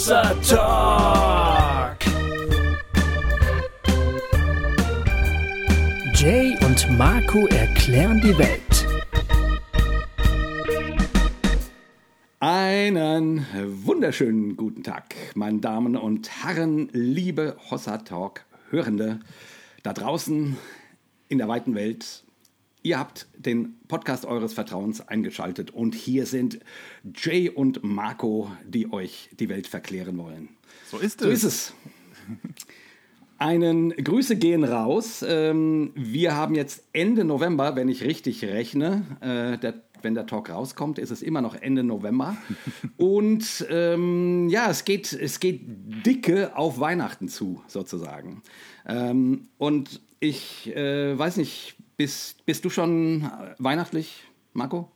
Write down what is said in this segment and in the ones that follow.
Hossa Talk. Jay und Marco erklären die Welt. Einen wunderschönen guten Tag, meine Damen und Herren, liebe Hossa Talk Hörende da draußen in der weiten Welt. Ihr habt den Podcast eures Vertrauens eingeschaltet und hier sind Jay und Marco, die euch die Welt verklären wollen. So ist es. So ist es. Einen Grüße gehen raus. Ähm, wir haben jetzt Ende November, wenn ich richtig rechne. Äh, der, wenn der Talk rauskommt, ist es immer noch Ende November. Und ähm, ja, es geht, es geht dicke auf Weihnachten zu, sozusagen. Ähm, und ich äh, weiß nicht, bist, bist du schon weihnachtlich, Marco?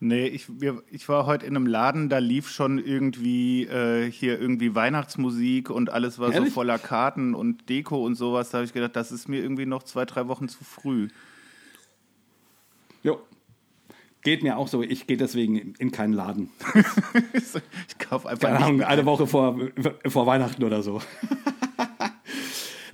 Nee, ich, ich war heute in einem Laden, da lief schon irgendwie äh, hier irgendwie Weihnachtsmusik und alles war Ehrlich? so voller Karten und Deko und sowas. Da habe ich gedacht, das ist mir irgendwie noch zwei, drei Wochen zu früh. Jo. Geht mir auch so. Ich gehe deswegen in keinen Laden. ich kaufe einfach Keine Ahnung, eine Woche vor, vor Weihnachten oder so.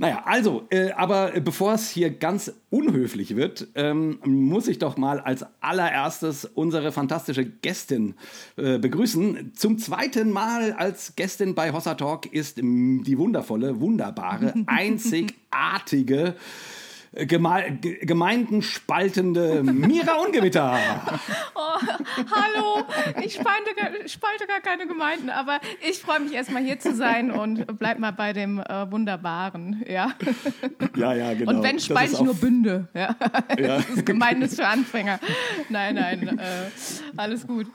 naja, also, äh, aber bevor es hier ganz unhöflich wird, ähm, muss ich doch mal als allererstes unsere fantastische Gästin äh, begrüßen. Zum zweiten Mal als Gästin bei Hossa Talk ist die wundervolle, wunderbare, einzigartige, geme ge- gemeindenspaltende Mira Ungewitter. Oh, hallo, ich spalte, gar- spalte gar keine Gemeinden, aber ich freue mich erstmal hier zu sein und bleib mal bei dem äh, Wunderbaren, ja. Ja, ja, genau. Und wenn, spalte ich nur Bünde, ja. Ja. Das ist Gemeinden ist für Anfänger. Nein, nein, äh, alles gut.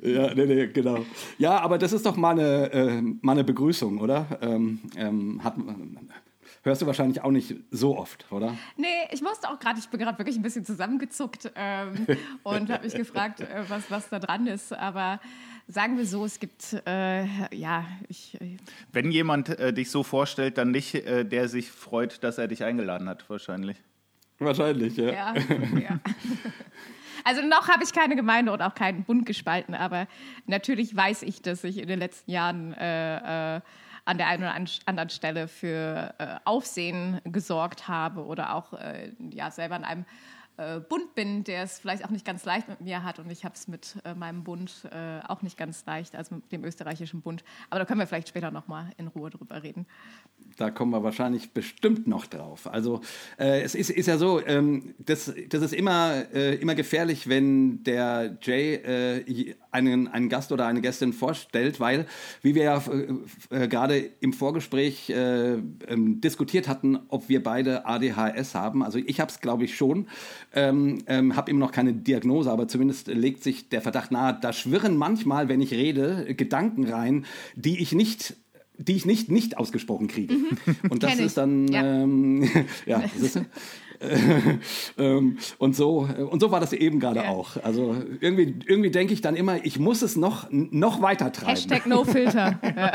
Ja, nee, nee, genau. Ja, aber das ist doch mal eine, äh, mal eine Begrüßung, oder? Ähm, ähm, hat, hörst du wahrscheinlich auch nicht so oft, oder? Nee, ich musste auch gerade, ich bin gerade wirklich ein bisschen zusammengezuckt ähm, und habe mich gefragt, äh, was, was da dran ist, aber sagen wir so, es gibt, äh, ja, ich, Wenn jemand äh, dich so vorstellt, dann nicht, äh, der sich freut, dass er dich eingeladen hat, wahrscheinlich. Wahrscheinlich, ja. Ja, ja. Also noch habe ich keine Gemeinde und auch keinen Bund gespalten, aber natürlich weiß ich, dass ich in den letzten Jahren äh, äh, an der einen oder an- anderen Stelle für äh, Aufsehen gesorgt habe oder auch äh, ja, selber in einem äh, Bund bin, der es vielleicht auch nicht ganz leicht mit mir hat und ich habe es mit äh, meinem Bund äh, auch nicht ganz leicht, also mit dem österreichischen Bund. Aber da können wir vielleicht später nochmal in Ruhe drüber reden. Da kommen wir wahrscheinlich bestimmt noch drauf. Also äh, es ist, ist ja so, ähm, das, das ist immer, äh, immer gefährlich, wenn der Jay äh, einen, einen Gast oder eine Gästin vorstellt, weil, wie wir ja äh, gerade im Vorgespräch äh, ähm, diskutiert hatten, ob wir beide ADHS haben. Also ich habe es, glaube ich, schon. Ähm, ähm, habe immer noch keine Diagnose, aber zumindest legt sich der Verdacht nahe, da schwirren manchmal, wenn ich rede, Gedanken rein, die ich nicht die ich nicht nicht ausgesprochen kriege. Und das Kenn ist dann Ja. ähm, ja, siehst du? ähm, und so und so war das eben gerade Ja. auch. Also irgendwie irgendwie denke ich dann immer, ich muss es noch noch weiter treiben. Hashtag No Filter. Ja.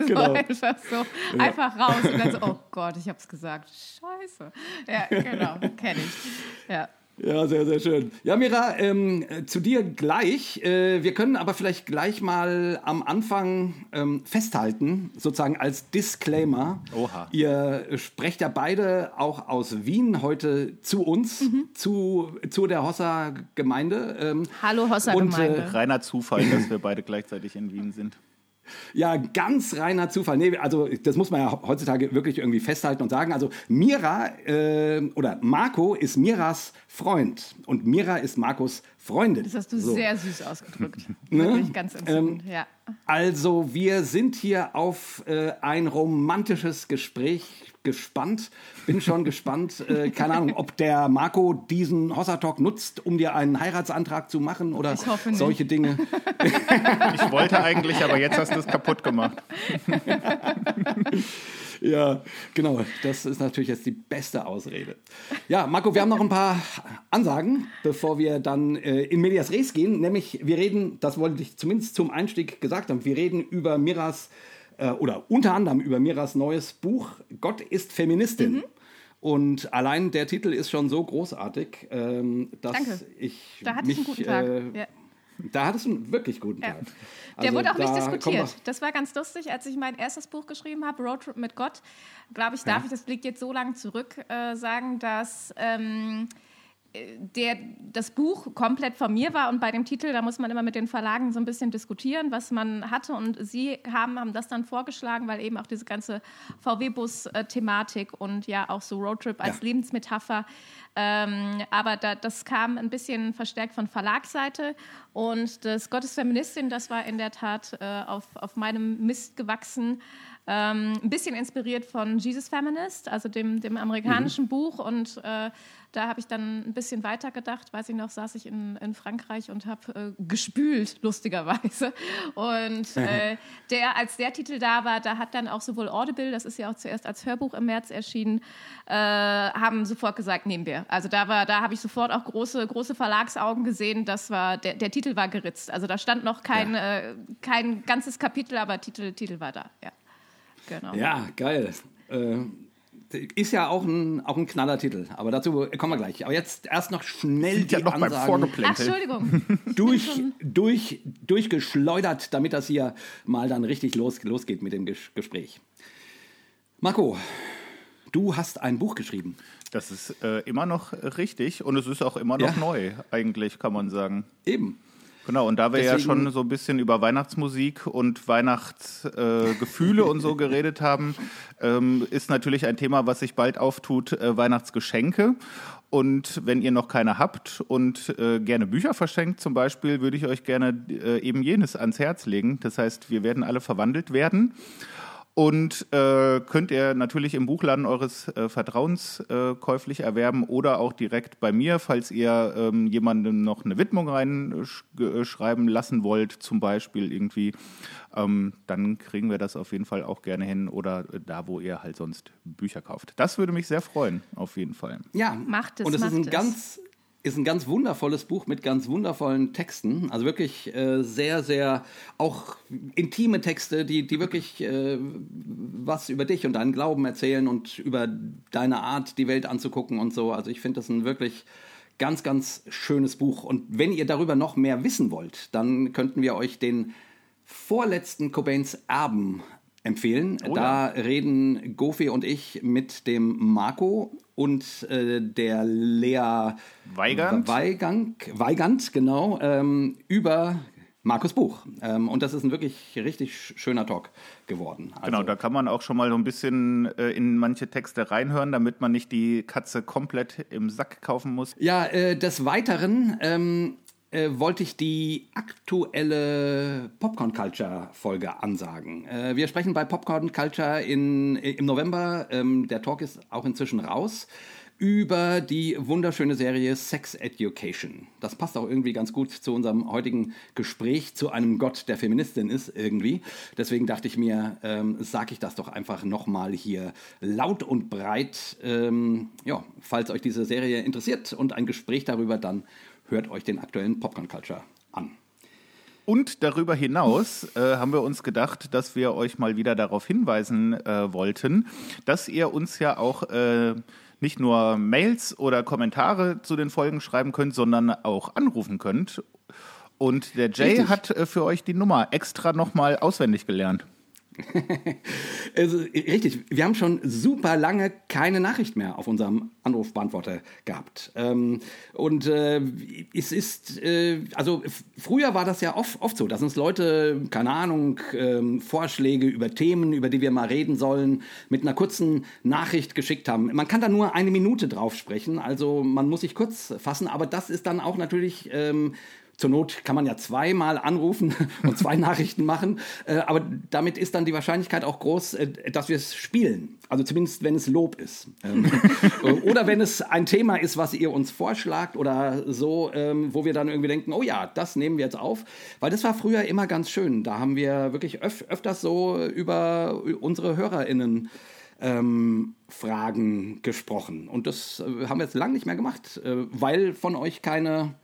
So Genau. einfach so. Einfach raus und dann so, oh Gott, ich hab's gesagt. Scheiße. Ja, genau, kenne ich. Ja. Ja, sehr, sehr schön. Ja, Mira, ähm, äh, zu dir gleich. Äh, wir können aber vielleicht gleich mal am Anfang ähm, festhalten, sozusagen als Disclaimer. Oha. Ihr sprecht ja beide auch aus Wien heute zu uns, zu, zu der Hossa-Gemeinde. Ähm, Hallo Hossa Und, äh, Gemeinde. Reiner Zufall, dass wir beide gleichzeitig in Wien sind. Ja, ganz reiner Zufall. Nee, also das muss man ja heutzutage wirklich irgendwie festhalten und sagen. Also Mira äh, oder Marco ist Miras Freund und Mira ist Marcos Freundin. das hast du So. sehr süß ausgedrückt. Ne? Ganz entzückend. Ähm, ja. Also wir sind hier auf äh, ein romantisches Gespräch gespannt. Bin schon gespannt. Äh, keine Ahnung, ob der Marco diesen Hossa Talk nutzt, um dir einen Heiratsantrag zu machen oder Ich hoffe nicht. solche Dinge. Ich wollte eigentlich, aber jetzt hast du es kaputt gemacht. Ja, genau. Das ist natürlich jetzt die beste Ausrede. Ja, Marco, wir haben noch ein paar Ansagen, bevor wir dann äh, in Medias Res gehen. Nämlich, wir reden, das wollte ich zumindest zum Einstieg gesagt haben, wir reden über Miras äh, oder unter anderem über Miras neues Buch Gott ist Feministin. Mhm. Und allein der Titel ist schon so großartig, ähm, dass Danke. ich Da hatte mich, ich einen guten Tag. Äh, ja. Da hattest du einen wirklich guten Tag. Der Also wurde auch nicht da diskutiert. Das war ganz lustig, als ich mein erstes Buch geschrieben habe, Roadtrip mit Gott. Glaube ich, darf ich, das liegt jetzt so lange zurück, äh, sagen, dass ähm, äh, der, das Buch komplett von mir war und bei dem Titel, da muss man immer mit den Verlagen so ein bisschen diskutieren, was man hatte. Und sie haben, haben das dann vorgeschlagen, weil eben auch diese ganze VW-Bus-Thematik und ja auch so Roadtrip als Ja. Lebensmetapher. Ähm, aber da, das kam ein bisschen verstärkt von Verlagsseite. Und das Gottesfeministin, das war in der Tat äh, auf, auf meinem Mist gewachsen. Ähm, ein bisschen inspiriert von Jesus Feminist, also dem, dem amerikanischen Buch. Und äh, da habe ich dann ein bisschen weitergedacht. Weiß ich noch, saß ich in, in Frankreich und habe äh, gespült, lustigerweise. Und äh, der, als der Titel da war, da hat dann auch sowohl Audible, das ist ja auch zuerst als Hörbuch im März erschienen, äh, haben sofort gesagt, nehmen wir. Also da war, da habe ich sofort auch große, große Verlagsaugen gesehen. Das war, der, der Titel war geritzt. Also da stand noch kein, äh, kein ganzes Kapitel, aber Titel, Titel war da. Ja. Genau. Ja, geil. Äh, ist ja auch ein, auch ein knaller Titel, aber dazu kommen wir gleich. Aber jetzt erst noch schnell Sind ja die noch beim Ansagen Ach, Vorgeplänkel. Entschuldigung. durch, durch, durchgeschleudert, damit das hier mal dann richtig los, losgeht mit dem Ges Gespräch. Marco, du hast ein Buch geschrieben. Das ist äh, immer noch richtig und es ist auch immer noch Ja. neu, eigentlich, kann man sagen. Eben. Genau, und da wir ja Deswegen- schon so ein bisschen über Weihnachtsmusik und Weihnachtsgefühle äh, und so geredet haben, ähm, ist natürlich ein Thema, was sich bald auftut, äh, Weihnachtsgeschenke. Und wenn ihr noch keine habt und äh, gerne Bücher verschenkt zum Beispiel, würde ich euch gerne äh, eben jenes ans Herz legen. Das heißt, wir werden alle verwandelt werden. Und äh, könnt ihr natürlich im Buchladen eures äh, Vertrauens äh, käuflich erwerben oder auch direkt bei mir, falls ihr ähm, jemandem noch eine Widmung reinschreiben lassen wollt, zum Beispiel irgendwie. Ähm, dann kriegen wir das auf jeden Fall auch gerne hin oder äh, da, wo ihr halt sonst Bücher kauft. Das würde mich sehr freuen, auf jeden Fall. Ja, Macht es, Und es ist ein es. ganz ist ein ganz wundervolles Buch mit ganz wundervollen Texten. Also wirklich äh, sehr, sehr auch intime Texte, die, die wirklich äh, was über dich und deinen Glauben erzählen und über deine Art, die Welt anzugucken und so. Also ich finde das ein wirklich ganz, ganz schönes Buch. Und wenn ihr darüber noch mehr wissen wollt, dann könnten wir euch den vorletzten Cobains Erben empfehlen. Oh da reden Gofi und ich mit dem Marco und äh, der Lea Weigand. Weigand, Weigand genau, ähm, über Markus Buch. Ähm, und das ist ein wirklich richtig schöner Talk geworden. Also, Genau, da kann man auch schon mal so ein bisschen äh, in manche Texte reinhören, damit man nicht die Katze komplett im Sack kaufen muss. Ja, äh, des Weiteren ähm, äh, wollte ich die aktuelle Popcorn Culture Folge ansagen. Äh, wir sprechen bei Popcorn Culture in, äh, im November, ähm, der Talk ist auch inzwischen raus, über die wunderschöne Serie Sex Education. Das passt auch irgendwie ganz gut zu unserem heutigen Gespräch zu einem Gott, der Feministin ist irgendwie. Deswegen dachte ich mir, ähm, sage ich das doch einfach nochmal hier laut und breit. Ähm, ja, falls euch diese Serie interessiert und ein Gespräch darüber, dann hört euch den aktuellen Popcorn Culture an. Und darüber hinaus äh, haben wir uns gedacht, dass wir euch mal wieder darauf hinweisen äh, wollten, dass ihr uns ja auch äh, nicht nur Mails oder Kommentare zu den Folgen schreiben könnt, sondern auch anrufen könnt. Und der Jay Richtig. hat äh, für euch die Nummer extra nochmal auswendig gelernt. Also, richtig, wir haben schon super lange keine Nachricht mehr auf unserem Anrufbeantworter gehabt. Ähm, und äh, es ist, äh, also früher war das ja oft, oft so, dass uns Leute, keine Ahnung, ähm, Vorschläge über Themen, über die wir mal reden sollen, mit einer kurzen Nachricht geschickt haben. Man kann da nur eine Minute drauf sprechen, also man muss sich kurz fassen, aber das ist dann auch natürlich. Ähm, zur Not kann man ja zweimal anrufen und zwei Nachrichten machen, äh, aber damit ist dann die Wahrscheinlichkeit auch groß, äh, dass wir es spielen. Also zumindest, wenn es Lob ist. Ähm, oder wenn es ein Thema ist, was ihr uns vorschlagt oder so, ähm, wo wir dann irgendwie denken, oh ja, das nehmen wir jetzt auf. Weil das war früher immer ganz schön. Da haben wir wirklich öf öfters so über unsere HörerInnen ähm, Fragen gesprochen. Und das äh, haben wir jetzt lange nicht mehr gemacht, äh, weil von euch keine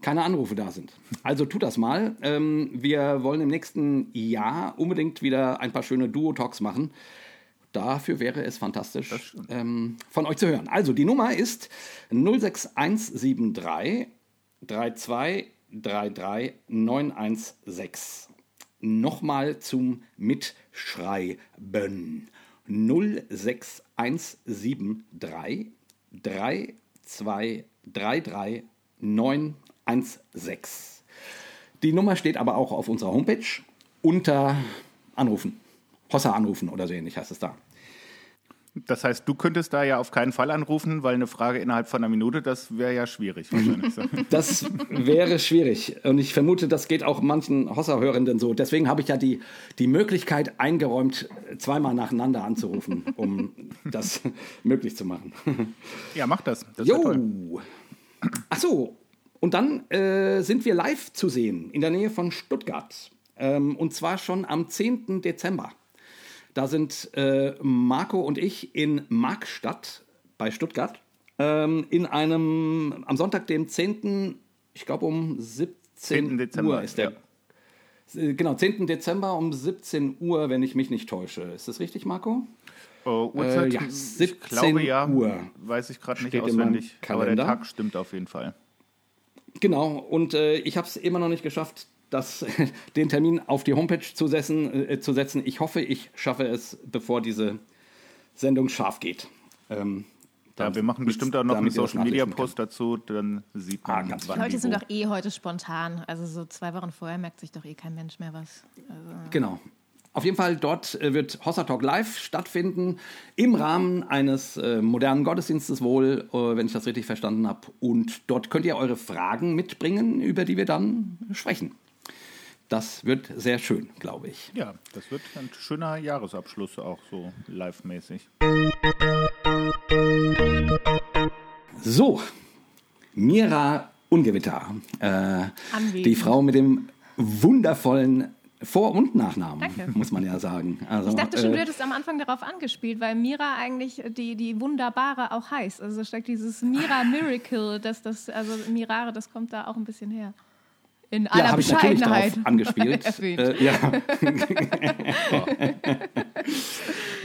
keine Anrufe da sind. Also tut das mal. Ähm, wir wollen im nächsten Jahr unbedingt wieder ein paar schöne Duo-Talks machen. Dafür wäre es fantastisch, ähm, von euch zu hören. Also die Nummer ist 06173 32 333 916. Nochmal zum Mitschreiben. 06173 3233 916. Die Nummer steht aber auch auf unserer Homepage unter Anrufen. Hossa anrufen oder so ähnlich heißt es da. Das heißt, du könntest da ja auf keinen Fall anrufen, weil eine Frage innerhalb von einer Minute, das wäre ja schwierig wahrscheinlich. Das wäre schwierig. Und ich vermute, das geht auch manchen Hossa-Hörenden so. Deswegen habe ich ja die, die Möglichkeit eingeräumt, zweimal nacheinander anzurufen, um das möglich zu machen. Ja, mach das. das jo. Ach so. Und dann äh, sind wir live zu sehen in der Nähe von Stuttgart. Ähm, und zwar schon am 10. Dezember. Da sind äh, Marco und ich in Markstadt bei Stuttgart ähm, in einem, am Sonntag, dem 10., ich glaube um 17 10. Dezember, Uhr ist der. Ja. Äh, genau, 10. Dezember um 17 Uhr, wenn ich mich nicht täusche. Ist das richtig, Marco? Oh, Uhrzeit, äh, ja, 17 ich glaube, ja, Uhr. Weiß ich gerade nicht auswendig, aber der Tag stimmt auf jeden Fall. Genau, und äh, ich habe es immer noch nicht geschafft, das, den Termin auf die Homepage zu setzen, äh, zu setzen. Ich hoffe, ich schaffe es, bevor diese Sendung scharf geht. Ähm, ja, wir machen bestimmt auch noch einen Social Media Post dazu, dann sieht man. Ah, ganz die Leute sind doch eh heute spontan. Also so zwei Wochen vorher merkt sich doch eh kein Mensch mehr was. Also genau. Auf jeden Fall, dort äh, wird Hossa Talk Live stattfinden, im Rahmen eines äh, modernen Gottesdienstes wohl, äh, wenn ich das richtig verstanden habe. Und dort könnt ihr eure Fragen mitbringen, über die wir dann sprechen. Das wird sehr schön, glaube ich. Ja, das wird ein schöner Jahresabschluss auch so live-mäßig. So, Mira Ungewitter, äh, die Frau mit dem wundervollen vor- und Nachnamen, Danke. muss man ja sagen. Also, ich dachte schon, äh, du hättest am Anfang darauf angespielt, weil Mira eigentlich die, die Wunderbare auch heißt. Also steckt dieses Mira Miracle, dass das, also Mirare, das kommt da auch ein bisschen her. In aller ja, Bescheidenheit. Ich angespielt. äh, ja.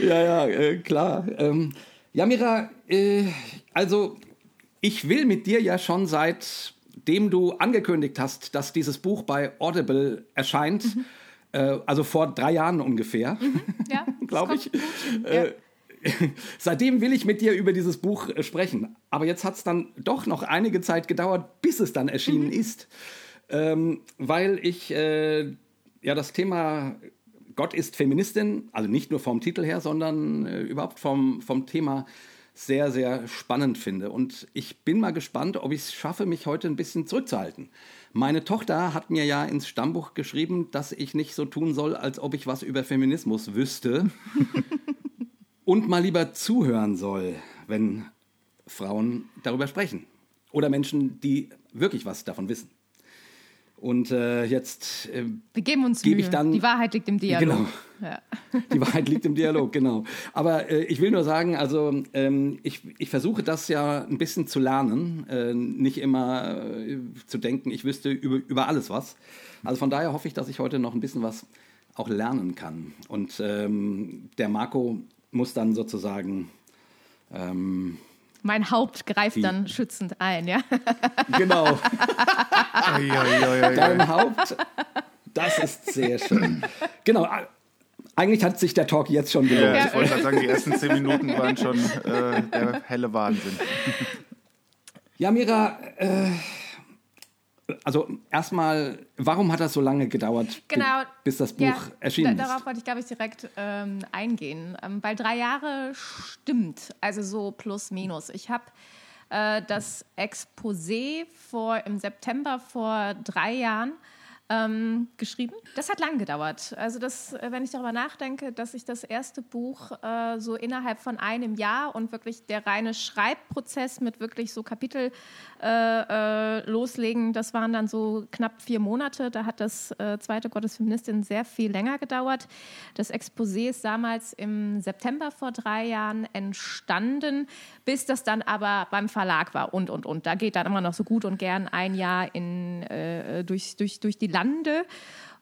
ja, ja, äh, klar. Ähm, ja, Mira, äh, also ich will mit dir ja schon seitdem du angekündigt hast, dass dieses Buch bei Audible erscheint, mhm. Äh, also vor drei Jahren ungefähr, mhm. ja, glaube ich. Äh, seitdem will ich mit dir über dieses Buch äh, sprechen. Aber jetzt hat es dann doch noch einige Zeit gedauert, bis es dann erschienen mhm. ist ähm, weil ich äh, ja das Thema Gott ist Feministin, also nicht nur vom Titel her, sondern äh, überhaupt vom, vom Thema sehr, sehr spannend finde. Und ich bin mal gespannt, ob ich es schaffe, mich heute ein bisschen zurückzuhalten. Meine Tochter hat mir ja ins Stammbuch geschrieben, dass ich nicht so tun soll, als ob ich was über Feminismus wüsste und mal lieber zuhören soll, wenn Frauen darüber sprechen. Oder Menschen, die wirklich was davon wissen. Und äh, jetzt äh, wir geben uns gebe ich dann die Wahrheit liegt im Dialog. Genau. Ja. Die Wahrheit liegt im Dialog, genau. Aber äh, ich will nur sagen, also ähm, ich, ich versuche das ja ein bisschen zu lernen, äh, nicht immer äh, zu denken, ich wüsste über, über alles was. Also von daher hoffe ich, dass ich heute noch ein bisschen was auch lernen kann. Und ähm, der Marco muss dann sozusagen ähm, mein Haupt greift dann schützend ein, ja? Genau. Dein Haupt, das ist sehr schön. Genau. Eigentlich hat sich der Talk jetzt schon gelohnt. Ja, ich wollte gerade sagen, die ersten zehn Minuten waren schon äh, der helle Wahnsinn. Ja, Mira, äh, also erstmal, warum hat das so lange gedauert, genau, bis das Buch ja, erschienen ist? Darauf wollte ich, glaube ich, direkt ähm, eingehen. Ähm, weil drei Jahre stimmt, also so plus minus. Ich habe äh, das Exposé vor, im September vor drei Jahren ähm, geschrieben. Das hat lang gedauert. Also das, äh, wenn ich darüber nachdenke, dass ich das erste Buch äh, so innerhalb von einem Jahr und wirklich der reine Schreibprozess mit wirklich so Kapitel äh, äh, loslegen, das waren dann so knapp vier Monate. Da hat das äh, zweite Gottesfeministin sehr viel länger gedauert. Das Exposé ist damals im September vor drei Jahren entstanden, bis das dann aber beim Verlag war und, und, und. Da geht dann immer noch so gut und gern ein Jahr in, äh, durch, durch, durch die Lande.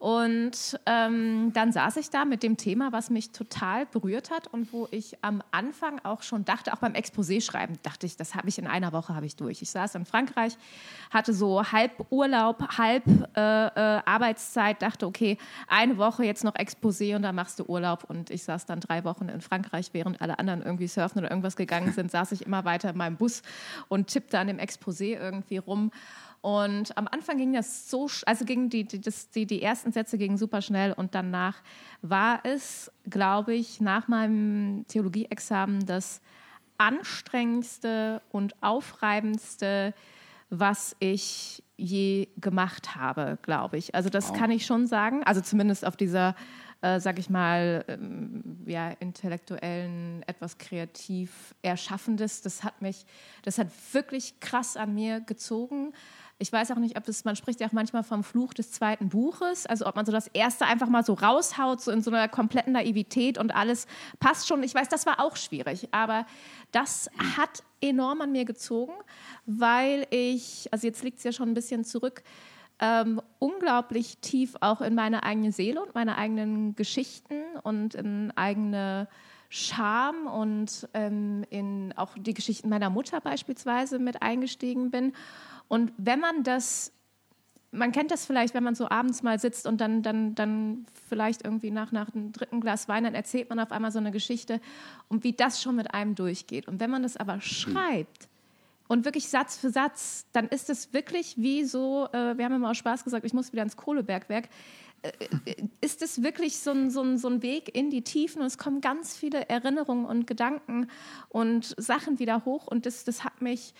Und ähm, dann saß ich da mit dem Thema, was mich total berührt hat und wo ich am Anfang auch schon dachte, auch beim Exposé schreiben, dachte ich, das habe ich in einer Woche habe ich durch. Ich saß in Frankreich, hatte so halb Urlaub, halb äh, äh, Arbeitszeit, dachte, okay, eine Woche jetzt noch Exposé und dann machst du Urlaub. Und ich saß dann drei Wochen in Frankreich, während alle anderen irgendwie surfen oder irgendwas gegangen sind, saß ich immer weiter in meinem Bus und tippte an dem Exposé irgendwie rum. Und am Anfang ging das so, also gingen die, die, das, die, die ersten Sätze gingen super schnell und danach war es, glaube ich, nach meinem Theologieexamen das anstrengendste und aufreibendste, was ich je gemacht habe, glaube ich. Also das wow. kann ich schon sagen. Also zumindest auf dieser, äh, sag ich mal, ähm, ja, intellektuellen, etwas kreativ Erschaffendes. Das hat mich, das hat wirklich krass an mir gezogen ich weiß auch nicht, ob das, man spricht ja auch manchmal vom Fluch des zweiten Buches, also ob man so das erste einfach mal so raushaut, so in so einer kompletten Naivität und alles passt schon. Ich weiß, das war auch schwierig, aber das hat enorm an mir gezogen, weil ich, also jetzt liegt es ja schon ein bisschen zurück, ähm, unglaublich tief auch in meine eigene Seele und meine eigenen Geschichten und in eigene Scham und ähm, in auch die Geschichten meiner Mutter beispielsweise mit eingestiegen bin. Und wenn man das, man kennt das vielleicht, wenn man so abends mal sitzt und dann, dann, dann vielleicht irgendwie nach, nach einem dritten Glas Wein, dann erzählt man auf einmal so eine Geschichte und wie das schon mit einem durchgeht. Und wenn man das aber schreibt, und wirklich Satz für Satz, dann ist es wirklich wie so, äh, wir haben immer auch Spaß gesagt, ich muss wieder ins Kohlebergwerk. Äh, äh, ist es wirklich so ein, so, ein, so ein Weg in die Tiefen und es kommen ganz viele Erinnerungen und Gedanken und Sachen wieder hoch und das, das hat mich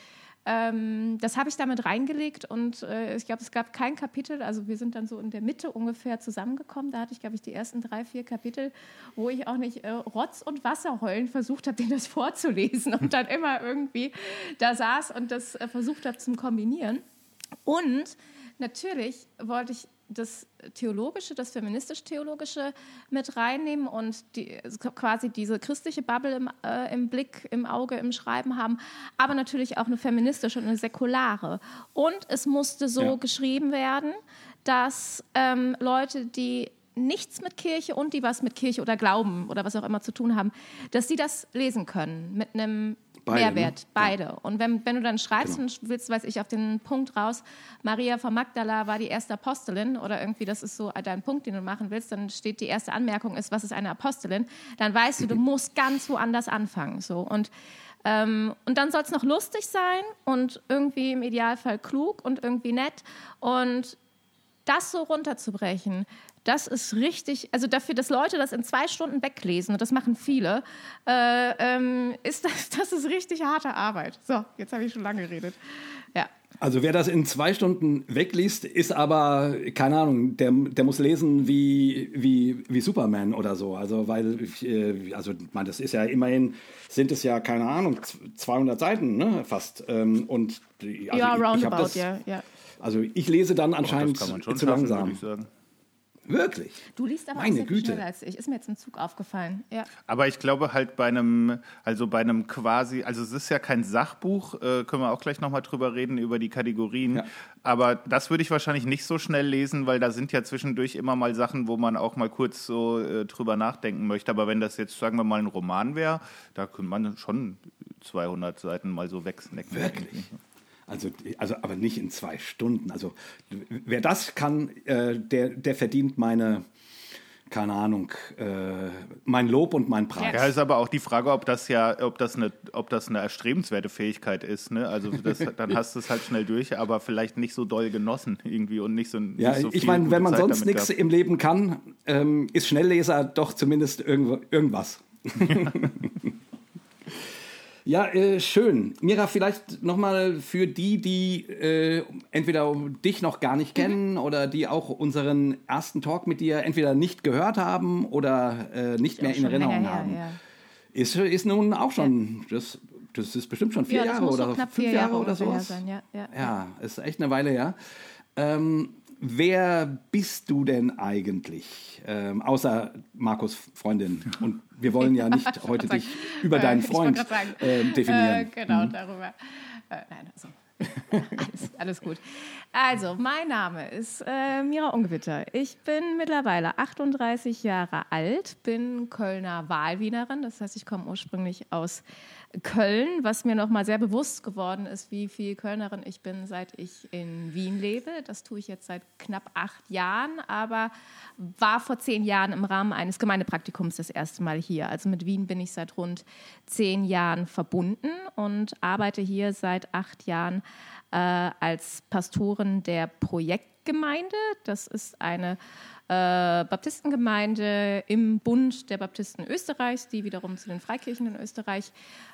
ähm, das habe ich damit reingelegt und äh, ich glaube, es gab kein Kapitel, also wir sind dann so in der Mitte ungefähr zusammengekommen. Da hatte ich, glaube ich, die ersten drei, vier Kapitel, wo ich auch nicht äh, Rotz und Wasser heulen versucht habe, denen das vorzulesen und dann immer irgendwie da saß und das äh, versucht habe zu kombinieren. Und natürlich wollte ich das Theologische, das feministisch-theologische mit reinnehmen und die, quasi diese christliche Bubble im, äh, im, Blick, im Auge, im Schreiben haben, aber natürlich auch eine feministische und eine säkulare. Und es musste so ja. geschrieben werden, dass ähm, Leute, die nichts mit Kirche und die was mit Kirche oder Glauben oder was auch immer zu tun haben, dass sie das lesen können mit einem Beide, Mehrwert, ne? beide. Ja. Und wenn, wenn du dann schreibst genau. und willst, weiß ich, auf den Punkt raus, Maria von Magdala war die erste Apostelin oder irgendwie, das ist so dein Punkt, den du machen willst, dann steht die erste Anmerkung ist, was ist eine Apostelin, dann weißt du, du musst ganz woanders anfangen. So. Und, ähm, und dann soll es noch lustig sein und irgendwie im Idealfall klug und irgendwie nett. Und das so runterzubrechen, das ist richtig, also dafür, dass Leute das in zwei Stunden weglesen, und das machen viele, äh, ähm, ist das, das ist richtig harte Arbeit. So, jetzt habe ich schon lange geredet. Ja. Also wer das in zwei Stunden wegliest, ist aber, keine Ahnung, der, der muss lesen wie, wie, wie Superman oder so. Also weil, äh, also man, das ist ja immerhin, sind es ja, keine Ahnung, 200 Seiten, ne, fast. Ähm, und also ja, roundabout, ja, ja. Also ich lese dann anscheinend oh, zu langsam. Wirklich? Du liest aber Meine auch sehr Güte. schneller als ich. Ist mir jetzt im Zug aufgefallen. Ja. Aber ich glaube halt bei einem, also bei einem quasi, also es ist ja kein Sachbuch, äh, können wir auch gleich nochmal drüber reden, über die Kategorien. Ja. Aber das würde ich wahrscheinlich nicht so schnell lesen, weil da sind ja zwischendurch immer mal Sachen, wo man auch mal kurz so äh, drüber nachdenken möchte. Aber wenn das jetzt, sagen wir mal, ein Roman wäre, da könnte man schon 200 Seiten mal so wegsnacken. Wirklich? Also, also, aber nicht in zwei Stunden. Also, wer das kann, äh, der, der verdient meine, keine Ahnung, äh, mein Lob und mein Preis. Ja, ist aber auch die Frage, ob das ja, ob das eine, ob das eine erstrebenswerte Fähigkeit ist. Ne? Also das, dann hast du es halt schnell durch, aber vielleicht nicht so doll genossen irgendwie und nicht so. Ja, nicht so ich meine, wenn man Zeit sonst nichts im Leben kann, ähm, ist Schnellleser doch zumindest irgend, irgendwas. Ja, äh, schön. Mira, vielleicht nochmal für die, die äh, entweder dich noch gar nicht kennen mhm. oder die auch unseren ersten Talk mit dir entweder nicht gehört haben oder äh, nicht mehr in Erinnerung haben. ja. Ist, ist nun auch schon, das, das ist bestimmt schon vier ja, Jahre oder fünf Jahre, Jahre, oder. Sein, ja, ja, ja, ist echt eine Weile her. Ähm, wer bist du denn eigentlich? Ähm, außer Markus Freundin. Und wir wollen ja nicht heute dich über deinen Freund äh, definieren. Äh, genau, mhm. darüber. Äh, nein, also alles, alles gut. Also, mein Name ist äh, Mira Ungewitter. Ich bin mittlerweile 38 Jahre alt, bin Kölner Wahlwienerin. Das heißt, ich komme ursprünglich aus Köln, was mir nochmal sehr bewusst geworden ist, wie viel Kölnerin ich bin, seit ich in Wien lebe. Das tue ich jetzt seit knapp acht Jahren, aber war vor zehn Jahren im Rahmen eines Gemeindepraktikums das erste Mal hier. Also mit Wien bin ich seit rund zehn Jahren verbunden und arbeite hier seit acht Jahren äh, als Pastorin der Projektgemeinde. Das ist eine äh, Baptistengemeinde im Bund der Baptisten Österreichs, die wiederum zu den Freikirchen in Österreich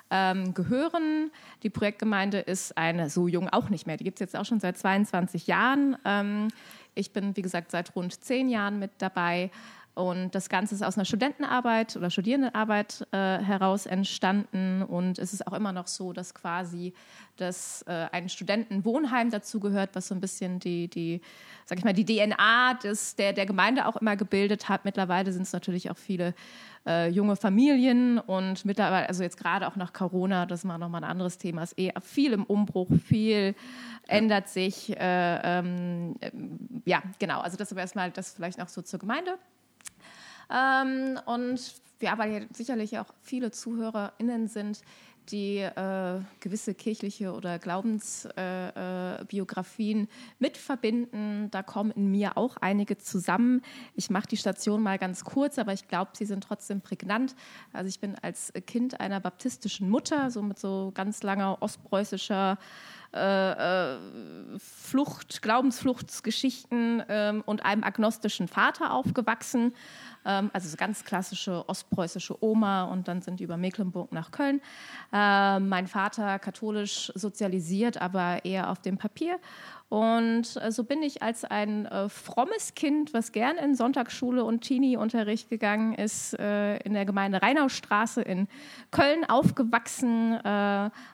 ähm, gehören. Die Projektgemeinde ist eine, so jung auch nicht mehr, die gibt es jetzt auch schon seit 22 Jahren. Ähm, ich bin, wie gesagt, seit rund zehn Jahren mit dabei. Und das Ganze ist aus einer Studentenarbeit oder Studierendenarbeit äh, heraus entstanden. Und es ist auch immer noch so, dass quasi das, äh, ein Studentenwohnheim dazugehört, was so ein bisschen die, die, sag ich mal, die DNA des, der, der Gemeinde auch immer gebildet hat. Mittlerweile sind es natürlich auch viele äh, junge Familien und mittlerweile, also jetzt gerade auch nach Corona, das ist mal nochmal ein anderes Thema, ist eh viel im Umbruch, viel ändert sich. Äh, ähm, ja, genau. Also das aber erstmal das vielleicht noch so zur Gemeinde. Ähm, und ja, weil hier sicherlich auch viele ZuhörerInnen sind, die äh, gewisse kirchliche oder Glaubensbiografien äh, äh, mitverbinden. Da kommen in mir auch einige zusammen. Ich mache die Station mal ganz kurz, aber ich glaube, sie sind trotzdem prägnant. Also ich bin als Kind einer baptistischen Mutter, so mit so ganz langer ostpreußischer äh, äh, Flucht, Glaubensfluchtsgeschichten ähm, und einem agnostischen Vater aufgewachsen. Ähm, also so ganz klassische ostpreußische Oma und dann sind die über Mecklenburg nach Köln. Äh, mein Vater katholisch sozialisiert, aber eher auf dem Papier und äh, so bin ich als ein äh, frommes Kind, was gern in Sonntagsschule und Teenie-Unterricht gegangen ist, äh, in der Gemeinde Rheinaustraße in Köln aufgewachsen.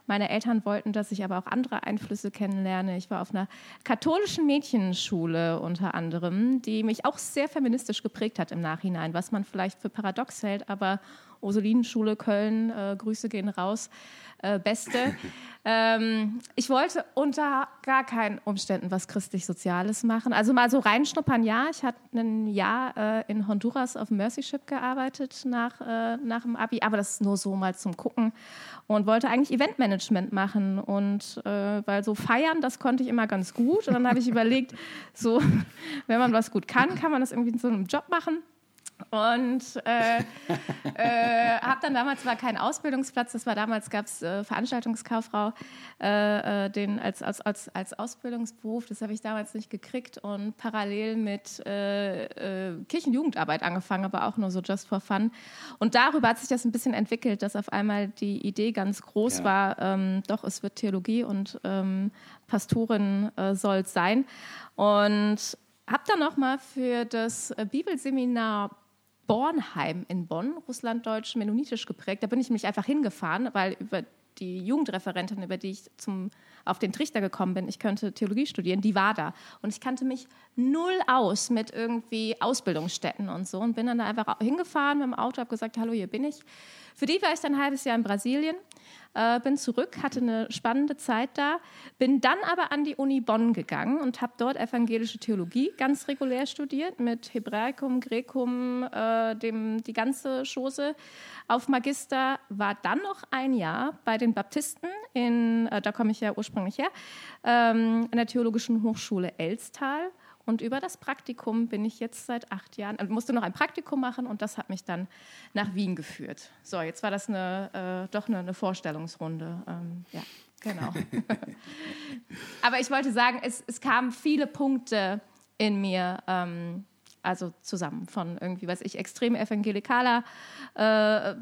Meine Eltern wollten, dass ich aber auch andere Einflüsse kennenlerne. Ich war auf einer katholischen Mädchenschule unter anderem, die mich auch sehr feministisch geprägt hat im Nachhinein, was man vielleicht für paradox hält, aber Ursulinenschule Köln, äh, Grüße gehen raus, äh, Beste. ähm, ich wollte unter gar keinen Umständen was christlich-soziales machen. Also mal so reinschnuppern, ja. Ich hatte ein Jahr äh, in Honduras auf Mercy Ship gearbeitet nach, äh, nach dem Abi, aber das ist nur so mal zum Gucken und wollte eigentlich Eventmanagement machen und äh, weil so feiern, das konnte ich immer ganz gut und dann habe ich überlegt, so wenn man was gut kann, kann man das irgendwie in so einem Job machen. Und äh, äh, habe dann damals zwar keinen Ausbildungsplatz, das war damals gab es äh, Veranstaltungskauffrau äh, äh, den als, als, als, als Ausbildungsberuf, das habe ich damals nicht gekriegt und parallel mit äh, Kirchenjugendarbeit angefangen, aber auch nur so just for fun. Und darüber hat sich das ein bisschen entwickelt, dass auf einmal die Idee ganz groß ja. war, ähm, doch es wird Theologie und ähm, Pastorin soll es sein. Und habe dann nochmal für das Bibelseminar Bornheim in Bonn, russlanddeutsch mennonitisch geprägt. Da bin ich mich einfach hingefahren, weil über die Jugendreferentin, über die ich zum, auf den Trichter gekommen bin, ich könnte Theologie studieren, die war da. Und ich kannte mich null aus mit irgendwie Ausbildungsstätten und so und bin dann da einfach hingefahren mit dem Auto, habe gesagt, hallo, hier bin ich. Für die war ich dann ein halbes Jahr in Brasilien äh, bin zurück, hatte eine spannende Zeit da, bin dann aber an die Uni Bonn gegangen und habe dort evangelische Theologie ganz regulär studiert mit Hebräikum, Grekum, äh, dem, die ganze Chose auf Magister, war dann noch ein Jahr bei den Baptisten, in, äh, da komme ich ja ursprünglich her, ähm, an der Theologischen Hochschule Elstal und über das Praktikum bin ich jetzt seit acht Jahren, also musste noch ein Praktikum machen und das hat mich dann nach Wien geführt. So, jetzt war das eine, äh, doch eine, eine Vorstellungsrunde. Ähm, ja, genau. Aber ich wollte sagen, es, es kamen viele Punkte in mir ähm, also zusammen von irgendwie, was ich, extrem evangelikaler äh,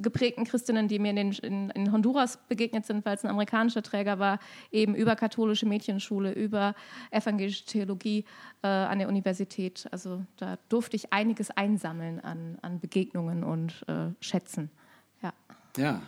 geprägten Christinnen, die mir in, den, in, in Honduras begegnet sind, weil es ein amerikanischer Träger war, eben über katholische Mädchenschule, über evangelische Theologie äh, an der Universität. Also da durfte ich einiges einsammeln an, an Begegnungen und äh, Schätzen. Ja. Ja.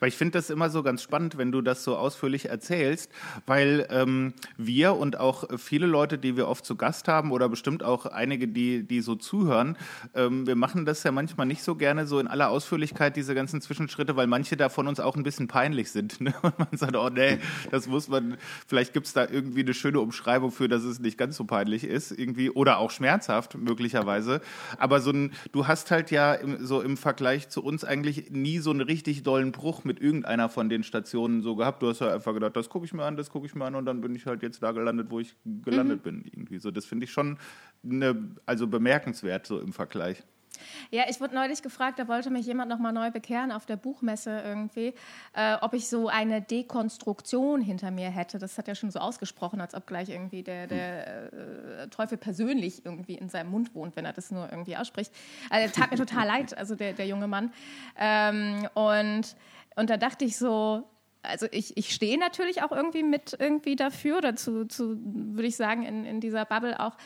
Weil ich finde das immer so ganz spannend, wenn du das so ausführlich erzählst, weil ähm, wir und auch viele Leute, die wir oft zu Gast haben oder bestimmt auch einige, die, die so zuhören, ähm, wir machen das ja manchmal nicht so gerne so in aller Ausführlichkeit, diese ganzen Zwischenschritte, weil manche davon uns auch ein bisschen peinlich sind. Ne? Und man sagt, oh nee, das muss man, vielleicht gibt es da irgendwie eine schöne Umschreibung für, dass es nicht ganz so peinlich ist, irgendwie, oder auch schmerzhaft möglicherweise. Aber so ein, du hast halt ja im, so im Vergleich zu uns eigentlich nie so einen richtig dollen Bruch mit irgendeiner von den Stationen so gehabt. Du hast ja einfach gedacht, das gucke ich mir an, das gucke ich mir an und dann bin ich halt jetzt da gelandet, wo ich gelandet mhm. bin. Irgendwie so. Das finde ich schon eine, also bemerkenswert so im Vergleich. Ja, ich wurde neulich gefragt, da wollte mich jemand nochmal neu bekehren auf der Buchmesse irgendwie, äh, ob ich so eine Dekonstruktion hinter mir hätte. Das hat er schon so ausgesprochen, als ob gleich irgendwie der, der äh, Teufel persönlich irgendwie in seinem Mund wohnt, wenn er das nur irgendwie ausspricht. Also, tat mir total leid, also der, der junge Mann. Ähm, und, und da dachte ich so, also ich, ich stehe natürlich auch irgendwie mit irgendwie dafür, dazu zu, würde ich sagen, in, in dieser Bubble auch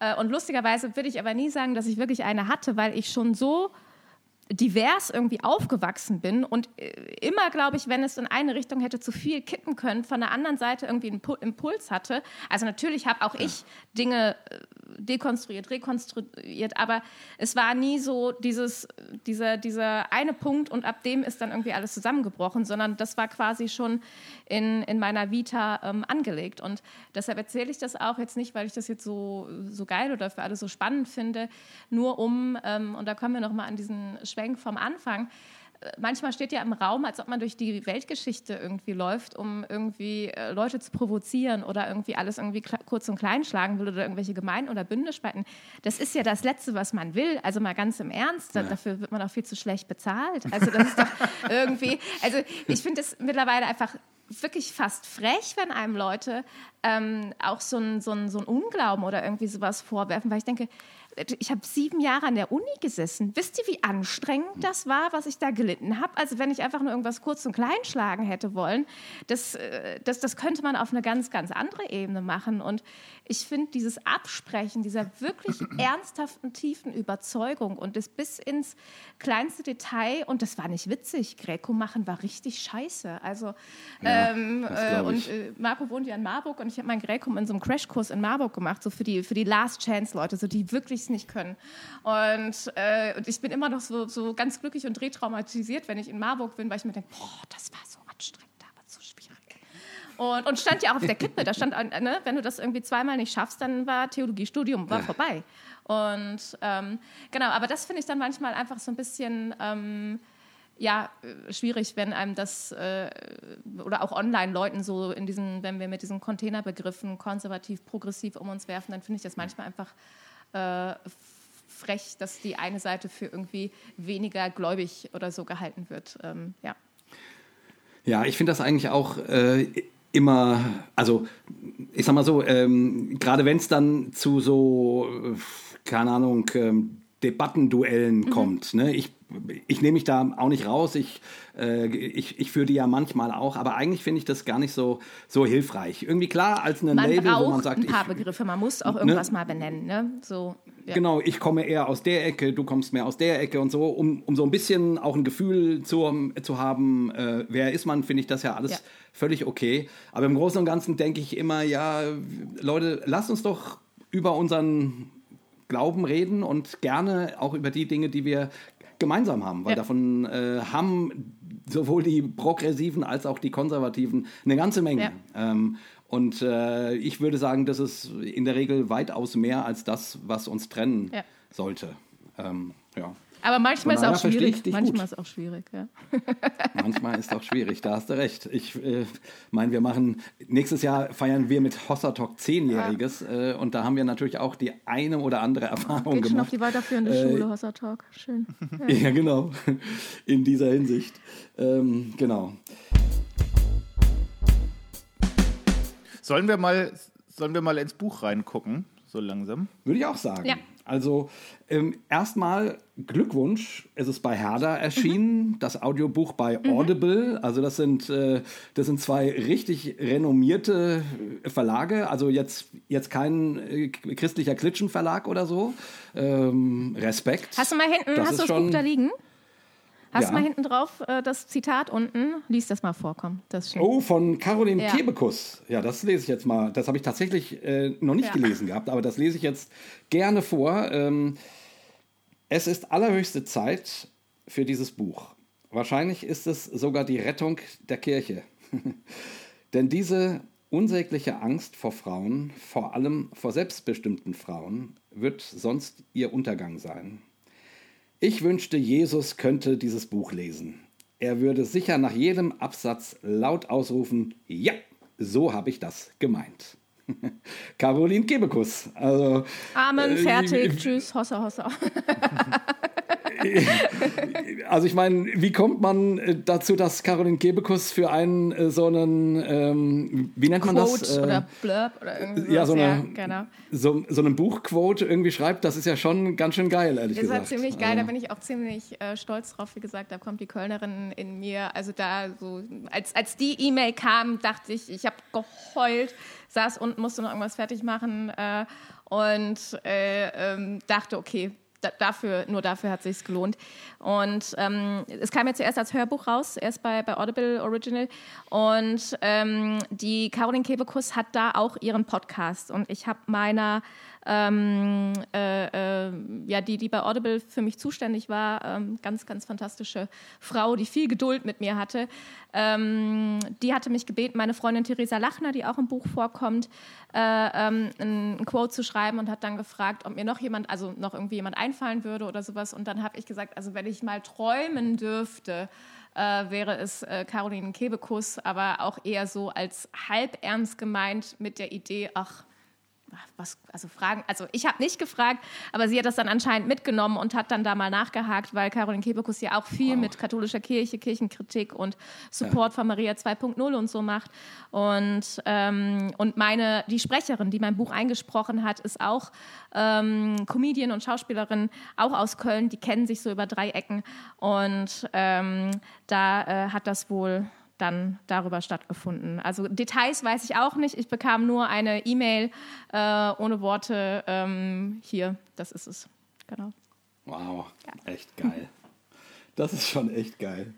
äh, und lustigerweise würde ich aber nie sagen, dass ich wirklich eine hatte, weil ich schon so divers irgendwie aufgewachsen bin und äh, immer, glaube ich, wenn es in eine Richtung hätte zu viel kippen können, von der anderen Seite irgendwie einen Impuls hatte. Also natürlich habe auch ich Dinge äh, dekonstruiert, rekonstruiert, aber es war nie so dieses, dieser, dieser eine Punkt und ab dem ist dann irgendwie alles zusammengebrochen, sondern das war quasi schon in, in meiner Vita ähm, angelegt. Und deshalb erzähle ich das auch jetzt nicht, weil ich das jetzt so, so geil oder für alle so spannend finde, nur um, ähm, und da kommen wir nochmal an diesen Schwenk vom Anfang, manchmal steht ja im Raum, als ob man durch die Weltgeschichte irgendwie läuft, um irgendwie äh, Leute zu provozieren oder irgendwie alles irgendwie kurz und klein schlagen will oder irgendwelche Gemeinden oder Bünde spalten. Das ist ja das Letzte, was man will. Also mal ganz im Ernst, ja. dafür wird man auch viel zu schlecht bezahlt. Also das ist doch irgendwie, also ich finde es mittlerweile einfach wirklich fast frech, wenn einem Leute ähm, auch so ein, so, ein, so ein Unglauben oder irgendwie sowas vorwerfen, weil ich denke, ich habe sieben Jahre an der Uni gesessen. Wisst ihr, wie anstrengend das war, was ich da gelitten habe? Also wenn ich einfach nur irgendwas kurz und klein schlagen hätte wollen, das, äh, das, das könnte man auf eine ganz, ganz andere Ebene machen. Und ich finde dieses Absprechen dieser wirklich ernsthaften, tiefen Überzeugung und das bis ins kleinste Detail, und das war nicht witzig, Greco machen war richtig scheiße. Also ja, ähm, äh, und äh, Marco wohnt ja in Marburg und ich habe mein Greco in so einem Crashkurs in Marburg gemacht, so für die, für die Last Chance Leute, so die wirklich es nicht können. Und, äh, und ich bin immer noch so, so ganz glücklich und retraumatisiert, wenn ich in Marburg bin, weil ich mir denke, boah, das war so anstrengend, aber so schwierig. Und, und stand ja auch auf der Kippe, da stand, äh, ne, wenn du das irgendwie zweimal nicht schaffst, dann war Theologiestudium war vorbei. Und ähm, genau, aber das finde ich dann manchmal einfach so ein bisschen... Ähm, ja, äh, schwierig, wenn einem das äh, oder auch Online-Leuten so in diesen, wenn wir mit diesen Containerbegriffen konservativ, progressiv um uns werfen, dann finde ich das manchmal einfach äh, frech, dass die eine Seite für irgendwie weniger gläubig oder so gehalten wird. Ähm, ja. Ja, ich finde das eigentlich auch äh, immer, also ich sag mal so, ähm, gerade wenn es dann zu so, äh, keine Ahnung, ähm, Debattenduellen mhm. kommt. Ne? Ich ich nehme mich da auch nicht raus, ich, äh, ich, ich führe die ja manchmal auch, aber eigentlich finde ich das gar nicht so, so hilfreich. Irgendwie klar, als eine man Label, wo man sagt... ein paar ich, Begriffe, man muss auch ne? irgendwas ne? mal benennen. Ne? So, ja. Genau, ich komme eher aus der Ecke, du kommst mehr aus der Ecke und so, um, um so ein bisschen auch ein Gefühl zu, zu haben, äh, wer ist man, finde ich das ja alles ja. völlig okay. Aber im Großen und Ganzen denke ich immer, ja, Leute, lasst uns doch über unseren Glauben reden und gerne auch über die Dinge, die wir gemeinsam haben, weil ja. davon äh, haben sowohl die Progressiven als auch die Konservativen eine ganze Menge. Ja. Ähm, und äh, ich würde sagen, das ist in der Regel weitaus mehr als das, was uns trennen ja. sollte. Ähm, ja. Aber manchmal ist es auch schwierig. Manchmal ist auch schwierig, ja. Manchmal ist auch schwierig, da hast du recht. Ich äh, meine, wir machen, nächstes Jahr feiern wir mit Hossa Talk zehnjähriges ja. äh, und da haben wir natürlich auch die eine oder andere Erfahrung Geht gemacht. schon auf die weiterführende äh, Schule, Hossa Talk. Schön. Ja. ja, genau. In dieser Hinsicht. Ähm, genau. Sollen wir mal, sollen wir mal ins Buch reingucken, so langsam? Würde ich auch sagen. Ja. Also ähm, erstmal Glückwunsch, es ist bei Herder erschienen, mhm. das Audiobuch bei mhm. Audible. Also das sind, äh, das sind zwei richtig renommierte Verlage. Also jetzt, jetzt kein äh, christlicher Klitschenverlag oder so. Ähm, Respekt. Hast du mal hinten, das hast du das Buch da liegen? Hast Ja. du mal hinten drauf äh, das Zitat unten? Lies das mal vor, komm. Das. Oh, von Caroline Ja. Kebekus. Ja, das lese ich jetzt mal. Das habe ich tatsächlich äh, noch nicht Ja. gelesen gehabt, aber das lese ich jetzt gerne vor. Ähm, es ist allerhöchste Zeit für dieses Buch. Wahrscheinlich ist es sogar die Rettung der Kirche. Denn diese unsägliche Angst vor Frauen, vor allem vor selbstbestimmten Frauen, wird sonst ihr Untergang sein. Ich wünschte, Jesus könnte dieses Buch lesen. Er würde sicher nach jedem Absatz laut ausrufen, ja, so habe ich das gemeint. Caroline Kebekus. Also, Amen, äh, fertig, tschüss, hossa, hossa. also ich meine, wie kommt man äh, dazu, dass Caroline Kebekus für einen äh, so einen, ähm, wie nennt man Quote das? Äh, oder Blurb oder irgendwie ja, so eine, genau. so, so einen Buchquote irgendwie schreibt, das ist ja schon ganz schön geil, ehrlich Ist gesagt. halt ziemlich geil, da Also, bin ich auch ziemlich äh, stolz drauf. Wie gesagt, da kommt die Kölnerin in mir. Also da so, als, als die E-Mail kam, dachte ich, ich habe geheult, saß unten, musste noch irgendwas fertig machen äh, und äh, ähm, dachte, okay, da, dafür, nur dafür hat sich's gelohnt. Und ähm, es kam ja zuerst als Hörbuch raus, erst bei, bei Audible Original. Und ähm, die Caroline Kebekus hat da auch ihren Podcast. Und ich habe meiner, ähm, äh, äh, ja, die, die bei Audible für mich zuständig war, ähm, ganz, ganz fantastische Frau, die viel Geduld mit mir hatte. Ähm, die hatte mich gebeten, meine Freundin Theresa Lachner, die auch im Buch vorkommt, äh, ähm, ein, Quote zu schreiben und hat dann gefragt, ob mir noch jemand, also noch irgendwie jemand einfallen würde oder sowas. Und dann habe ich gesagt, also wenn ich mal träumen dürfte, äh, wäre es äh, Caroline Kebekus, aber auch eher so als halb ernst gemeint mit der Idee, ach, was, also Fragen, also ich habe nicht gefragt, aber sie hat das dann anscheinend mitgenommen und hat dann da mal nachgehakt, weil Caroline Kebekus ja auch viel mit katholischer Kirche, Kirchenkritik und Support von Maria 2.0 und so macht. Und, ähm, und meine, die Sprecherin, die mein Buch eingesprochen hat, ist auch ähm, Comedian und Schauspielerin, auch aus Köln, die kennen sich so über drei Ecken und ähm, da äh, hat das wohl dann darüber stattgefunden. Also Details weiß ich auch nicht. Ich bekam nur eine E-Mail äh, ohne Worte. Ähm, hier, das ist es. Genau. Wow, echt geil. Das ist schon echt geil.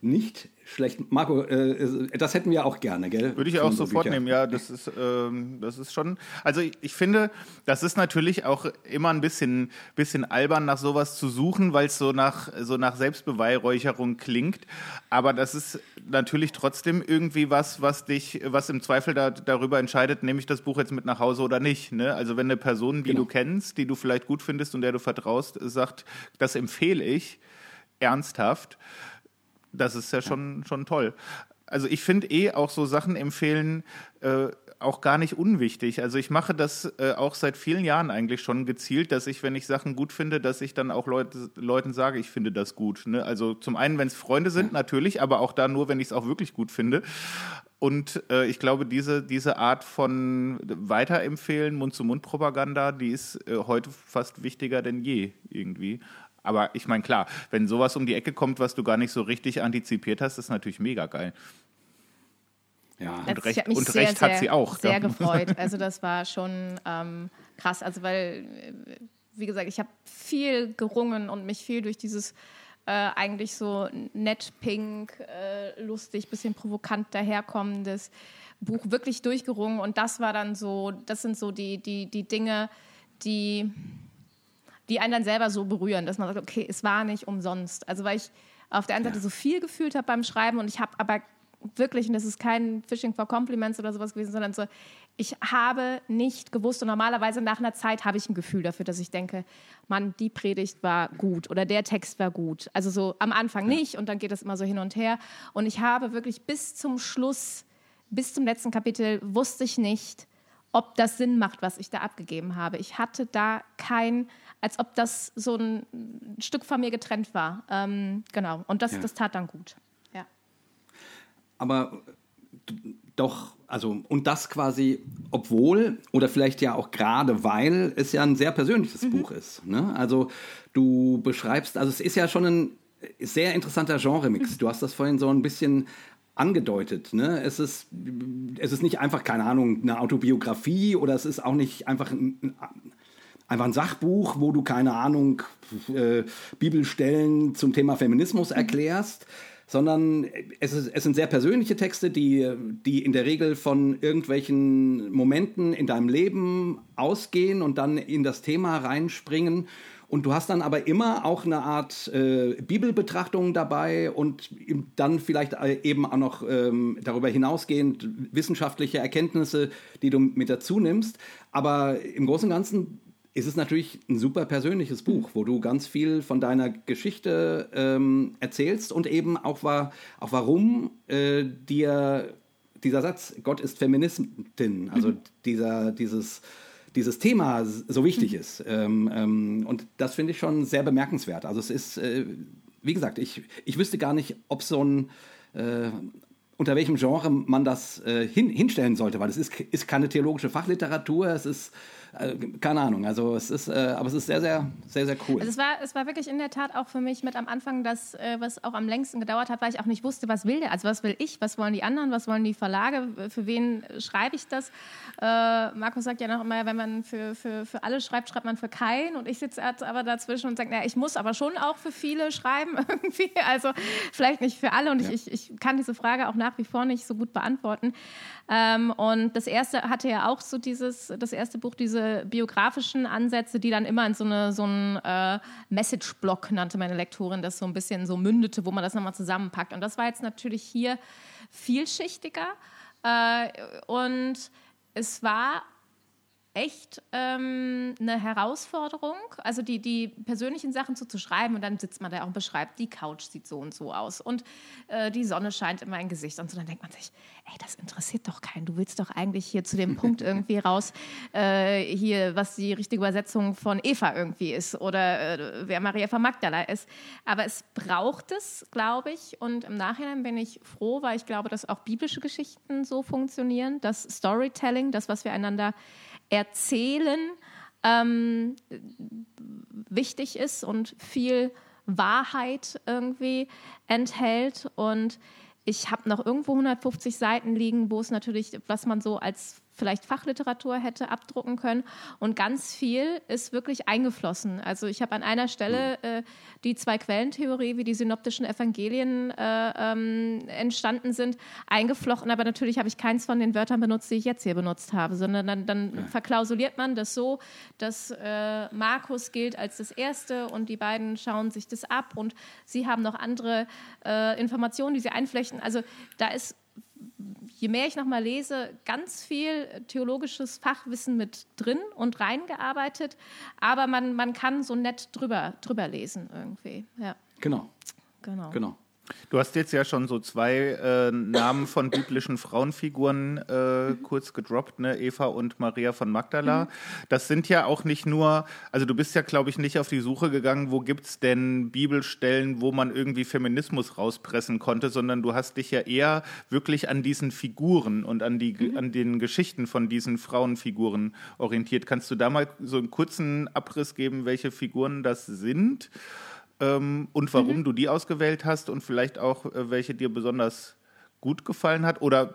Nicht schlecht. Marco, äh, das hätten wir auch gerne, gell? Würde ich auch sofort Bücher. nehmen, ja. Das ist, ähm, das ist schon. Also ich, ich finde, das ist natürlich auch immer ein bisschen, bisschen albern, nach sowas zu suchen, weil es so nach, so nach Selbstbeweihräucherung klingt. Aber das ist natürlich trotzdem irgendwie was, was dich, was im Zweifel da, darüber entscheidet, nehme ich das Buch jetzt mit nach Hause oder nicht. Ne? Also wenn eine Person, die Genau. du kennst, die du vielleicht gut findest und der du vertraust, sagt, das empfehle ich ernsthaft, das ist ja schon, schon toll. Also ich finde eh auch so Sachen empfehlen äh, auch gar nicht unwichtig. Also ich mache das äh, auch seit vielen Jahren eigentlich schon gezielt, dass ich, wenn ich Sachen gut finde, dass ich dann auch Leute, Leuten sage, ich finde das gut. Ne? Also zum einen, wenn es Freunde sind, natürlich, aber auch da nur, wenn ich es auch wirklich gut finde. Und äh, ich glaube, diese, diese Art von Weiterempfehlen, Mund-zu-Mund-Propaganda, die ist äh, heute fast wichtiger denn je irgendwie. Aber ich meine, klar, wenn sowas um die Ecke kommt, was du gar nicht so richtig antizipiert hast, ist natürlich mega geil. Ja. Und Das- recht- ich hab mich und sehr, recht hat sehr, sie auch, Sehr gefreut. Also das war schon ähm, krass. Also weil, äh, wie gesagt, ich habe viel gerungen und mich viel durch dieses äh, eigentlich so nett, pink, äh, lustig, bisschen provokant daherkommendes Buch wirklich durchgerungen. Und das war dann so, das sind so die, die, die Dinge, die die einen dann selber so berühren, dass man sagt, okay, es war nicht umsonst. Also weil ich auf der einen Seite so viel gefühlt habe beim Schreiben und ich habe aber wirklich, und das ist kein Fishing for Compliments oder sowas gewesen, sondern so, ich habe nicht gewusst und normalerweise nach einer Zeit habe ich ein Gefühl dafür, dass ich denke, Mann, die Predigt war gut oder der Text war gut. Also so am Anfang nicht und dann geht das immer so hin und her. Und ich habe wirklich bis zum Schluss, bis zum letzten Kapitel wusste ich nicht, ob das Sinn macht, was ich da abgegeben habe. Ich hatte da kein, als ob das so ein Stück von mir getrennt war. Ähm, genau. Und das, Ja. das tat dann gut. Ja. Aber d- doch, also, und das quasi, obwohl oder vielleicht ja auch gerade, weil es ja ein sehr persönliches Mhm. Buch ist. Ne? Also, du beschreibst, also, es ist ja schon ein sehr interessanter Mhm. Genremix. Du hast das vorhin so ein bisschen angedeutet. Ne? Es, ist, es ist nicht einfach, keine Ahnung, eine Autobiografie oder es ist auch nicht einfach ein, einfach ein Sachbuch, wo du keine Ahnung äh, Bibelstellen zum Thema Feminismus erklärst, sondern es, ist, es sind sehr persönliche Texte, die, die in der Regel von irgendwelchen Momenten in deinem Leben ausgehen und dann in das Thema reinspringen. Und du hast dann aber immer auch eine Art äh, Bibelbetrachtung dabei und dann vielleicht äh, eben auch noch ähm, darüber hinausgehend wissenschaftliche Erkenntnisse, die du mit dazu nimmst. Aber im Großen und Ganzen ist es natürlich ein super persönliches Buch, wo du ganz viel von deiner Geschichte ähm, erzählst und eben auch, war, auch warum äh, dir dieser Satz, Gott ist Feministin, also mhm. dieser, dieses, dieses Thema so wichtig mhm. ist. Ähm, ähm, und das finde ich schon sehr bemerkenswert. Also es ist, äh, wie gesagt, ich, ich wüsste gar nicht, ob so ein, äh, unter welchem Genre man das äh, hin, hinstellen sollte, weil es ist, ist keine theologische Fachliteratur, es ist äh, keine Ahnung. Also es ist, äh, aber es ist sehr, sehr, sehr, sehr cool. Also es war, es war wirklich in der Tat auch für mich mit am Anfang das, äh, was auch am längsten gedauert hat, weil ich auch nicht wusste, was will der, also was will ich, was wollen die anderen, was wollen die Verlage, für wen schreibe ich das? Äh, Markus sagt ja noch immer, wenn man für, für, für alle schreibt, schreibt man für keinen und ich sitze aber dazwischen und sage, naja, ich muss aber schon auch für viele schreiben irgendwie, also vielleicht nicht für alle und ja. ich, ich, ich kann diese Frage auch nach wie vor nicht so gut beantworten. Ähm, und das erste hatte ja auch so dieses, das erste Buch, diese biografischen Ansätze, die dann immer in so, eine, so einen äh, Message-Block, nannte meine Lektorin, das so ein bisschen so mündete, wo man das nochmal zusammenpackt. Und das war jetzt natürlich hier vielschichtiger. Äh, und es war echt ähm, eine Herausforderung, also die, die persönlichen Sachen so zu schreiben und dann sitzt man da auch und beschreibt, die Couch sieht so und so aus und äh, die Sonne scheint in mein Gesicht und so, dann denkt man sich, ey, das interessiert doch keinen, du willst doch eigentlich hier zu dem Punkt irgendwie raus, äh, hier, was die richtige Übersetzung von Eva irgendwie ist oder äh, wer Maria von Magdala ist, aber es braucht es, glaube ich, und im Nachhinein bin ich froh, weil ich glaube, dass auch biblische Geschichten so funktionieren, das Storytelling, das, was wir einander Erzählen ähm, wichtig ist und viel Wahrheit irgendwie enthält. Und ich habe noch irgendwo 150 Seiten liegen, wo es natürlich, was man so als vielleicht Fachliteratur hätte abdrucken können. Und ganz viel ist wirklich eingeflossen. Also ich habe an einer Stelle hm. äh, die zwei Quellentheorie, wie die synoptischen Evangelien äh, ähm, entstanden sind, eingeflochten. Aber natürlich habe ich keins von den Wörtern benutzt, die ich jetzt hier benutzt habe, sondern dann, dann verklausuliert man das so, dass äh, Markus gilt als das Erste und die beiden schauen sich das ab und sie haben noch andere äh, Informationen, die sie einflechten. Also da ist je mehr ich nochmal lese, ganz viel theologisches Fachwissen mit drin und reingearbeitet, aber man, man kann so nett drüber, drüber lesen irgendwie. Ja. Genau. Genau. genau. Du hast jetzt ja schon so zwei äh, Namen von biblischen Frauenfiguren äh, mhm. kurz gedroppt, ne? Eva und Maria von Magdala. Mhm. Das sind ja auch nicht nur, also du bist ja, glaube ich, nicht auf die Suche gegangen, wo gibt es denn Bibelstellen, wo man irgendwie Feminismus rauspressen konnte, sondern du hast dich ja eher wirklich an diesen Figuren und an, die, mhm. an den Geschichten von diesen Frauenfiguren orientiert. Kannst du da mal so einen kurzen Abriss geben, welche Figuren das sind? Ähm, und warum mhm. du die ausgewählt hast und vielleicht auch, äh, welche dir besonders gut gefallen hat oder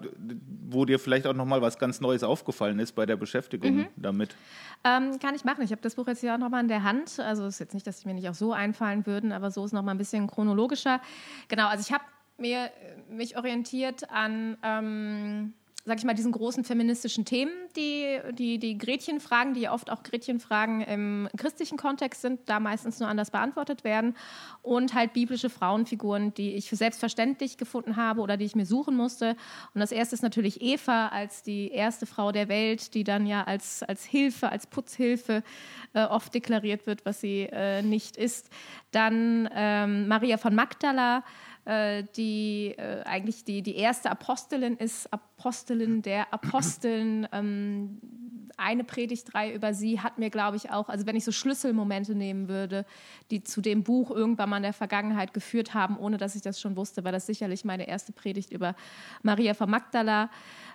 wo dir vielleicht auch nochmal was ganz Neues aufgefallen ist bei der Beschäftigung mhm. damit? Ähm, kann ich machen. Ich habe das Buch jetzt ja auch nochmal in der Hand. Also es ist jetzt nicht, dass sie mir nicht auch so einfallen würden, aber so ist nochmal ein bisschen chronologischer. Genau, also ich habe mir äh, mich orientiert an ähm, sag ich mal, diesen großen feministischen Themen, die, die, die Gretchenfragen, die oft auch Gretchenfragen im christlichen Kontext sind, da meistens nur anders beantwortet werden. Und halt biblische Frauenfiguren, die ich für selbstverständlich gefunden habe oder die ich mir suchen musste. Und das erste ist natürlich Eva als die erste Frau der Welt, die dann ja als, als Hilfe, als Putzhilfe äh, oft deklariert wird, was sie äh, nicht ist. Dann ähm, Maria von Magdala, die äh, eigentlich die, die erste Apostelin ist, Apostelin der Aposteln. Ähm, eine Predigtreihe über sie hat mir, glaube ich, auch, also wenn ich so Schlüsselmomente nehmen würde, die zu dem Buch irgendwann mal in der Vergangenheit geführt haben, ohne dass ich das schon wusste, war das sicherlich meine erste Predigt über Maria von Magdala.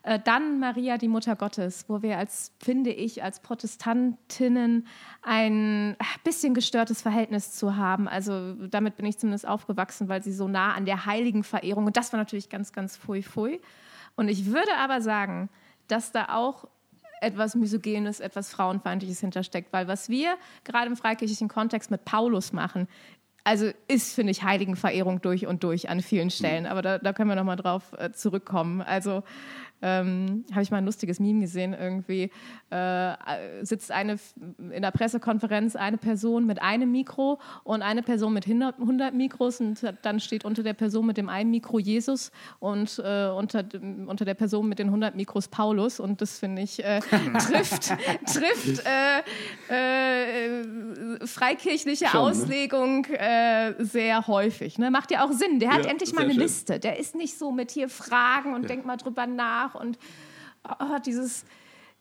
Äh, dann Maria, die Mutter Gottes, wo wir als, finde ich, als Protestantinnen ein bisschen gestörtes Verhältnis zu haben. Also damit bin ich zumindest aufgewachsen, weil sie so nah an der heiligen Verehrung, und das war natürlich ganz, ganz fui fui. Und ich würde aber sagen, dass da auch etwas Misogenes, etwas Frauenfeindliches hintersteckt. Weil was wir gerade im freikirchlichen Kontext mit Paulus machen, also ist, finde ich, Heiligenverehrung durch und durch an vielen Stellen. Aber da, da können wir nochmal drauf äh, zurückkommen. Also ähm, habe ich mal ein lustiges Meme gesehen, irgendwie äh, sitzt eine in der Pressekonferenz eine Person mit einem Mikro und eine Person mit 100, 100 Mikros und dann steht unter der Person mit dem einen Mikro Jesus und äh, unter, unter der Person mit den 100 Mikros Paulus und das finde ich äh, trifft, trifft äh, äh, freikirchliche Schon, ne? Auslegung ne? sehr häufig. Ne? Macht ja auch Sinn. Der hat ja, endlich mal eine schön. Liste. Der ist nicht so mit hier Fragen und ja. denkt mal drüber nach und oh, dieses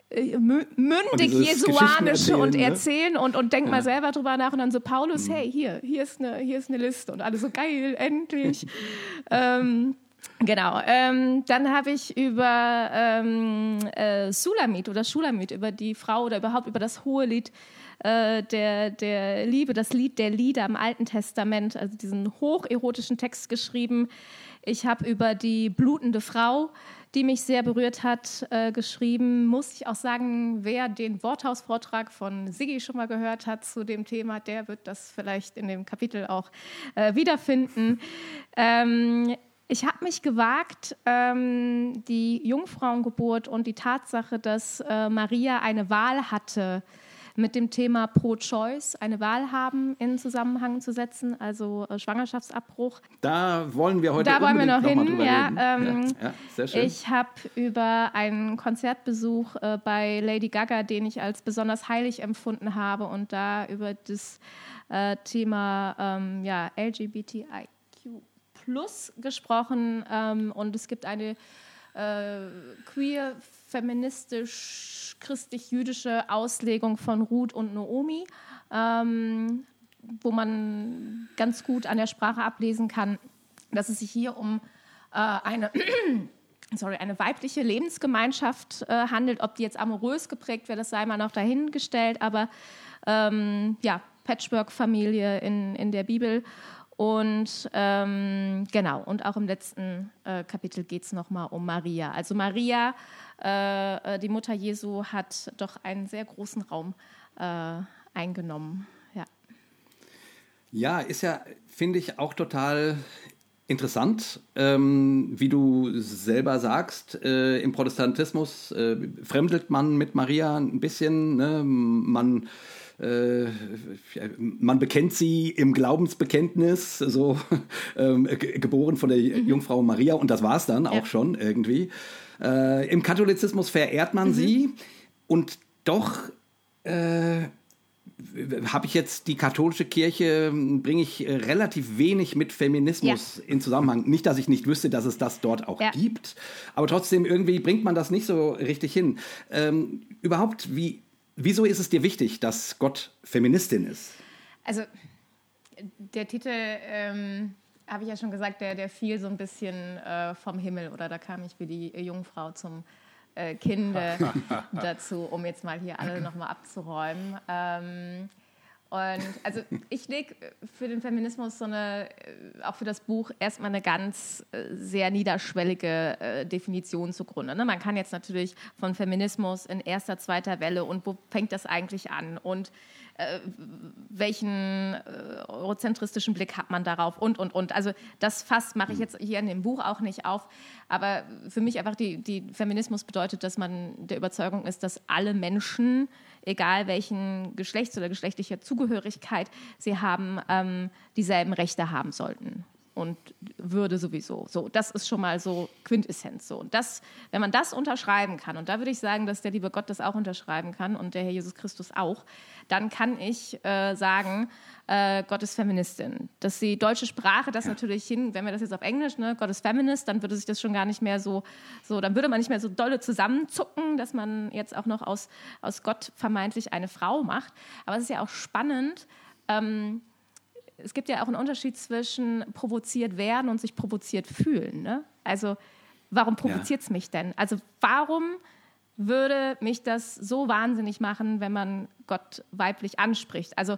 äh, mündig jesuanische und erzählen ne? und, und denk ja. mal selber drüber nach und dann so Paulus, mhm. hey, hier, hier ist, eine, hier ist eine Liste und alle so geil, endlich. ähm, genau. Ähm, dann habe ich über ähm, äh, Sulamit oder Schulamit, über die Frau oder überhaupt über das hohe Lied äh, der, der Liebe, das Lied der Lieder im Alten Testament, also diesen hocherotischen Text geschrieben. Ich habe über die blutende Frau die mich sehr berührt hat, äh, geschrieben. Muss ich auch sagen, wer den Worthausvortrag von Siggi schon mal gehört hat zu dem Thema, der wird das vielleicht in dem Kapitel auch äh, wiederfinden. Ähm, ich habe mich gewagt, ähm, die Jungfrauengeburt und die Tatsache, dass äh, Maria eine Wahl hatte, mit dem Thema Pro-Choice eine Wahl haben in Zusammenhang zu setzen, also äh, Schwangerschaftsabbruch. Da wollen wir heute da wollen wir noch, noch hin. Ja, ähm, ja, sehr schön. Ich habe über einen Konzertbesuch äh, bei Lady Gaga, den ich als besonders heilig empfunden habe, und da über das äh, Thema ähm, ja, LGBTIQ Plus gesprochen. Ähm, und es gibt eine äh, queer feministisch christlich-jüdische Auslegung von Ruth und Naomi, ähm, wo man ganz gut an der Sprache ablesen kann, dass es sich hier um äh, eine, sorry, eine weibliche Lebensgemeinschaft äh, handelt. Ob die jetzt amorös geprägt wird, das sei mal noch dahingestellt, aber ähm, ja, Patchwork-Familie in, in der Bibel. Und ähm, genau, und auch im letzten äh, Kapitel geht es nochmal um Maria. Also Maria äh, äh, die Mutter Jesu hat doch einen sehr großen Raum äh, eingenommen. Ja. ja, ist ja, finde ich, auch total interessant, ähm, wie du selber sagst, äh, im Protestantismus äh, fremdelt man mit Maria ein bisschen, ne? man äh, man bekennt sie im Glaubensbekenntnis, so ähm, geboren von der mhm. Jungfrau Maria und das war es dann ja. auch schon irgendwie. Äh, Im Katholizismus verehrt man mhm. sie und doch äh, habe ich jetzt die katholische Kirche, bringe ich äh, relativ wenig mit Feminismus ja. in Zusammenhang. Nicht, dass ich nicht wüsste, dass es das dort auch ja. gibt, aber trotzdem irgendwie bringt man das nicht so richtig hin. Ähm, überhaupt, wie, wieso ist es dir wichtig, dass Gott Feministin ist? Also, der Titel ähm, habe ich ja schon gesagt, der, der fiel so ein bisschen äh, vom Himmel oder da kam ich wie die Jungfrau zum äh, Kinde dazu, um jetzt mal hier alle nochmal abzuräumen. Ähm, und also ich lege für den Feminismus so eine, äh, auch für das Buch erstmal eine ganz äh, sehr niederschwellige äh, Definition zugrunde. Ne? Man kann jetzt natürlich von Feminismus in erster, zweiter Welle und wo fängt das eigentlich an und äh, welchen äh, eurozentristischen Blick hat man darauf und, und, und. Also das Fass mache ich jetzt hier in dem Buch auch nicht auf, aber für mich einfach die, die Feminismus bedeutet, dass man der Überzeugung ist, dass alle Menschen, egal welchen Geschlechts- oder geschlechtlicher Zugehörigkeit sie haben, ähm, dieselben Rechte haben sollten und Würde sowieso. So, das ist schon mal so Quintessenz. So. Und das, wenn man das unterschreiben kann, und da würde ich sagen, dass der liebe Gott das auch unterschreiben kann und der Herr Jesus Christus auch, dann kann ich äh, sagen, äh, Gott ist Feministin. Dass die deutsche Sprache das ja. natürlich hin, wenn wir das jetzt auf Englisch, ne, Gott ist Feminist, dann würde sich das schon gar nicht mehr so, so, dann würde man nicht mehr so dolle zusammenzucken, dass man jetzt auch noch aus, aus Gott vermeintlich eine Frau macht. Aber es ist ja auch spannend, ähm, es gibt ja auch einen Unterschied zwischen provoziert werden und sich provoziert fühlen. Ne? Also warum provoziert es ja. mich denn? Also warum würde mich das so wahnsinnig machen, wenn man Gott weiblich anspricht? Also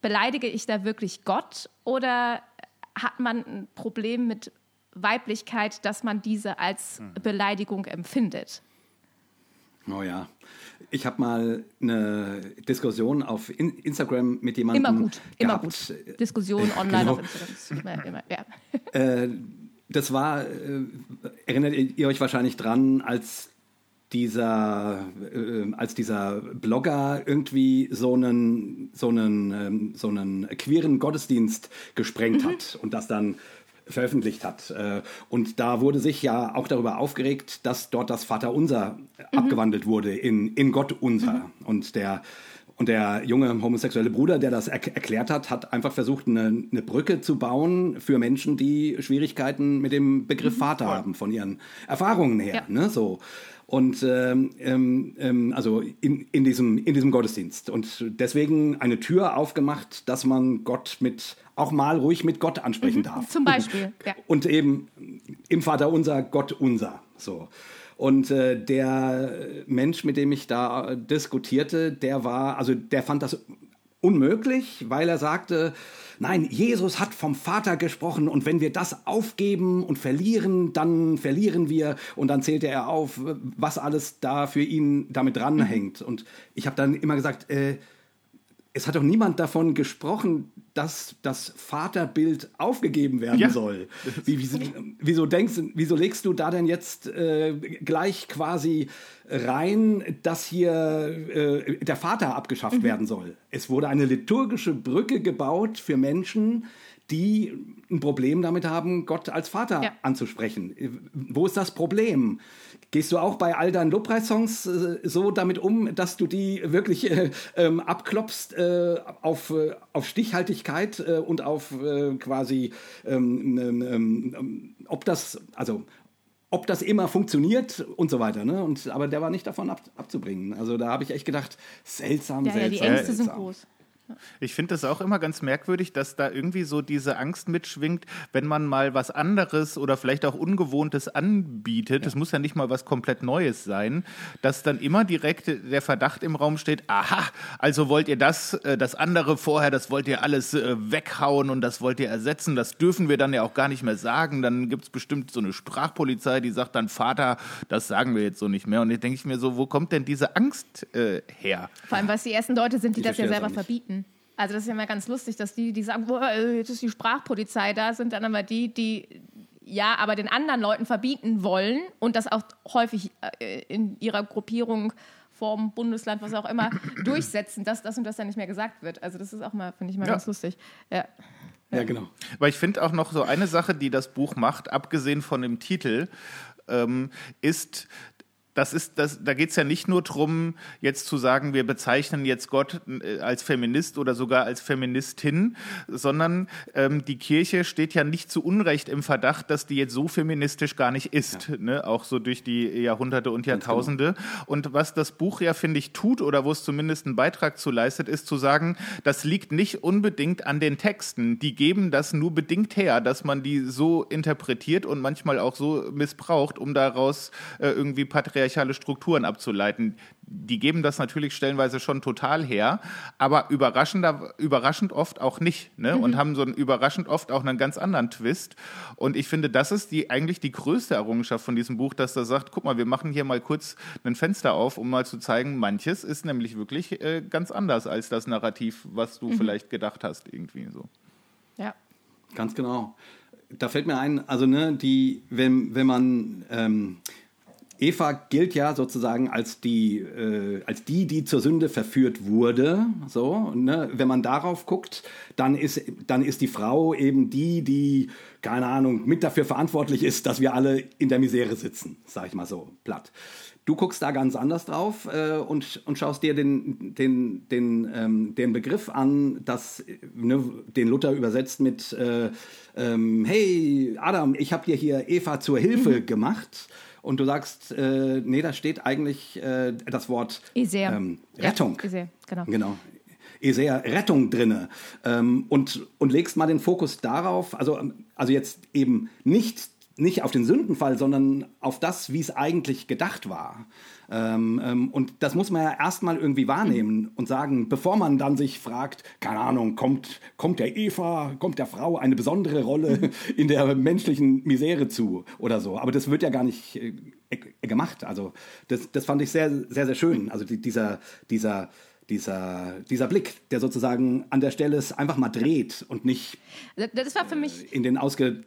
beleidige ich da wirklich Gott oder hat man ein Problem mit Weiblichkeit, dass man diese als hm. Beleidigung empfindet? Oh ja. Ich habe mal eine Diskussion auf in Instagram mit jemandem Immer gut, immer gehabt. gut. Diskussion online Genau. auf Instagram. ist Immer, immer, ja. Äh, das war, äh, erinnert ihr euch wahrscheinlich dran, als dieser, äh, als dieser Blogger irgendwie so einen, so einen, ähm, so einen queeren Gottesdienst gesprengt hat und das dann veröffentlicht hat. Äh, Und da wurde sich ja auch darüber aufgeregt, dass dort das Vaterunser abgewandelt wurde in, in Gott unser. Und der und der junge homosexuelle Bruder, der das er erklärt hat, hat einfach versucht, eine, eine Brücke zu bauen für Menschen, die Schwierigkeiten mit dem Begriff Vater haben, von ihren Erfahrungen her. Ja. Ne, so. Und ähm, ähm, ähm, also in, in, diesem, in diesem Gottesdienst. Und deswegen eine Tür aufgemacht, dass man Gott mit, auch mal ruhig mit Gott ansprechen darf. Zum Beispiel, ja. Und eben im Vater unser, Gott unser. So. Und äh, der Mensch, mit dem ich da diskutierte, der war, also der fand das unmöglich, weil er sagte, nein, Jesus hat vom Vater gesprochen und wenn wir das aufgeben und verlieren, dann verlieren wir und dann zählte er auf, was alles da für ihn damit dranhängt. Und ich habe dann immer gesagt, äh, es hat doch niemand davon gesprochen, dass das Vaterbild aufgegeben werden Ja. soll. Wie, wieso, wieso denkst, wieso legst du da denn jetzt äh, gleich quasi rein, dass hier äh, der Vater abgeschafft werden soll? Es wurde eine liturgische Brücke gebaut für Menschen, die ein Problem damit haben, Gott als Vater Ja. anzusprechen. Wo ist das Problem? Gehst du auch bei all deinen Lobpreissongs äh, so damit um, dass du die wirklich äh, ähm, abklopfst äh, auf, äh, auf Stichhaltigkeit äh, und auf äh, quasi, ähm, ähm, ähm, ob das, also ob das immer funktioniert und so weiter. Ne? Und, aber der war nicht davon ab, abzubringen. Also da habe ich echt gedacht, seltsam, Ja, ja, seltsam. die Ängste sind seltsam. groß. Ich finde das auch immer ganz merkwürdig, dass da irgendwie so diese Angst mitschwingt, wenn man mal was anderes oder vielleicht auch Ungewohntes anbietet. Es muss ja nicht mal was komplett Neues sein, dass dann immer direkt der Verdacht im Raum steht, aha, also wollt ihr das, äh, das andere vorher, das wollt ihr alles äh, weghauen und das wollt ihr ersetzen. Das dürfen wir dann ja auch gar nicht mehr sagen. Dann gibt es bestimmt so eine Sprachpolizei, die sagt dann, Vater, das sagen wir jetzt so nicht mehr. Und jetzt denke ich mir so, wo kommt denn diese Angst äh, her? Vor allem, weil es die ersten Leute sind, die Ich das ja selber verbieten. Also das ist ja immer ganz lustig, dass die, die sagen, boah, äh, jetzt ist die Sprachpolizei da, sind dann aber die, die ja, aber den anderen Leuten verbieten wollen und das auch häufig äh, in ihrer Gruppierung vom Bundesland, was auch immer, durchsetzen, dass das und das dann nicht mehr gesagt wird. Also das ist auch mal, finde ich mal Ja. ganz lustig. Ja. Ja, genau. Weil ich finde auch noch so eine Sache, die das Buch macht, abgesehen von dem Titel, ähm, ist, das ist, das, da geht es ja nicht nur darum, jetzt zu sagen, wir bezeichnen jetzt Gott äh, als Feminist oder sogar als Feministin, sondern ähm, die Kirche steht ja nicht zu Unrecht im Verdacht, dass die jetzt so feministisch gar nicht ist, ne? auch so durch die Jahrhunderte und Jahrtausende. Und was das Buch ja, finde ich, tut oder wo es zumindest einen Beitrag zu leistet, ist zu sagen, das liegt nicht unbedingt an den Texten. Die geben das nur bedingt her, dass man die so interpretiert und manchmal auch so missbraucht, um daraus äh, irgendwie patriarchale Strukturen abzuleiten. Die geben das natürlich stellenweise schon total her, aber überraschender, überraschend oft auch nicht. Ne? Und haben so einen überraschend oft auch einen ganz anderen Twist. Und ich finde, das ist die, eigentlich die größte Errungenschaft von diesem Buch, dass da sagt, guck mal, wir machen hier mal kurz ein Fenster auf, um mal zu zeigen, manches ist nämlich wirklich äh, ganz anders als das Narrativ, was du vielleicht gedacht hast, irgendwie so. ja. Ganz genau. Da fällt mir ein, also ne, die, wenn, wenn man ähm, Eva gilt ja sozusagen als die, äh, als die, die zur Sünde verführt wurde. So, ne? Wenn man darauf guckt, dann ist, dann ist die Frau eben die, die, keine Ahnung, mit dafür verantwortlich ist, dass wir alle in der Misere sitzen, sag ich mal so platt. Du guckst da ganz anders drauf äh, und, und schaust dir den, den, den, ähm, den Begriff an, das, ne, den Luther übersetzt mit äh, ähm, Hey Adam, ich habe dir hier Eva zur Hilfe gemacht. Und du sagst, äh, nee, da steht eigentlich äh, das Wort ähm, Rettung. Ja, Eser, genau. Genau. Eser, Rettung drinne. Ähm, und, und legst mal den Fokus darauf, also, also jetzt eben nicht, nicht auf den Sündenfall, sondern auf das, wie es eigentlich gedacht war. Ähm, ähm, und das muss man ja erstmal irgendwie wahrnehmen und sagen, bevor man dann sich fragt, keine Ahnung, kommt, kommt der Eva, kommt der Frau eine besondere Rolle in der menschlichen Misere zu oder so. Aber das wird ja gar nicht, äh, gemacht. Also das, das fand ich sehr, sehr, sehr schön. Also die, dieser, dieser, dieser, dieser Blick, der sozusagen an der Stelle es einfach mal dreht und nicht das war für mich in den ausge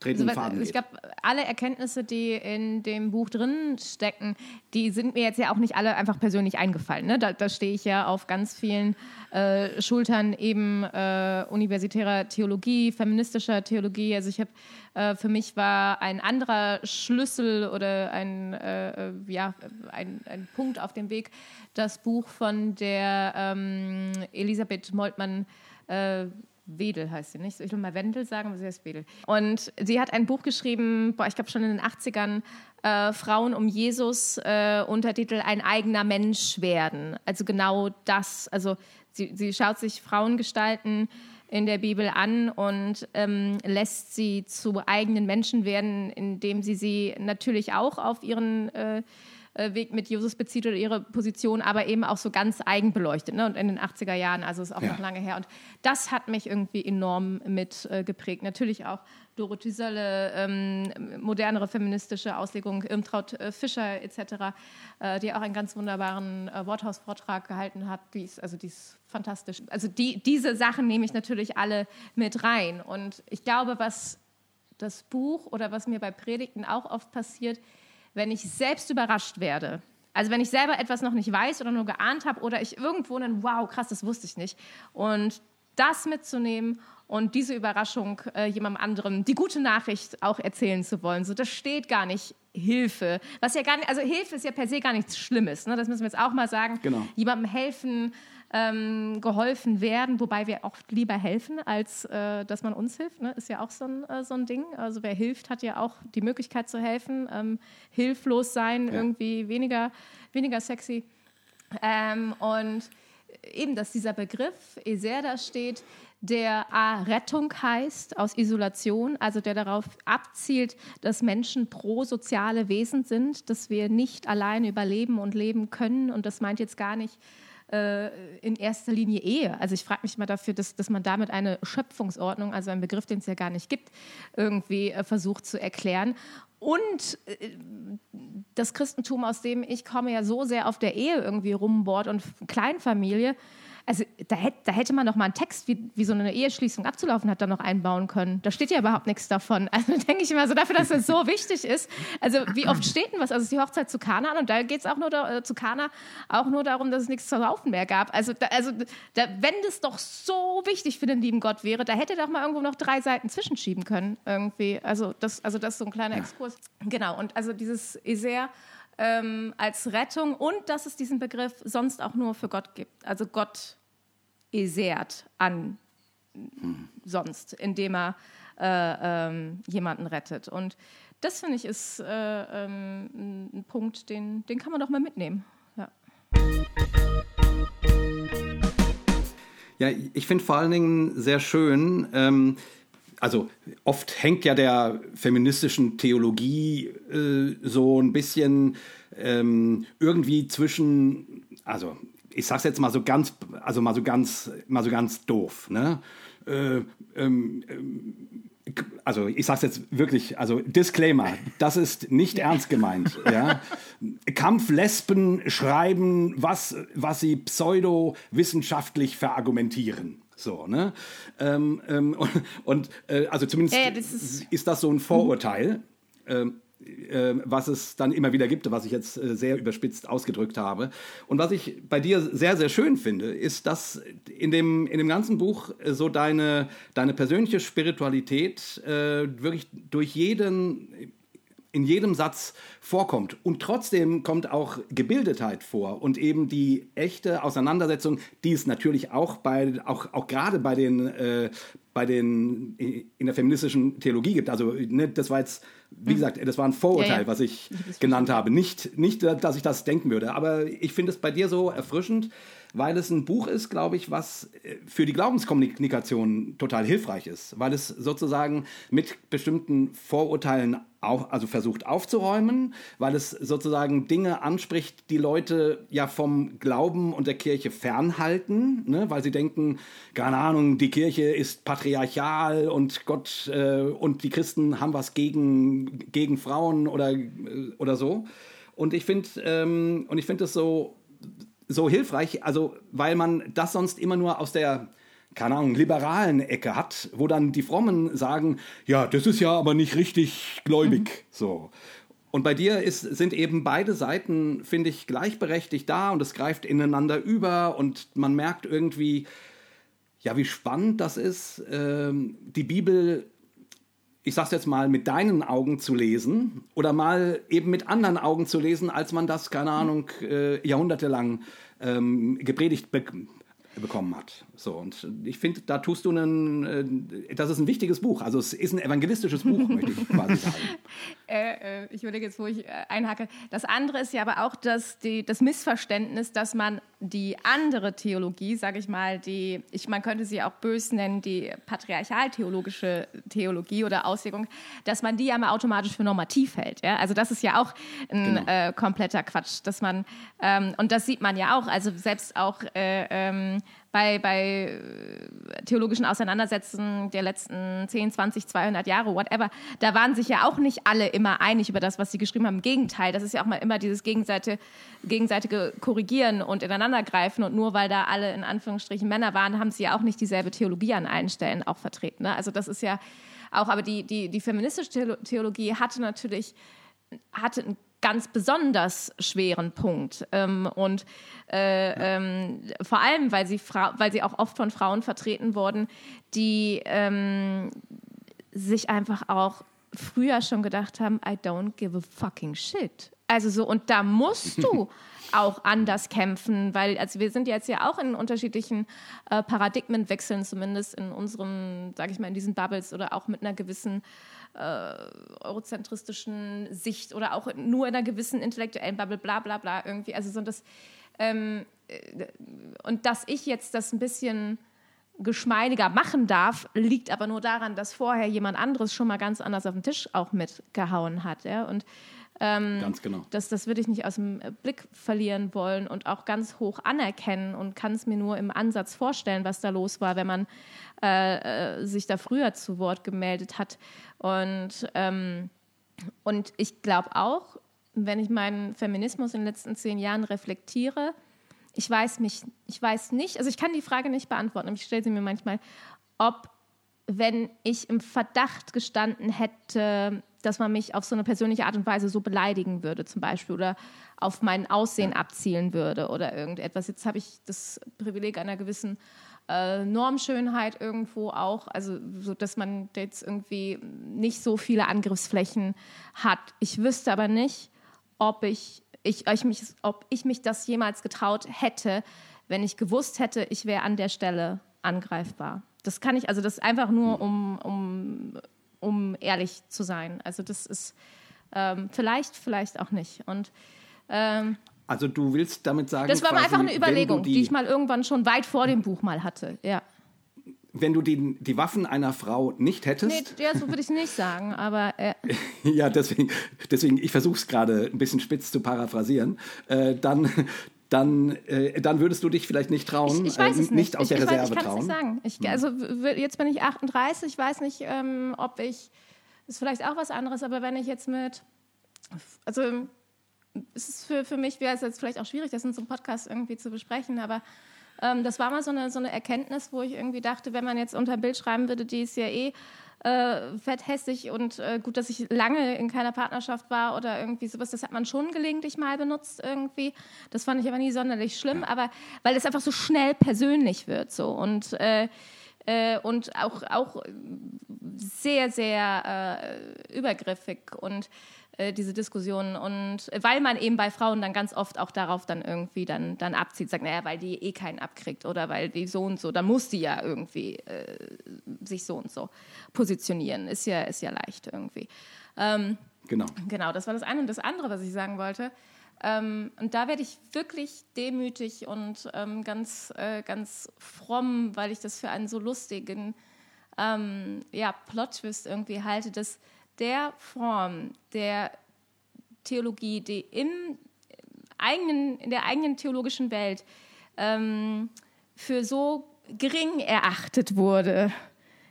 tretenden Also, Faden ich glaube, alle Erkenntnisse, die in dem Buch drin stecken, die sind mir jetzt ja auch nicht alle einfach persönlich eingefallen. Ne? Da, da stehe ich ja auf ganz vielen äh, Schultern eben äh, universitärer Theologie, feministischer Theologie. Also ich habe, äh, für mich war ein anderer Schlüssel oder ein, äh, ja, ein, ein Punkt auf dem Weg das Buch von der ähm, Elisabeth Moltmann äh, Wedel heißt sie nicht. Ich will mal Wendel sagen, aber sie heißt Wedel. Und sie hat ein Buch geschrieben, boah, ich glaube schon in den 80ern, äh, Frauen um Jesus, äh, Untertitel Ein eigener Mensch werden. Also genau das. Also sie, sie schaut sich Frauengestalten in der Bibel an und ähm, lässt sie zu eigenen Menschen werden, indem sie sie natürlich auch auf ihren äh, Weg mit Jesus bezieht oder ihre Position, aber eben auch so ganz eigen beleuchtet. Ne? Und in den 80er Jahren, also ist auch Ja. noch lange her. Und das hat mich irgendwie enorm mit äh, geprägt. Natürlich auch Dorothee Sölle, ähm, modernere feministische Auslegung, Irmtraut äh, Fischer etc., äh, die auch einen ganz wunderbaren äh, Worthausvortrag gehalten hat. Die ist, also die ist fantastisch. Also die, diese Sachen nehme ich natürlich alle mit rein. Und ich glaube, was das Buch oder was mir bei Predigten auch oft passiert, wenn ich selbst überrascht werde. Also wenn ich selber etwas noch nicht weiß oder nur geahnt habe oder ich irgendwo einen, wow, krass, das wusste ich nicht. Und das mitzunehmen und diese Überraschung äh, jemandem anderen, die gute Nachricht auch erzählen zu wollen. So, das steht gar nicht Hilfe. Was ja gar nicht, also Hilfe ist ja per se gar nichts Schlimmes. Ne? Das müssen wir jetzt auch mal sagen. Genau. Jemandem helfen, ähm, geholfen werden, wobei wir auch lieber helfen, als äh, dass man uns hilft. Ne? Ist ja auch so ein, äh, so ein Ding. Also wer hilft, hat ja auch die Möglichkeit zu helfen. Ähm, hilflos sein, irgendwie weniger, weniger sexy. Ähm, und eben, dass dieser Begriff Eser da steht, der A, Rettung heißt aus Isolation, also der darauf abzielt, dass Menschen prosoziale Wesen sind, dass wir nicht allein überleben und leben können. Und das meint jetzt gar nicht äh, in erster Linie Ehe. Also ich frage mich mal dafür, dass, dass man damit eine Schöpfungsordnung, also einen Begriff, den es ja gar nicht gibt, irgendwie äh, versucht zu erklären. Und äh, das Christentum, aus dem ich komme, ja so sehr auf der Ehe irgendwie rumbohrt und Kleinfamilie. Also da hätte, da hätte man doch mal einen Text, wie, wie so eine Eheschließung abzulaufen hat, da noch einbauen können. Da steht ja überhaupt nichts davon. Also denke ich immer so dafür, dass das so wichtig ist. Also wie oft steht denn was? Also es ist die Hochzeit zu Kana und da geht es auch nur da, äh, zu Kana auch nur darum, dass es nichts zu laufen mehr gab. Also, da, also da, wenn das doch so wichtig für den lieben Gott wäre, da hätte doch mal irgendwo noch drei Seiten zwischenschieben können irgendwie. Also das, also das ist so ein kleiner Exkurs. Genau. Und also dieses Eser ähm, als Rettung und dass es diesen Begriff sonst auch nur für Gott gibt. Also Gott esert an sonst, indem er äh, ähm, jemanden rettet. Und das finde ich ist äh, ähm, ein Punkt, den, den kann man doch mal mitnehmen. Ja. Ja, ich finde vor allen Dingen sehr schön, ähm, also oft hängt ja der feministischen Theologie äh, so ein bisschen ähm, irgendwie zwischen, also ich sag's jetzt mal so ganz, also mal so ganz, mal so ganz doof, ne? Äh, ähm, ähm, also ich sag's jetzt wirklich, also Disclaimer, das ist nicht ernst gemeint. Ja? Kampflesben schreiben, was, was sie pseudowissenschaftlich verargumentieren. So, ne? Ähm, ähm, und und äh, also zumindest ja, das ist- ist das so ein Vorurteil. Ähm, äh, was es dann immer wieder gibt, was ich jetzt äh, sehr überspitzt ausgedrückt habe. Und was ich bei dir sehr, sehr schön finde, ist, dass in dem, in dem ganzen Buch äh, so deine, deine persönliche Spiritualität äh, wirklich durch jeden, in jedem Satz vorkommt. Und trotzdem kommt auch Gebildetheit vor und eben die echte Auseinandersetzung, die es natürlich auch bei, auch, auch gerade bei den, äh, bei den, in der feministischen Theologie gibt. Also, ne, das war jetzt, wie gesagt, das war ein Vorurteil, Ja, ja. was ich genannt habe. Nicht, nicht, dass ich das denken würde, aber ich finde es bei dir so erfrischend, weil es ein Buch ist, glaube ich, was äh, für die Glaubenskommunikation total hilfreich ist, weil es sozusagen mit bestimmten Vorurteilen auch, also versucht aufzuräumen, weil es sozusagen Dinge anspricht, die Leute ja vom Glauben und der Kirche fernhalten, ne? weil sie denken, keine Ahnung, die Kirche ist patriarchal und Gott äh, und die Christen haben was gegen, gegen Frauen oder, äh, oder so. Und ich finde ähm, und ich finde das so so hilfreich, also weil man das sonst immer nur aus der keine Ahnung, liberalen Ecke hat, wo dann die Frommen sagen, ja, das ist ja aber nicht richtig gläubig. Mhm. So. Und bei dir ist, sind eben beide Seiten, finde ich, gleichberechtigt da und es greift ineinander über und man merkt irgendwie, ja, wie spannend das ist, ähm, die Bibel, ich sag's jetzt mal, mit deinen Augen zu lesen oder mal eben mit anderen Augen zu lesen, als man das, keine Ahnung, äh, jahrhundertelang ähm, gepredigt be bekommen hat. So, und ich finde, da tust du einen, äh, das ist ein wichtiges Buch. Also es ist ein evangelistisches Buch, möchte ich quasi sagen. Äh, äh, ich überlege jetzt, wo ich äh, einhacke. Das andere ist ja aber auch das, die, das Missverständnis, dass man die andere Theologie, sage ich mal, die, ich, man könnte sie auch bös nennen, die patriarchal-theologische Theologie oder Auslegung, dass man die ja mal automatisch für normativ hält. Ja? Also das ist ja auch ein genau. äh, kompletter Quatsch, dass man, ähm, und das sieht man ja auch, also selbst auch äh, ähm, bei, bei äh, theologischen Auseinandersetzungen der letzten 10, 20, 200 Jahre, whatever, da waren sich ja auch nicht alle immer einig über das, was sie geschrieben haben. Im Gegenteil, das ist ja auch mal immer dieses gegenseitige, gegenseitige Korrigieren und Ineinandergreifen. Und nur weil da alle in Anführungsstrichen Männer waren, haben sie ja auch nicht dieselbe Theologie an allen Stellen auch vertreten. Ne? Also das ist ja auch, aber die, die, die feministische Theologie hatte natürlich hatte einen ganz besonders schweren Punkt. Ähm, und äh, ähm, vor allem, weil sie, weil sie auch oft von Frauen vertreten wurden, die ähm, sich einfach auch früher schon gedacht haben, I don't give a fucking shit. Also so, und da musst du auch anders kämpfen, weil also wir sind jetzt ja auch in unterschiedlichen äh, Paradigmenwechseln, zumindest in unserem, sage ich mal, in diesen Bubbles oder auch mit einer gewissen äh, eurozentristischen Sicht oder auch nur in einer gewissen intellektuellen Bubble, bla bla bla irgendwie. Also so das ähm, äh, und dass ich jetzt das ein bisschen geschmeidiger machen darf, liegt aber nur daran, dass vorher jemand anderes schon mal ganz anders auf den Tisch auch mitgehauen hat. Ja? Und ähm, ganz genau. Das, das würde ich nicht aus dem Blick verlieren wollen und auch ganz hoch anerkennen und kann es mir nur im Ansatz vorstellen, was da los war, wenn man äh, äh, sich da früher zu Wort gemeldet hat. Und, ähm, und ich glaube auch, wenn ich meinen Feminismus in den letzten zehn Jahren reflektiere, ich weiß mich, ich weiß nicht, also ich kann die Frage nicht beantworten, aber ich stelle sie mir manchmal, ob wenn ich im Verdacht gestanden hätte, dass man mich auf so eine persönliche Art und Weise so beleidigen würde, zum Beispiel, oder auf mein Aussehen abzielen würde oder irgendetwas. Jetzt habe ich das Privileg einer gewissen äh, Normschönheit irgendwo auch, also so, dass man jetzt irgendwie nicht so viele Angriffsflächen hat. Ich wüsste aber nicht, ob ich, ich, ich mich, ob ich mich das jemals getraut hätte, wenn ich gewusst hätte, ich wäre an der Stelle angreifbar. Das kann ich, also das ist einfach nur, um, um um ehrlich zu sein. Also das ist ähm, vielleicht, vielleicht auch nicht. Und ähm, also du willst damit sagen, das war quasi, einfach eine Überlegung, die, die, ich mal irgendwann schon weit vor dem Buch mal hatte. Ja. Wenn du die, die Waffen einer Frau nicht hättest. Nee, ja, so würde ich nicht sagen, aber. Äh. ja, deswegen, deswegen ich versuche es gerade ein bisschen spitz zu paraphrasieren. Äh, dann, dann, äh, dann würdest du dich vielleicht nicht trauen, ich, ich äh, nicht. aus ich, der ich Reserve weiß, ich trauen. Ich kann es nicht sagen. Ich, also jetzt bin ich 38, ich weiß nicht, ähm, ob ich, das ist vielleicht auch was anderes, aber wenn ich jetzt mit, also es ist für, für mich, wäre es jetzt vielleicht auch schwierig, das in so einem Podcast irgendwie zu besprechen, aber ähm, das war mal so eine, so eine Erkenntnis, wo ich irgendwie dachte, wenn man jetzt unter ein Bild schreiben würde, die ist ja eh äh, fett hässlich und äh, gut, dass ich lange in keiner Partnerschaft war oder irgendwie sowas. Das hat man schon gelegentlich mal benutzt irgendwie. Das fand ich aber nie sonderlich schlimm, aber weil es einfach so schnell persönlich wird so und äh, äh und auch, auch sehr, sehr äh, übergriffig und äh, diese Diskussionen und weil man eben bei Frauen dann ganz oft auch darauf dann irgendwie dann, dann abzieht, sagt, naja, weil die eh keinen abkriegt oder weil die so und so, dann muss die ja irgendwie äh, sich so und so positionieren. Ist ja, ist ja leicht irgendwie. Ähm, genau. Genau, das war das eine. Und das andere, was ich sagen wollte, Ähm, und da werde ich wirklich demütig und ähm, ganz, äh, ganz fromm, weil ich das für einen so lustigen ähm, ja, Plot-Twist irgendwie halte, dass der Form der Theologie, die im eigenen, in der eigenen theologischen Welt ähm, für so gering erachtet wurde,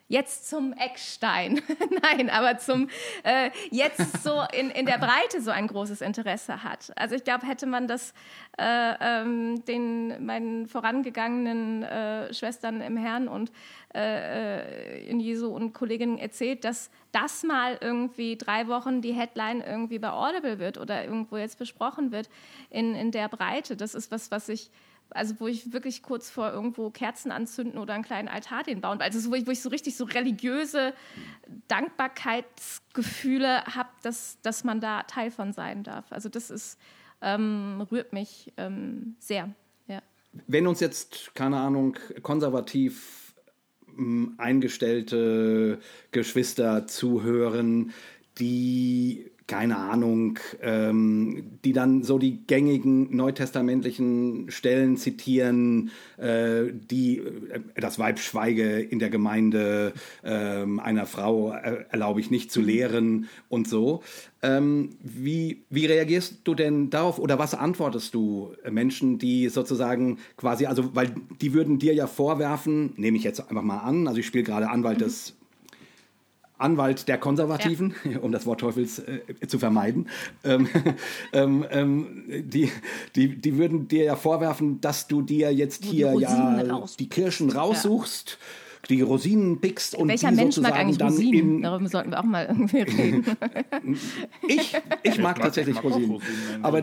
jetzt zum Eckstein. Nein, aber zum äh, jetzt so in, in der Breite so ein großes Interesse hat. Also ich glaube, hätte man das äh, ähm, den meinen vorangegangenen äh, Schwestern im Herrn und äh, äh, in Jesu und Kolleginnen erzählt, dass das mal irgendwie drei Wochen die Headline irgendwie bei Audible wird oder irgendwo jetzt besprochen wird in, in der Breite. Das ist was, was ich also wo ich wirklich kurz vor irgendwo Kerzen anzünden oder einen kleinen Altar den bauen, also wo ich, wo ich so richtig so religiöse Dankbarkeitsgefühle habe, dass, dass man da Teil von sein darf. Also das ist, ähm, rührt mich ähm, sehr. Ja. Wenn uns jetzt, keine Ahnung, konservativ ähm, eingestellte Geschwister zuhören, die keine Ahnung, ähm, die dann so die gängigen neutestamentlichen Stellen zitieren, äh, die äh, das Weib schweige in der Gemeinde äh, einer Frau äh, erlaube ich nicht zu lehren und so. Ähm, wie, wie reagierst du denn darauf oder was antwortest du Menschen, die sozusagen quasi, also weil die würden dir ja vorwerfen, nehme ich jetzt einfach mal an, also ich spiele gerade Anwalt mhm. des Anwalt der Konservativen, ja. um das Wort Teufels äh, zu vermeiden, ähm, ähm, ähm, die, die, die würden dir ja vorwerfen, dass du dir jetzt Wo hier ja die Kirschen raussuchst. Ja. Die Rosinen pickst und Welcher die Mensch mag eigentlich dann Rosinen? In, Darüber sollten wir auch mal irgendwie reden. ich, ich mag tatsächlich ich mag Rosinen. Rosinen. Aber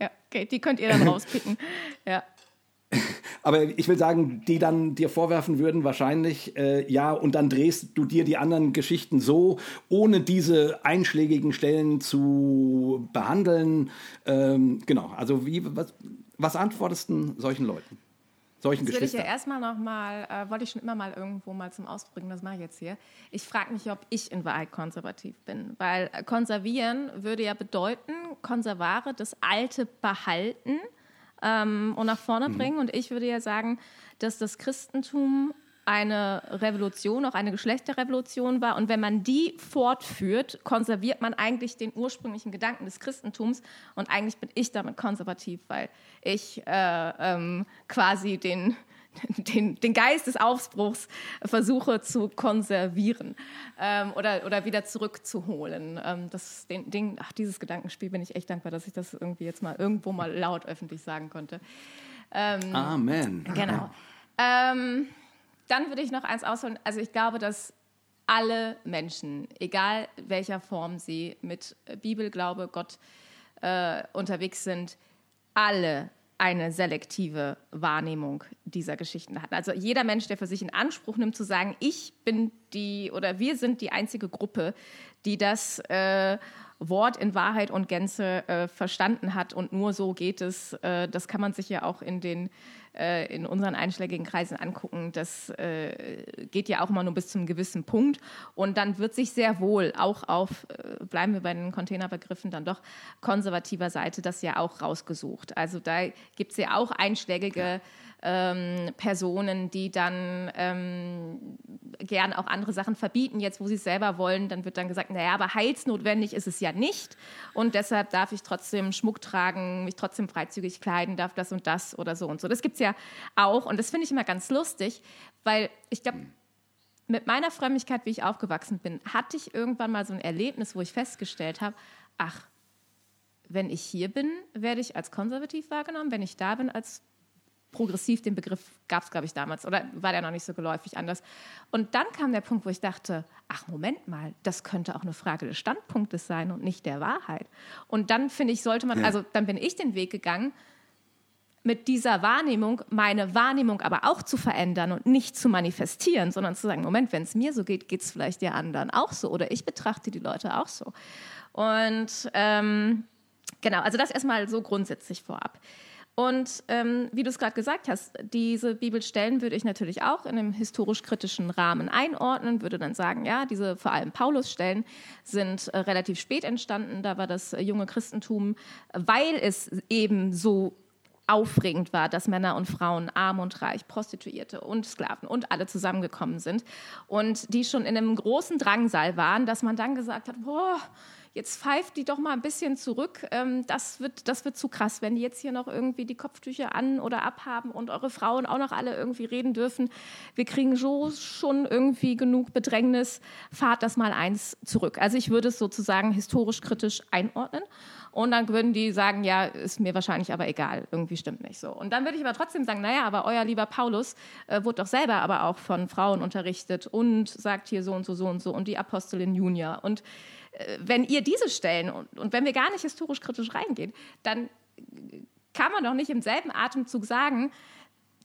ja, okay, die könnt ihr dann rauspicken. Ja. Aber ich will sagen, die dann dir vorwerfen würden, wahrscheinlich, äh, ja, und dann drehst du dir die anderen Geschichten so, ohne diese einschlägigen Stellen zu behandeln. Ähm, genau, also wie, was, was antwortest du solchen Leuten? Solchen das will ich ja erstmal nochmal, äh, wollte ich schon immer mal irgendwo mal zum Ausbringen, das mache ich jetzt hier. Ich frage mich, ob ich in Wahrheit konservativ bin, weil konservieren würde ja bedeuten, konservare, das Alte behalten ähm, und nach vorne mhm. bringen. Und ich würde ja sagen, dass das Christentum eine Revolution, auch eine Geschlechterrevolution war. Und wenn man die fortführt, konserviert man eigentlich den ursprünglichen Gedanken des Christentums. Und eigentlich bin ich damit konservativ, weil ich äh, ähm, quasi den, den, den Geist des Aufbruchs versuche zu konservieren ähm, oder, oder wieder zurückzuholen. Ähm, das, den, den, ach, dieses Gedankenspiel bin ich echt dankbar, dass ich das irgendwie jetzt mal irgendwo mal laut öffentlich sagen konnte. Ähm, Amen. Genau. Ähm, dann würde ich noch eins ausholen. Also ich glaube, dass alle Menschen, egal welcher Form sie mit Bibel, Glaube, Gott äh, unterwegs sind, alle eine selektive Wahrnehmung dieser Geschichten hat. Also jeder Mensch, der für sich in Anspruch nimmt, zu sagen, ich bin die oder wir sind die einzige Gruppe, die das äh, Wort in Wahrheit und Gänze äh, verstanden hat und nur so geht es. Äh, das kann man sich ja auch in den äh, in unseren einschlägigen Kreisen angucken. Das äh, geht ja auch immer nur bis zu einem gewissen Punkt und dann wird sich sehr wohl auch auf äh, bleiben wir bei den Containerbegriffen dann doch konservativer Seite das ja auch rausgesucht. Also da gibt es ja auch einschlägige ähm, Personen, die dann ähm, gern auch andere Sachen verbieten, jetzt wo sie es selber wollen, dann wird dann gesagt, naja, aber heilsnotwendig ist es ja nicht. Und deshalb darf ich trotzdem Schmuck tragen, mich trotzdem freizügig kleiden, darf das und das oder so und so. Das gibt es ja auch. Und das finde ich immer ganz lustig, weil ich glaube, mit meiner Frömmigkeit, wie ich aufgewachsen bin, hatte ich irgendwann mal so ein Erlebnis, wo ich festgestellt habe, ach, wenn ich hier bin, werde ich als konservativ wahrgenommen, wenn ich da bin, als progressiv, den Begriff gab es, glaube ich, damals, oder war der noch nicht so geläufig anders. Und dann kam der Punkt, wo ich dachte, ach, Moment mal, das könnte auch eine Frage des Standpunktes sein und nicht der Wahrheit. Und dann, finde ich, sollte man, ja. also dann bin ich den Weg gegangen, mit dieser Wahrnehmung meine Wahrnehmung aber auch zu verändern und nicht zu manifestieren, sondern zu sagen, Moment, wenn es mir so geht, geht es vielleicht der anderen auch so oder ich betrachte die Leute auch so. Und ähm, genau, also das erstmal so grundsätzlich vorab. Und ähm, wie du es gerade gesagt hast, diese Bibelstellen würde ich natürlich auch in einem historisch-kritischen Rahmen einordnen, würde dann sagen, ja, diese vor allem Paulusstellen sind äh, relativ spät entstanden. Da war das äh, junge Christentum, weil es eben so aufregend war, dass Männer und Frauen, arm und reich, Prostituierte und Sklaven und alle zusammengekommen sind und die schon in einem großen Drangsal waren, dass man dann gesagt hat, boah, jetzt pfeift die doch mal ein bisschen zurück. Ähm, das, wird, das wird zu krass, wenn die jetzt hier noch irgendwie die Kopftücher an oder abhaben und eure Frauen auch noch alle irgendwie reden dürfen. Wir kriegen so schon irgendwie genug Bedrängnis. Fahrt das mal eins zurück. Also ich würde es sozusagen historisch kritisch einordnen. Und dann würden die sagen, ja, ist mir wahrscheinlich aber egal, irgendwie stimmt nicht so. Und dann würde ich aber trotzdem sagen, naja, aber euer lieber Paulus äh, wurde doch selber aber auch von Frauen unterrichtet und sagt hier so und so, so und so und die Apostelin Junia. Und wenn ihr diese Stellen und, und wenn wir gar nicht historisch kritisch reingehen, dann kann man doch nicht im selben Atemzug sagen,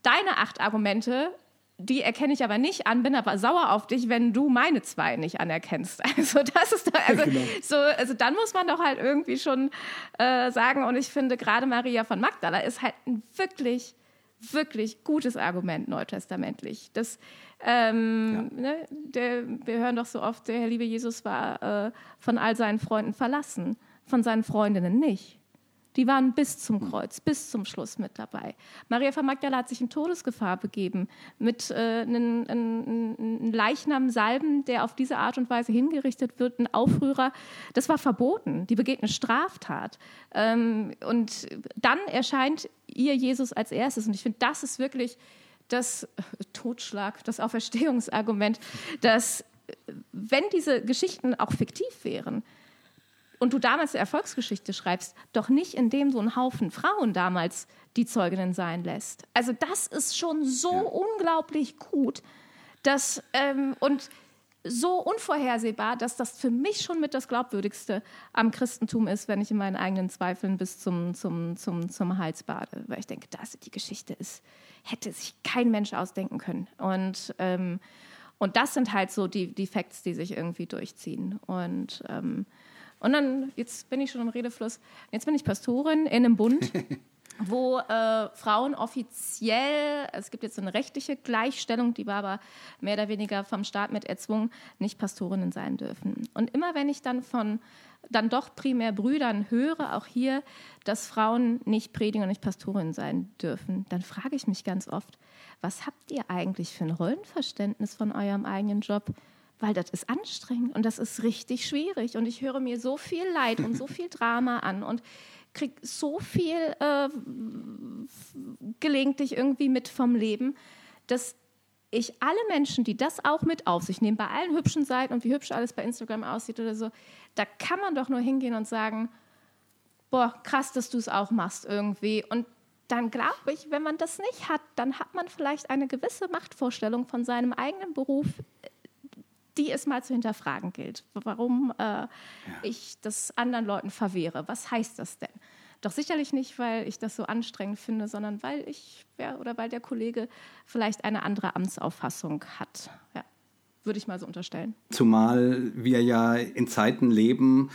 deine acht Argumente, die erkenne ich aber nicht an, bin aber sauer auf dich, wenn du meine zwei nicht anerkennst. Also das ist doch, also, genau. so, also dann muss man doch halt irgendwie schon äh, sagen, und ich finde gerade Maria von Magdala ist halt ein wirklich, wirklich gutes Argument neutestamentlich. Das, ähm, ja. ne, der, wir hören doch so oft, der Herr liebe Jesus war äh, von all seinen Freunden verlassen, von seinen Freundinnen nicht. Die waren bis zum Kreuz, bis zum Schluss mit dabei. Maria von Magdala hat sich in Todesgefahr begeben, mit äh, einem, einem Leichnam salben, der auf diese Art und Weise hingerichtet wird, ein Aufrührer. Das war verboten. Die begeht eine Straftat. Ähm, und dann erscheint ihr Jesus als erstes. Und ich finde, das ist wirklich das äh, Totschlag, das Auferstehungsargument, dass äh, wenn diese Geschichten auch fiktiv wären, und du damals eine Erfolgsgeschichte schreibst, doch nicht indem so ein Haufen Frauen damals die Zeuginnen sein lässt. Also das ist schon so ja. unglaublich gut, dass ähm, und so unvorhersehbar, dass das für mich schon mit das Glaubwürdigste am Christentum ist, wenn ich in meinen eigenen Zweifeln bis zum, zum, zum, zum Hals bade. Weil ich denke, das die Geschichte ist, hätte sich kein Mensch ausdenken können. Und, ähm, und das sind halt so die, die Facts, die sich irgendwie durchziehen. Und, ähm, und dann, jetzt bin ich schon im Redefluss, jetzt bin ich Pastorin in einem Bund. wo äh, Frauen offiziell, es gibt jetzt eine rechtliche Gleichstellung, die war aber mehr oder weniger vom Staat mit erzwungen, nicht Pastorinnen sein dürfen. Und immer wenn ich dann von dann doch primär Brüdern höre, auch hier, dass Frauen nicht Prediger und nicht Pastorinnen sein dürfen, dann frage ich mich ganz oft, was habt ihr eigentlich für ein Rollenverständnis von eurem eigenen Job? Weil das ist anstrengend und das ist richtig schwierig. Und ich höre mir so viel Leid und so viel Drama an und kriege so viel äh, gelegentlich irgendwie mit vom Leben, dass ich alle Menschen, die das auch mit auf sich nehmen, bei allen hübschen Seiten und wie hübsch alles bei Instagram aussieht oder so, da kann man doch nur hingehen und sagen, boah, krass, dass du es auch machst irgendwie. Und dann glaube ich, wenn man das nicht hat, dann hat man vielleicht eine gewisse Machtvorstellung von seinem eigenen Beruf, die es mal zu hinterfragen gilt. Warum äh, ja. ich das anderen Leuten verwehre. Was heißt das denn? Doch sicherlich nicht, weil ich das so anstrengend finde, sondern weil ich ja, oder weil der Kollege vielleicht eine andere Amtsauffassung hat. Ja, würde ich mal so unterstellen. Zumal wir ja in Zeiten leben,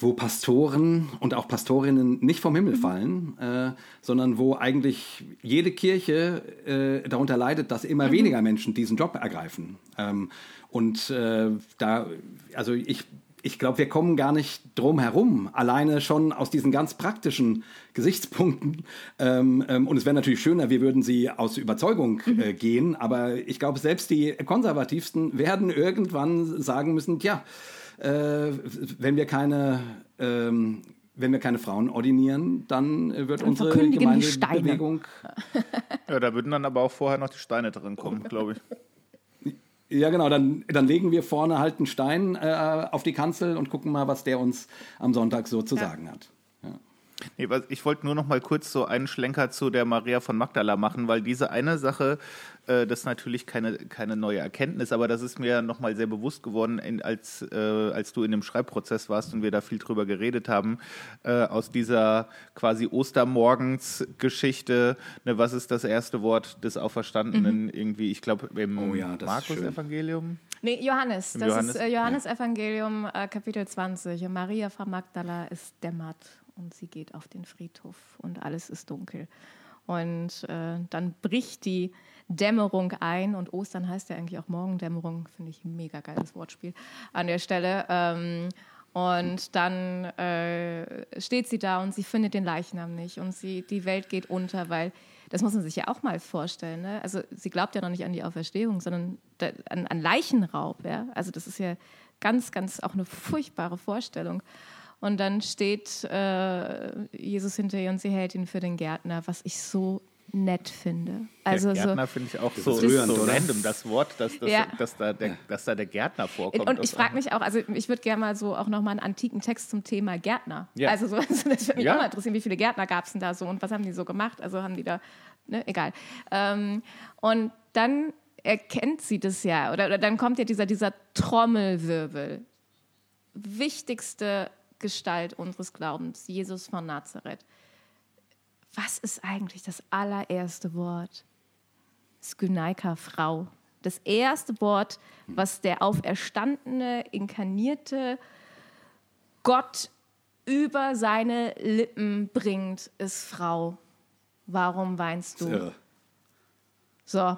wo Pastoren und auch Pastorinnen nicht vom Himmel mhm. fallen, äh, sondern wo eigentlich jede Kirche äh, darunter leidet, dass immer mhm. weniger Menschen diesen Job ergreifen. Ähm, und äh, da, also ich ich glaube, wir kommen gar nicht drum herum, alleine schon aus diesen ganz praktischen Gesichtspunkten. Ähm, ähm, und es wäre natürlich schöner, wir würden sie aus Überzeugung mhm. äh, gehen, aber ich glaube, selbst die Konservativsten werden irgendwann sagen müssen, ja, äh, wenn wir keine ähm, wenn wir keine Frauen ordinieren, dann wird dann unsere Gemeindebewegung. ja, da würden dann aber auch vorher noch die Steine drin kommen, glaube ich. Ja, genau. Dann, dann legen wir vorne halt einen Stein äh, auf die Kanzel und gucken mal, was der uns am Sonntag so zu ja. sagen hat. Nee, ich wollte nur noch mal kurz so einen Schlenker zu der Maria von Magdala machen, weil diese eine Sache, äh, das ist natürlich keine, keine neue Erkenntnis, aber das ist mir noch mal sehr bewusst geworden, in, als, äh, als du in dem Schreibprozess warst und wir da viel drüber geredet haben, äh, aus dieser quasi Ostermorgens-Geschichte, ne, was ist das erste Wort des Auferstandenen mhm. irgendwie, ich glaube im oh ja, Markus-Evangelium? Nee, Johannes. Im das Johannes? ist äh, Johannes Evangelium, äh, Kapitel 20. Maria von Magdala ist dämmert und sie geht auf den Friedhof und alles ist dunkel. Und äh, dann bricht die Dämmerung ein und Ostern heißt ja eigentlich auch Morgendämmerung, finde ich ein mega geiles Wortspiel an der Stelle. Ähm, und dann äh, steht sie da und sie findet den Leichnam nicht und sie, die Welt geht unter, weil das muss man sich ja auch mal vorstellen. Ne? Also sie glaubt ja noch nicht an die Auferstehung, sondern an, an, Leichenraub. Ja? Also das ist ja ganz, ganz auch eine furchtbare Vorstellung. Und dann steht äh, Jesus hinter ihr und sie hält ihn für den Gärtner, was ich so nett finde. Also der Gärtner so, finde ich auch so, rührend, so random, das Wort, dass, dass, ja. dass, da der, dass da der Gärtner vorkommt. Und ich frage mich auch, also ich würde gerne mal so auch nochmal einen antiken Text zum Thema Gärtner. Ja. Also so, also das würde mich ja. auch mal interessieren, wie viele Gärtner gab es denn da so und was haben die so gemacht? Also haben die da, ne, egal. Ähm, und dann erkennt sie das ja, oder, oder dann kommt ja dieser, dieser Trommelwirbel. Wichtigste Gestalt unseres Glaubens, Jesus von Nazareth was ist eigentlich das allererste Wort? Skynaika, Frau. Das erste Wort, was der auferstandene, inkarnierte Gott über seine Lippen bringt, ist Frau. Warum weinst du? So,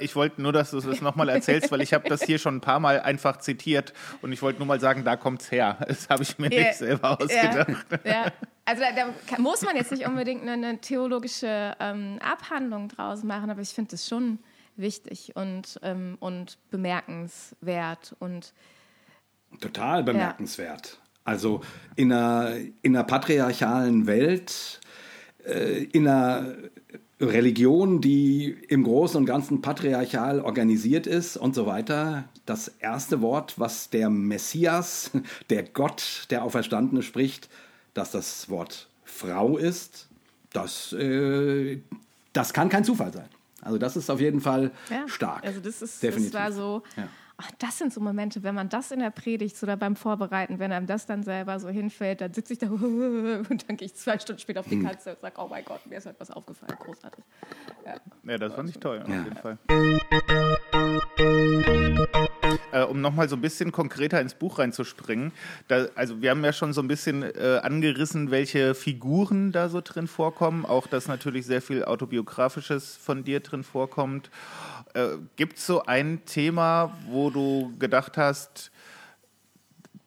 ich wollte nur, dass du das nochmal erzählst, weil ich habe das hier schon ein paar Mal einfach zitiert und ich wollte nur mal sagen, da kommt es her. Das habe ich mir yeah. nicht selber ausgedacht. Ja. ja. Also da, da, muss man jetzt nicht unbedingt eine, eine theologische ähm, Abhandlung draus machen, aber ich finde das schon wichtig und, ähm, und bemerkenswert und total bemerkenswert. Ja. Also in einer, in einer patriarchalen Welt, äh, in einer Religion, die im Großen und Ganzen patriarchal organisiert ist und so weiter. Das erste Wort, was der Messias, der Gott, der Auferstandene spricht, dass das Wort Frau ist, das, äh, das kann kein Zufall sein. Also das ist auf jeden Fall ja, stark. Also das, ist, Definitiv. das war so, ja. Ach, das sind so Momente, wenn man das in der Predigt oder beim Vorbereiten, wenn einem das dann selber so hinfällt, dann sitze ich da und dann gehe ich zwei Stunden später auf die hm. Katze und sage, oh mein Gott, mir ist etwas aufgefallen, großartig. Ja, ja das fand ich toll, auf jeden Fall. Äh, um nochmal so ein bisschen konkreter ins Buch reinzuspringen, da, also wir haben ja schon so ein bisschen äh, angerissen, welche Figuren da so drin vorkommen, auch dass natürlich sehr viel autobiografisches von dir drin vorkommt. Äh, Gibt es so ein Thema, wo du gedacht hast,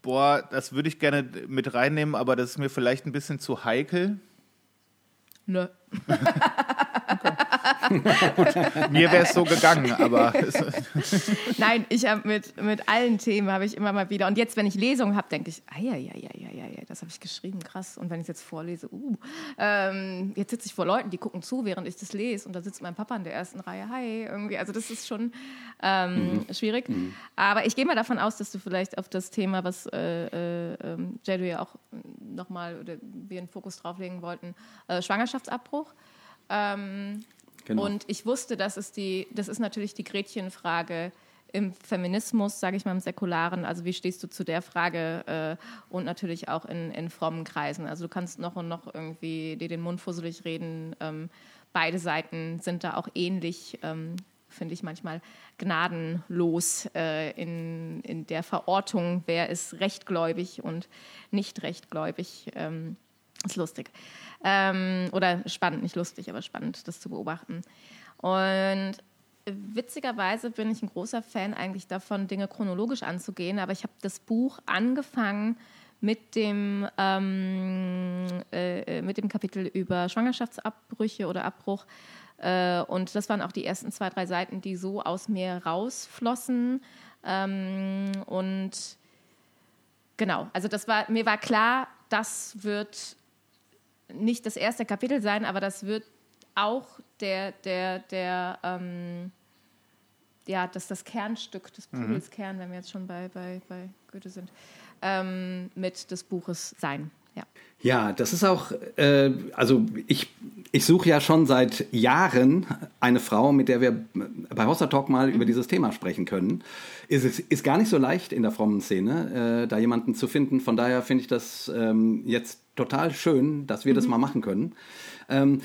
boah, das würde ich gerne mit reinnehmen, aber das ist mir vielleicht ein bisschen zu heikel? Nö. Mir wäre es so gegangen, aber. Nein, ich habe mit, mit allen Themen habe ich immer mal wieder. Und jetzt, wenn ich Lesungen habe, denke ich, ah ja, ja, ja, ja, ja, das habe ich geschrieben, krass. Und wenn ich es jetzt vorlese, uh, ähm, jetzt sitze ich vor Leuten, die gucken zu, während ich das lese. Und da sitzt mein Papa in der ersten Reihe, hi, irgendwie. Also das ist schon ähm, mhm. schwierig. Mhm. Aber ich gehe mal davon aus, dass du vielleicht auf das Thema, was äh, äh, ähm, Jadu ja auch nochmal, oder wir einen Fokus drauflegen wollten, äh, Schwangerschaftsabbruch. Ähm, Genau. Und ich wusste, das ist, die, das ist natürlich die Gretchenfrage im Feminismus, sage ich mal im Säkularen. Also wie stehst du zu der Frage äh, und natürlich auch in, in frommen Kreisen. Also du kannst noch und noch irgendwie dir den Mund fusselig reden. Ähm, beide Seiten sind da auch ähnlich, ähm, finde ich manchmal gnadenlos äh, in, in der Verortung, wer ist rechtgläubig und nicht rechtgläubig. Ähm, ist lustig. Ähm, oder spannend, nicht lustig, aber spannend, das zu beobachten. Und witzigerweise bin ich ein großer Fan eigentlich davon, Dinge chronologisch anzugehen, aber ich habe das Buch angefangen mit dem, ähm, äh, mit dem Kapitel über Schwangerschaftsabbrüche oder Abbruch. Äh, und das waren auch die ersten zwei, drei Seiten, die so aus mir rausflossen. Ähm, und genau, also das war, mir war klar, das wird nicht das erste Kapitel sein, aber das wird auch der, der, der, ähm, ja, das das Kernstück des. Pudels mhm. Kern, wenn wir jetzt schon bei, bei, bei Goethe sind, ähm, mit des Buches sein. Ja. Das ist auch, äh, also ich, ich suche ja schon seit Jahren eine Frau, mit der wir bei Hossa Talk mal mhm. über dieses Thema sprechen können. Ist, ist gar nicht so leicht in der frommen Szene, äh, da jemanden zu finden. Von daher finde ich das ähm, jetzt total schön, dass wir mhm. das mal machen können. Ähm,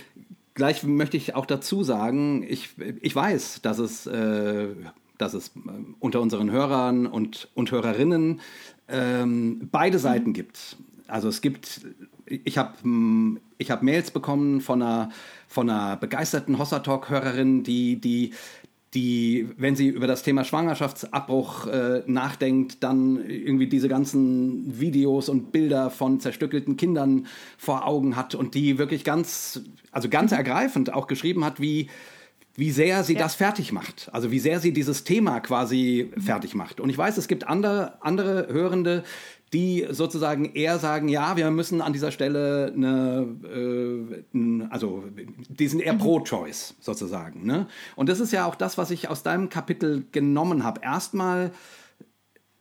gleich möchte ich auch dazu sagen, ich, ich weiß, dass es, äh, dass es äh, unter unseren Hörern und, und Hörerinnen ähm, beide Seiten mhm. gibt. also es gibt, ich habe ich hab Mails bekommen von einer, von einer begeisterten Hossa Talk-Hörerin, die, die die, wenn sie über das Thema Schwangerschaftsabbruch äh, nachdenkt, dann irgendwie diese ganzen Videos und Bilder von zerstückelten Kindern vor Augen hat und die wirklich ganz, also ganz ergreifend auch geschrieben hat, wie, wie sehr sie ja. das fertig macht. Also wie sehr sie dieses Thema quasi fertig macht. Und ich weiß, es gibt andere, andere Hörende, die sozusagen eher sagen, ja, wir müssen an dieser Stelle eine, äh, also die sind eher mhm. pro-choice sozusagen. Ne? Und das ist ja auch das, was ich aus deinem Kapitel genommen habe. Erstmal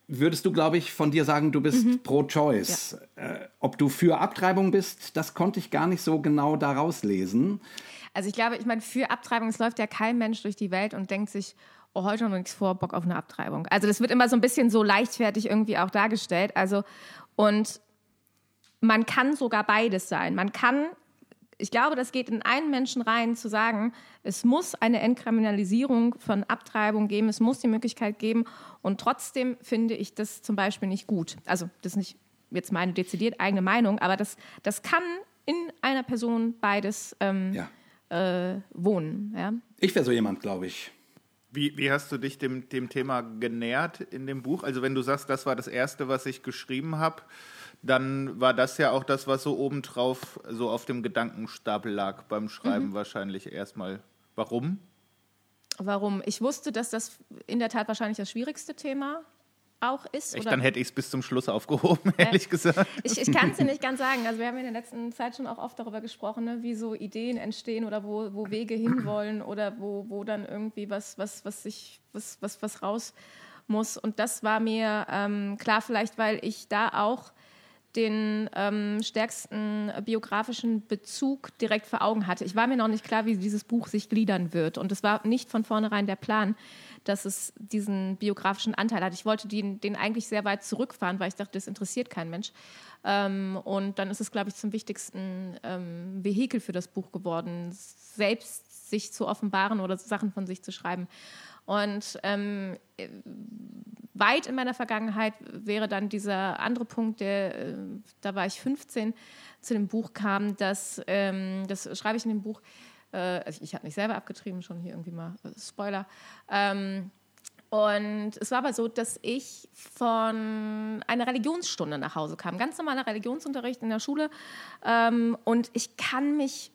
würdest du, glaube ich, von dir sagen, du bist mhm. pro-choice. Ja. Äh, ob du für Abtreibung bist, das konnte ich gar nicht so genau daraus lesen. Also ich glaube, ich meine, für Abtreibung, es läuft ja kein Mensch durch die Welt und denkt sich, oh, heute noch nichts vor, Bock auf eine Abtreibung. Also das wird immer so ein bisschen so leichtfertig irgendwie auch dargestellt. Also und man kann sogar beides sein. Man kann, ich glaube, das geht in einen Menschen rein, zu sagen, es muss eine Entkriminalisierung von Abtreibung geben, es muss die Möglichkeit geben. Und trotzdem finde ich das zum Beispiel nicht gut. Also das ist nicht jetzt meine dezidiert eigene Meinung, aber das, das kann in einer Person beides ähm, ja. äh, wohnen. Ja? Ich wäre so jemand, glaube ich. Wie, wie hast du dich dem, dem Thema genähert in dem Buch? Also wenn du sagst, das war das Erste, was ich geschrieben habe, dann war das ja auch das, was so obendrauf so auf dem Gedankenstapel lag beim Schreiben mhm. wahrscheinlich erstmal. Warum? Warum? Ich wusste, dass das in der Tat wahrscheinlich das schwierigste Thema auch ist. Echt, dann hätte ich es bis zum Schluss aufgehoben, ehrlich äh, gesagt. Ich, ich kann es dir nicht ganz sagen. Also wir haben in der letzten Zeit schon auch oft darüber gesprochen, ne, wie so Ideen entstehen oder wo, wo Wege hinwollen oder wo, wo dann irgendwie was, was, was, sich, was, was, was raus muss. Und das war mir ähm, klar, vielleicht weil ich da auch den ähm, stärksten biografischen Bezug direkt vor Augen hatte. Ich war mir noch nicht klar, wie dieses Buch sich gliedern wird. Und es war nicht von vornherein der Plan, dass es diesen biografischen Anteil hat. Ich wollte den, den eigentlich sehr weit zurückfahren, weil ich dachte, das interessiert kein Mensch. Ähm, und dann ist es, glaube ich, zum wichtigsten ähm, Vehikel für das Buch geworden, selbst sich zu offenbaren oder Sachen von sich zu schreiben. Und ähm, weit in meiner Vergangenheit wäre dann dieser andere Punkt, der, äh, da war ich 15, zu dem Buch kam, dass, ähm, das schreibe ich in dem Buch, äh, ich, ich habe nicht selber abgetrieben, schon hier irgendwie mal äh, Spoiler. Ähm, und es war aber so, dass ich von einer Religionsstunde nach Hause kam. Ganz normaler Religionsunterricht in der Schule. Ähm, und ich kann mich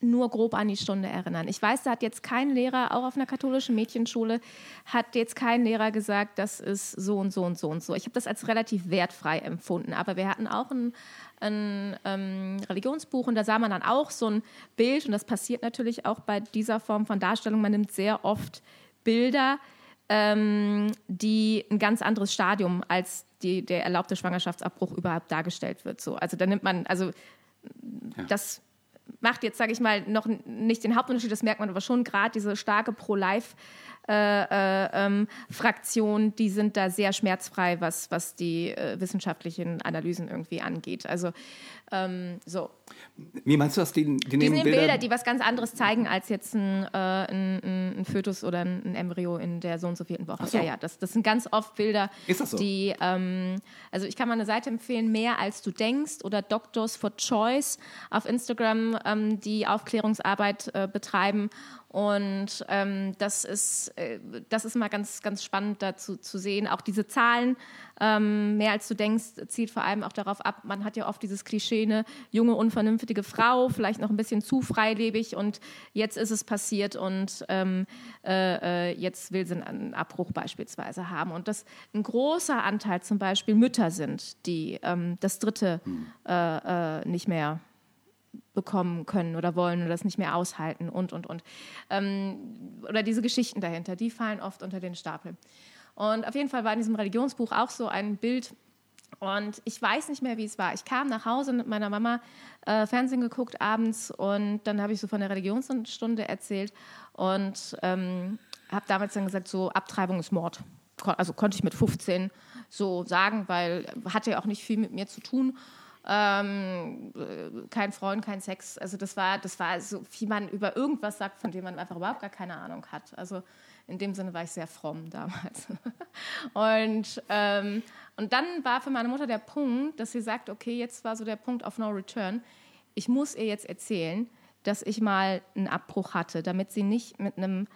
nur grob an die Stunde erinnern. Ich weiß, da hat jetzt kein Lehrer, auch auf einer katholischen Mädchenschule, hat jetzt kein Lehrer gesagt, das ist so und so und so und so. Ich habe das als relativ wertfrei empfunden. Aber wir hatten auch ein, ein ähm, Religionsbuch und da sah man dann auch so ein Bild und das passiert natürlich auch bei dieser Form von Darstellung. Man nimmt sehr oft Bilder, ähm, die ein ganz anderes Stadium als die, der erlaubte Schwangerschaftsabbruch überhaupt dargestellt wird. So, also da nimmt man, also ja. das macht jetzt, sage ich mal, noch nicht den Hauptunterschied, das merkt man aber schon gerade diese starke Pro-Life- äh, äh, ähm, die sind da sehr schmerzfrei, was, was die äh, wissenschaftlichen Analysen irgendwie angeht. Also ähm, so. Wie meinst du das? Die, die, die nehmen Bilder, Bilder, die was ganz anderes zeigen als jetzt ein, äh, ein, ein Fötus oder ein, ein, Embryo in der so und so vierten Woche. So. Ja, ja, das, das sind ganz oft Bilder, so? die, ähm, also ich kann mal eine Seite empfehlen, mehr als du denkst oder Doctors for Choice auf Instagram, ähm, die Aufklärungsarbeit äh, betreiben und ähm, das, ist, äh, das ist mal ganz, ganz spannend dazu zu sehen. Auch diese Zahlen, ähm, mehr als du denkst, zielt vor allem auch darauf ab, man hat ja oft dieses Klischee, eine junge, unvernünftige Frau, vielleicht noch ein bisschen zu freilebig und jetzt ist es passiert und ähm, äh, äh jetzt will sie einen Abbruch beispielsweise haben. Und dass ein großer Anteil zum Beispiel Mütter sind, die ähm, das dritte hm. äh, äh, nicht mehr bekommen können oder wollen oder das nicht mehr aushalten und, und, und. Ähm, oder diese Geschichten dahinter, die fallen oft unter den Stapel. Und auf jeden Fall war in diesem Religionsbuch auch so ein Bild, und ich weiß nicht mehr, wie es war. Ich kam nach Hause mit meiner Mama äh, Fernsehen geguckt abends und dann habe ich so von der Religionsstunde erzählt und ähm, habe damals dann gesagt, so Abtreibung ist Mord. Also konnte ich mit 15 so sagen, weil hatte ja auch nicht viel mit mir zu tun. Ähm, äh, kein Freund, kein Sex. Also das war, das war so, wie man über irgendwas sagt, von dem man einfach überhaupt gar keine Ahnung hat. Also in dem Sinne war ich sehr fromm damals. und, ähm, und dann war für meine Mutter der Punkt, dass sie sagt, okay, jetzt war so der Punkt of no return. Ich muss ihr jetzt erzählen, dass ich mal einen Abbruch hatte, damit sie nicht mit einem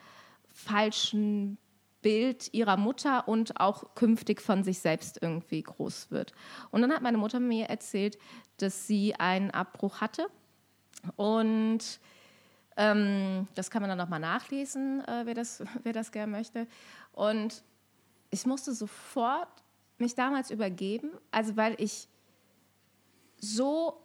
falschen Bild ihrer Mutter und auch künftig von sich selbst irgendwie groß wird. Und dann hat meine Mutter mir erzählt, dass sie einen Abbruch hatte und ähm, das kann man dann nochmal nachlesen, äh, wer, das, wer das gerne möchte. Und ich musste sofort mich damals übergeben, also weil ich so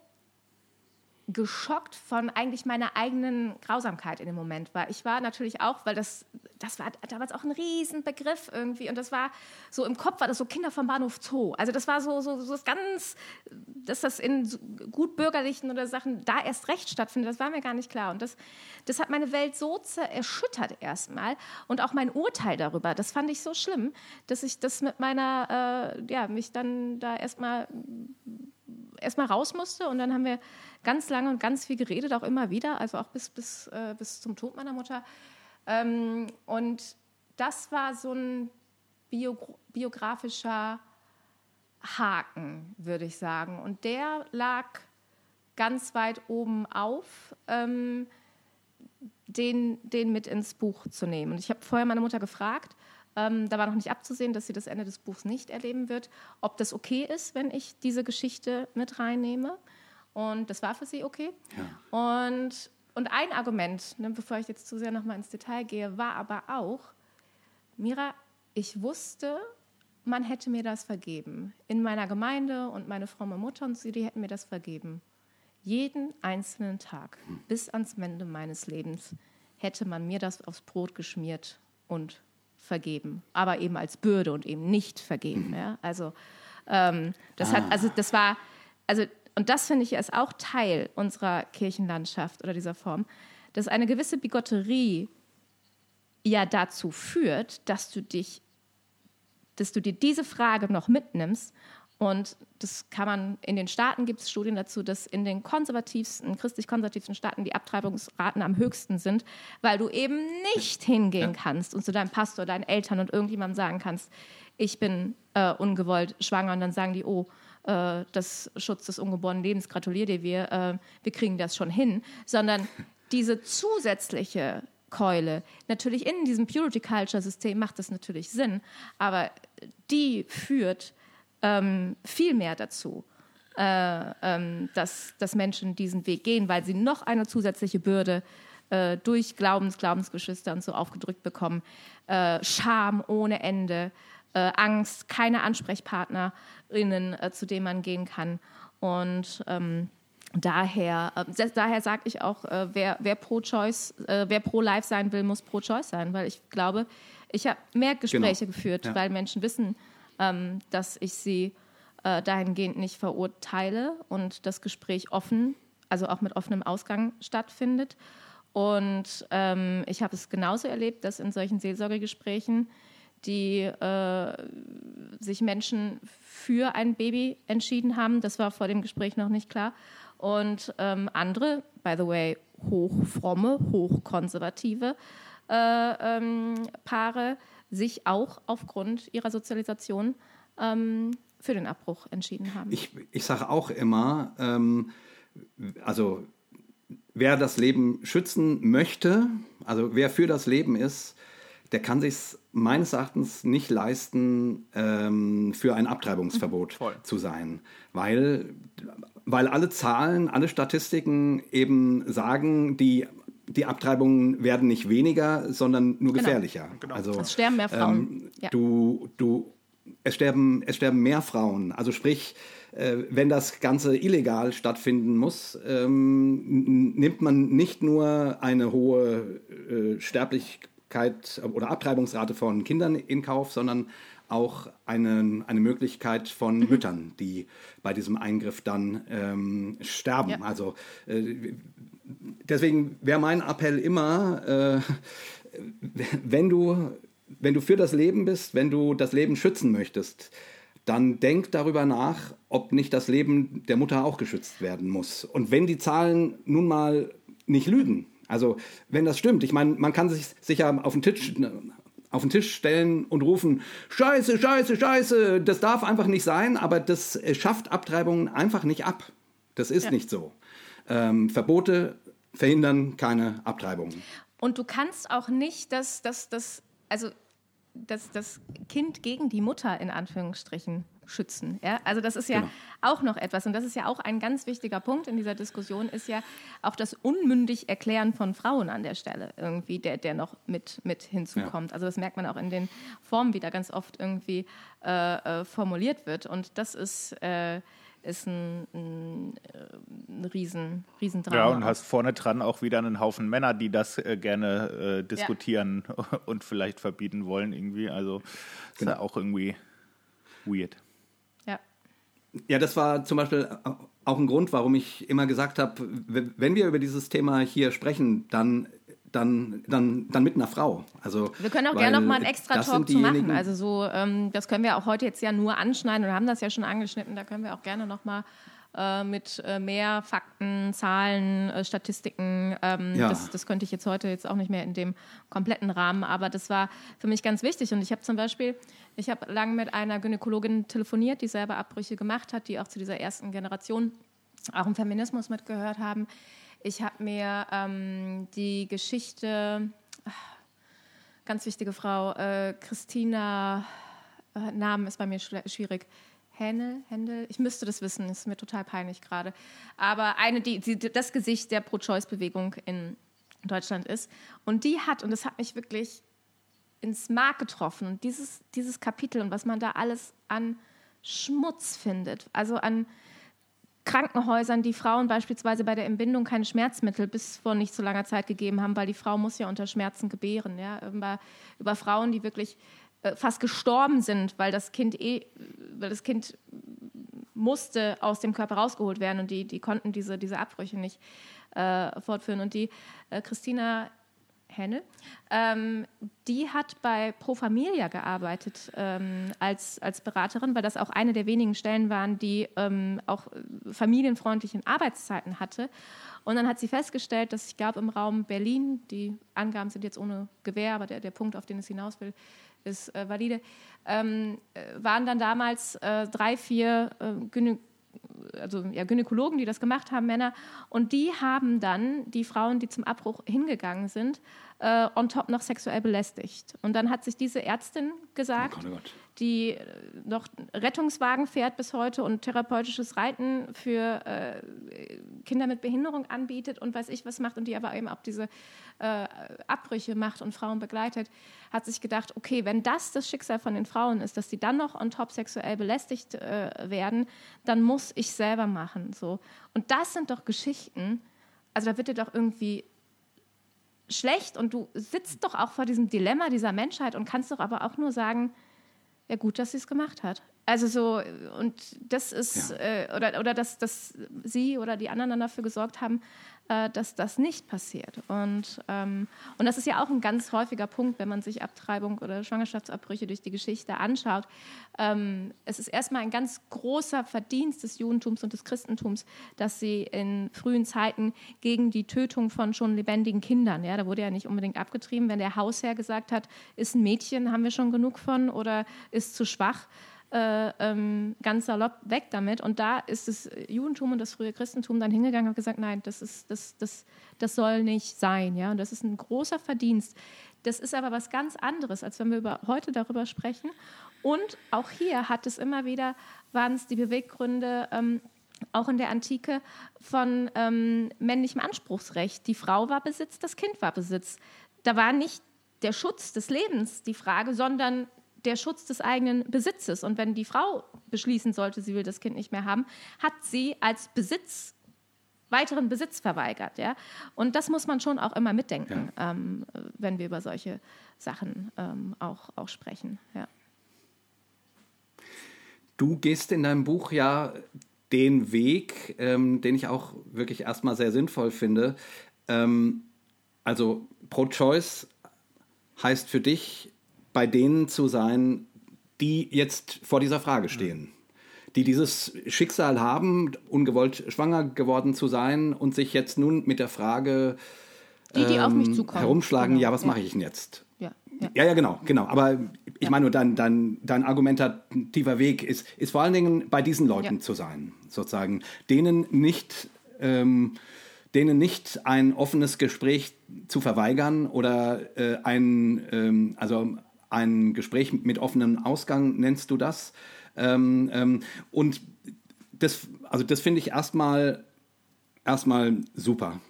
geschockt von eigentlich meiner eigenen Grausamkeit in dem Moment war. Ich war natürlich auch, weil das, das war damals auch ein Riesenbegriff irgendwie und das war so im Kopf war das so Kinder vom Bahnhof Zoo. Also das war so, so, so das ganz, dass das in gut bürgerlichen oder Sachen da erst recht stattfindet, das war mir gar nicht klar. Und das, das hat meine Welt so erschüttert erstmal und auch mein Urteil darüber, das fand ich so schlimm, dass ich das mit meiner, äh, ja, mich dann da erstmal erstmal raus musste und dann haben wir ganz lange und ganz viel geredet, auch immer wieder, also auch bis, bis, äh, bis zum Tod meiner Mutter. Ähm, und das war so ein bio, biografischer Haken, würde ich sagen. Und der lag ganz weit oben auf, ähm, den, den mit ins Buch zu nehmen. Und ich habe vorher meine Mutter gefragt, ähm, da war noch nicht abzusehen, dass sie das Ende des Buchs nicht erleben wird, ob das okay ist, wenn ich diese Geschichte mit reinnehme. Und das war für sie okay. Ja. Und, und ein Argument, ne, bevor ich jetzt zu sehr nochmal ins Detail gehe, war aber auch, Mira, ich wusste, man hätte mir das vergeben. In meiner Gemeinde und meine fromme Mutter und sie, die hätten mir das vergeben. Jeden einzelnen Tag bis ans Ende meines Lebens hätte man mir das aufs Brot geschmiert und vergeben, aber eben als Bürde und eben nicht vergeben. Ja? Also ähm, das ah. hat, also das war, also und das finde ich ist auch Teil unserer Kirchenlandschaft oder dieser Form, dass eine gewisse Bigotterie ja dazu führt, dass du dich, dass du dir diese Frage noch mitnimmst und das kann man, in den Staaten gibt es Studien dazu, dass in den konservativsten, christlich-konservativsten Staaten die Abtreibungsraten am höchsten sind, weil du eben nicht hingehen ja. kannst und zu deinem Pastor, deinen Eltern und irgendjemandem sagen kannst, ich bin äh, ungewollt schwanger. Und dann sagen die, oh, äh, das Schutz des ungeborenen Lebens, gratuliere dir, wir, äh, wir kriegen das schon hin, sondern diese zusätzliche Keule, natürlich in diesem Purity Culture System macht das natürlich Sinn, aber die führt ähm, viel mehr dazu, äh, ähm, dass, dass Menschen diesen Weg gehen, weil sie noch eine zusätzliche Bürde äh, durch Glaubens, Glaubensgeschwister und so aufgedrückt bekommen. Äh, Scham ohne Ende, äh, Angst, keine AnsprechpartnerInnen, äh, zu denen man gehen kann. Und ähm, daher, äh, daher sage ich auch, äh, wer, wer pro-Choice, wer pro-Life sein will, muss pro-Choice sein, weil ich glaube, ich habe mehr Gespräche genau. geführt, ja. weil Menschen wissen, ähm, dass ich sie äh, dahingehend nicht verurteile und das Gespräch offen, also auch mit offenem Ausgang stattfindet. Und ähm, ich habe es genauso erlebt, dass in solchen Seelsorgegesprächen die äh, sich Menschen für ein Baby entschieden haben. Das war vor dem Gespräch noch nicht klar. Und ähm, andere, by the way, hochfromme, hochkonservative äh, ähm, Paare sich auch aufgrund ihrer Sozialisation ähm, für den Abbruch entschieden haben. Ich, ich sage auch immer, ähm, also wer das Leben schützen möchte, also wer für das Leben ist, der kann sich meines Erachtens nicht leisten, ähm, für ein Abtreibungsverbot mhm, zu sein, weil, weil alle Zahlen, alle Statistiken eben sagen, die die Abtreibungen werden nicht weniger, sondern nur genau. gefährlicher. Genau. Also, es sterben mehr Frauen. Ähm, ja. Du, du, es sterben, es sterben mehr Frauen. Also sprich, äh, wenn das Ganze illegal stattfinden muss, ähm, nimmt man nicht nur eine hohe äh, Sterblichkeit oder Abtreibungsrate von Kindern in Kauf, sondern auch eine, eine Möglichkeit von mhm. Müttern, die bei diesem Eingriff dann ähm, sterben. Ja. Also äh, deswegen wäre mein Appell immer, äh, wenn, du, wenn du für das Leben bist, wenn du das Leben schützen möchtest, dann denk darüber nach, ob nicht das Leben der Mutter auch geschützt werden muss. Und wenn die Zahlen nun mal nicht lügen, also wenn das stimmt, ich meine, man kann sich sicher auf den Tisch auf den Tisch stellen und rufen, Scheiße, Scheiße, Scheiße, das darf einfach nicht sein, aber das schafft Abtreibungen einfach nicht ab. Das ist ja. nicht so. Ähm, Verbote verhindern keine Abtreibungen. Und du kannst auch nicht das, das, das, also das, das Kind gegen die Mutter in Anführungsstrichen schützen. Ja? Also das ist ja genau. auch noch etwas und das ist ja auch ein ganz wichtiger Punkt in dieser Diskussion, ist ja auch das unmündig Erklären von Frauen an der Stelle irgendwie, der, der noch mit, mit hinzukommt. Ja. Also das merkt man auch in den Formen, wie da ganz oft irgendwie äh, äh, formuliert wird und das ist... Äh, ist ein, ein, ein riesen, riesen Drama. Ja, und hast vorne dran auch wieder einen Haufen Männer, die das äh, gerne äh, diskutieren ja. und vielleicht verbieten wollen irgendwie. Also ist genau. ja auch irgendwie weird. Ja. Ja, das war zum Beispiel auch ein Grund, warum ich immer gesagt habe, wenn wir über dieses Thema hier sprechen, dann dann, dann, dann mit einer Frau. Also, wir können auch gerne noch mal einen extra Talk zu machen. Also so, ähm, das können wir auch heute jetzt ja nur anschneiden und haben das ja schon angeschnitten. Da können wir auch gerne noch mal äh, mit äh, mehr Fakten, Zahlen, äh, Statistiken. Ähm, ja. das, das, könnte ich jetzt heute jetzt auch nicht mehr in dem kompletten Rahmen, aber das war für mich ganz wichtig. Und ich habe zum Beispiel, ich habe lange mit einer Gynäkologin telefoniert, die selber Abbrüche gemacht hat, die auch zu dieser ersten Generation auch im Feminismus mitgehört haben. Ich habe mir ähm, die Geschichte, ganz wichtige Frau, äh, Christina, äh, Namen ist bei mir schwierig. Händel, Händel, ich müsste das wissen, ist mir total peinlich gerade. Aber eine, die, die das Gesicht der Pro-Choice-Bewegung in Deutschland ist. Und die hat, und das hat mich wirklich ins Mark getroffen, dieses, dieses Kapitel und was man da alles an Schmutz findet, also an Krankenhäusern, die Frauen beispielsweise bei der Entbindung keine Schmerzmittel bis vor nicht so langer Zeit gegeben haben, weil die Frau muss ja unter Schmerzen gebären. Ja? Über, über Frauen, die wirklich äh, fast gestorben sind, weil das Kind eh, weil das Kind musste aus dem Körper rausgeholt werden und die, die konnten diese, diese Abbrüche nicht äh, fortführen. Und die äh, Christina Henne, ähm, die hat bei Pro Familia gearbeitet ähm, als, als Beraterin, weil das auch eine der wenigen Stellen waren, die ähm, auch familienfreundliche Arbeitszeiten hatte. Und dann hat sie festgestellt, dass ich glaube, im Raum Berlin, die Angaben sind jetzt ohne Gewähr, aber der, der Punkt, auf den es hinaus will, ist äh, valide, ähm, äh, waren dann damals äh, drei, vier äh, Gynä also ja, Gynäkologen, die das gemacht haben, Männer, und die haben dann die Frauen, die zum Abbruch hingegangen sind, äh, on top noch sexuell belästigt. Und dann hat sich diese Ärztin gesagt, oh Gott, oh Gott. die äh, noch Rettungswagen fährt bis heute und therapeutisches Reiten für äh, Kinder mit Behinderung anbietet und weiß ich was macht und die aber eben auch diese äh, Abbrüche macht und Frauen begleitet, hat sich gedacht, okay, wenn das das Schicksal von den Frauen ist, dass die dann noch on top sexuell belästigt äh, werden, dann muss ich selber machen. So. Und das sind doch Geschichten, also da wird dir doch irgendwie schlecht und du sitzt doch auch vor diesem Dilemma dieser Menschheit und kannst doch aber auch nur sagen, ja gut, dass sie es gemacht hat. Also so, und das ist, ja. äh, oder, oder dass, dass sie oder die anderen dann dafür gesorgt haben, äh, dass das nicht passiert. Und, ähm, und das ist ja auch ein ganz häufiger Punkt, wenn man sich Abtreibung oder Schwangerschaftsabbrüche durch die Geschichte anschaut. Ähm, es ist erstmal ein ganz großer Verdienst des Judentums und des Christentums, dass sie in frühen Zeiten gegen die Tötung von schon lebendigen Kindern, ja, da wurde ja nicht unbedingt abgetrieben, wenn der Hausherr gesagt hat, ist ein Mädchen, haben wir schon genug von oder ist zu schwach, äh, ähm, ganz salopp weg damit. Und da ist das Judentum und das frühe Christentum dann hingegangen und gesagt, nein, das, ist, das, das, das soll nicht sein. Ja? Und das ist ein großer Verdienst. Das ist aber was ganz anderes, als wenn wir über, heute darüber sprechen. Und auch hier hat es immer wieder, waren es die Beweggründe, ähm, auch in der Antike, von ähm, männlichem Anspruchsrecht. Die Frau war Besitz, das Kind war Besitz. Da war nicht der Schutz des Lebens die Frage, sondern der Schutz des eigenen Besitzes. Und wenn die Frau beschließen sollte, sie will das Kind nicht mehr haben, hat sie als Besitz weiteren Besitz verweigert. Ja? Und das muss man schon auch immer mitdenken, ja. ähm, wenn wir über solche Sachen ähm, auch, auch sprechen. Ja. Du gehst in deinem Buch ja den Weg, ähm, den ich auch wirklich erstmal sehr sinnvoll finde. Ähm, also Pro-Choice heißt für dich bei denen zu sein, die jetzt vor dieser Frage stehen. Die dieses Schicksal haben, ungewollt schwanger geworden zu sein und sich jetzt nun mit der Frage Die, die auf mich zukommen. herumschlagen, Genau, ja, was ja. mache ich denn jetzt? Ja, ja. Ja, ja, genau, genau. Aber ich meine nur, dein, dein, dein argumentativer Weg ist, ist vor allen Dingen bei diesen Leuten Ja. zu sein, sozusagen, denen nicht, ähm, denen nicht ein offenes Gespräch zu verweigern oder äh, ein, ähm, also ein Gespräch mit offenem Ausgang nennst du das. Ähm, ähm, und das, also das finde ich erstmal erstmal super,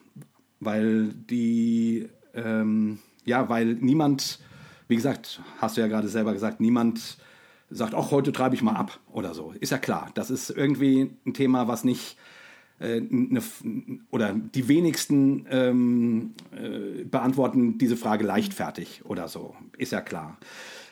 weil die, ähm, ja, weil niemand, wie gesagt, hast du ja gerade selber gesagt, niemand sagt, ach, heute treibe ich mal ab oder so. Ist ja klar, das ist irgendwie ein Thema, was nicht eine, oder die wenigsten ähm, äh, beantworten diese Frage leichtfertig oder so. Ist ja klar.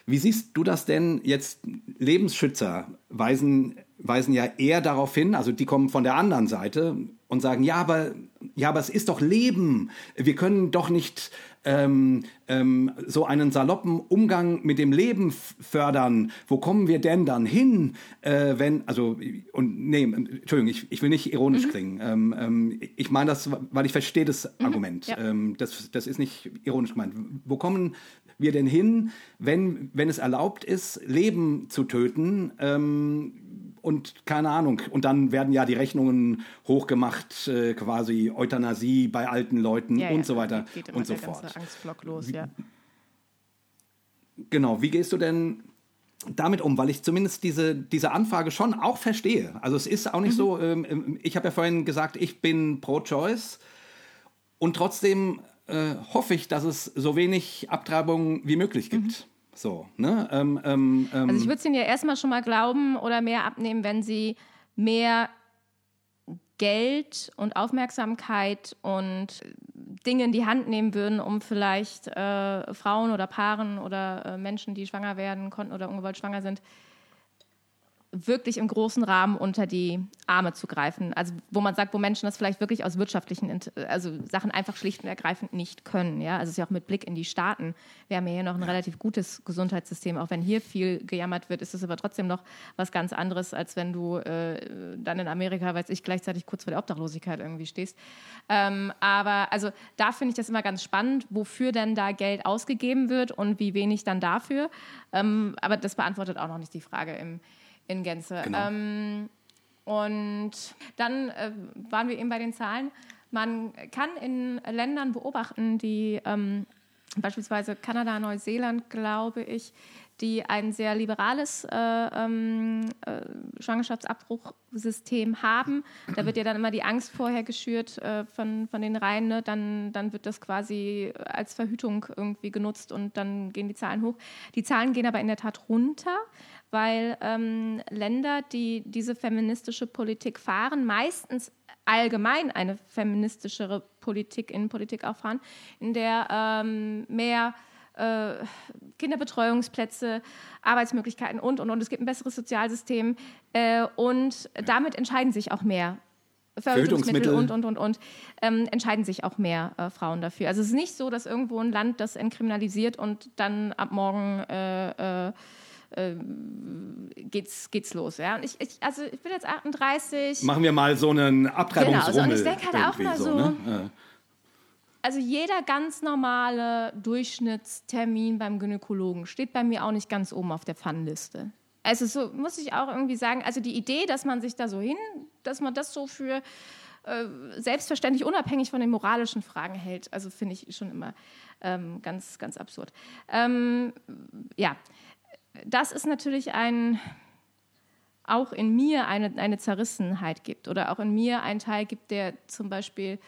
Wie siehst du das denn jetzt? Lebensschützer weisen, weisen ja eher darauf hin, also die kommen von der anderen Seite und sagen, ja, aber, ja, aber es ist doch Leben. Wir können doch nicht ähm, ähm, so einen saloppen Umgang mit dem Leben fördern. Wo kommen wir denn dann hin, äh, wenn, also, und nee, Entschuldigung, ich, ich will nicht ironisch klingen. Ähm, ähm, ich meine das, weil ich verstehe das Argument. ja. Ähm, das, das ist nicht ironisch gemeint. Wo kommen wir denn hin, wenn, wenn es erlaubt ist, Leben zu töten? Und keine Ahnung. Und dann werden ja die Rechnungen hochgemacht, äh, quasi Euthanasie bei alten Leuten Ja, ja, und so weiter geht- immer und so der ganze fort. Angstblock los, ja. Genau, wie gehst du denn damit um? Weil ich zumindest diese, diese Anfrage schon auch verstehe. Also es ist auch nicht so, ähm, ähm, ich habe ja vorhin gesagt, ich bin pro-choice und trotzdem äh, hoffe ich, dass es so wenig Abtreibungen wie möglich gibt. So, ne? Ähm, ähm, ähm, Also ich würde es ihnen ja erstmal schon mal glauben oder mehr abnehmen, wenn sie mehr Geld und Aufmerksamkeit und Dinge in die Hand nehmen würden, um vielleicht äh, Frauen oder Paaren oder äh, Menschen, die schwanger werden konnten oder ungewollt schwanger sind, wirklich im großen Rahmen unter die Arme zu greifen. Also wo man sagt, wo Menschen das vielleicht wirklich aus wirtschaftlichen also Sachen einfach schlicht und ergreifend nicht können. Ja? Also es ist ja auch mit Blick in die Staaten. Wir haben ja hier noch ein relativ gutes Gesundheitssystem. Auch wenn hier viel gejammert wird, ist es aber trotzdem noch was ganz anderes, als wenn du äh, dann in Amerika, weiß ich, gleichzeitig kurz vor der Obdachlosigkeit irgendwie stehst. Ähm, aber also da finde ich das immer ganz spannend, wofür denn da Geld ausgegeben wird und wie wenig dann dafür. Ähm, aber das beantwortet auch noch nicht die Frage im, in Gänze. Genau. Ähm, und dann äh, waren wir eben bei den Zahlen. Man kann in Ländern beobachten, die ähm, beispielsweise Kanada, Neuseeland, glaube ich, die ein sehr liberales äh, ähm, äh, Schwangerschaftsabbruchsystem haben. Da wird ja dann immer die Angst vorher geschürt äh, von, von den Reihen. Ne? Dann, dann wird das quasi als Verhütung irgendwie genutzt und dann gehen die Zahlen hoch. Die Zahlen gehen aber in der Tat runter weil ähm, Länder, die diese feministische Politik fahren, meistens allgemein eine feministischere Politik, Innenpolitik auch fahren, in der ähm, mehr äh, Kinderbetreuungsplätze, Arbeitsmöglichkeiten und, und, und. Es gibt ein besseres Sozialsystem äh, und damit entscheiden sich auch mehr Verhütungsmittel Verhütungsmittel. und, und, und, und, ähm, entscheiden sich auch mehr äh, Frauen dafür. Also es ist nicht so, dass irgendwo ein Land das entkriminalisiert und dann ab morgen äh, äh, geht's, geht's los. Ja? Und ich, ich, also ich bin jetzt 38. Machen wir mal so einen Abtreibungsrummel. Genau, so, und ich denke halt auch mal so, ne? also jeder ganz normale Durchschnittstermin beim Gynäkologen steht bei mir auch nicht ganz oben auf der Pfannenliste. Also so muss ich auch irgendwie sagen, also die Idee, dass man sich da so hin, dass man das so für äh, selbstverständlich unabhängig von den moralischen Fragen hält, also finde ich schon immer ähm, ganz, ganz absurd. Ähm, ja, das ist natürlich ein, auch in mir eine, eine Zerrissenheit gibt oder auch in mir einen Teil gibt, der zum Beispiel,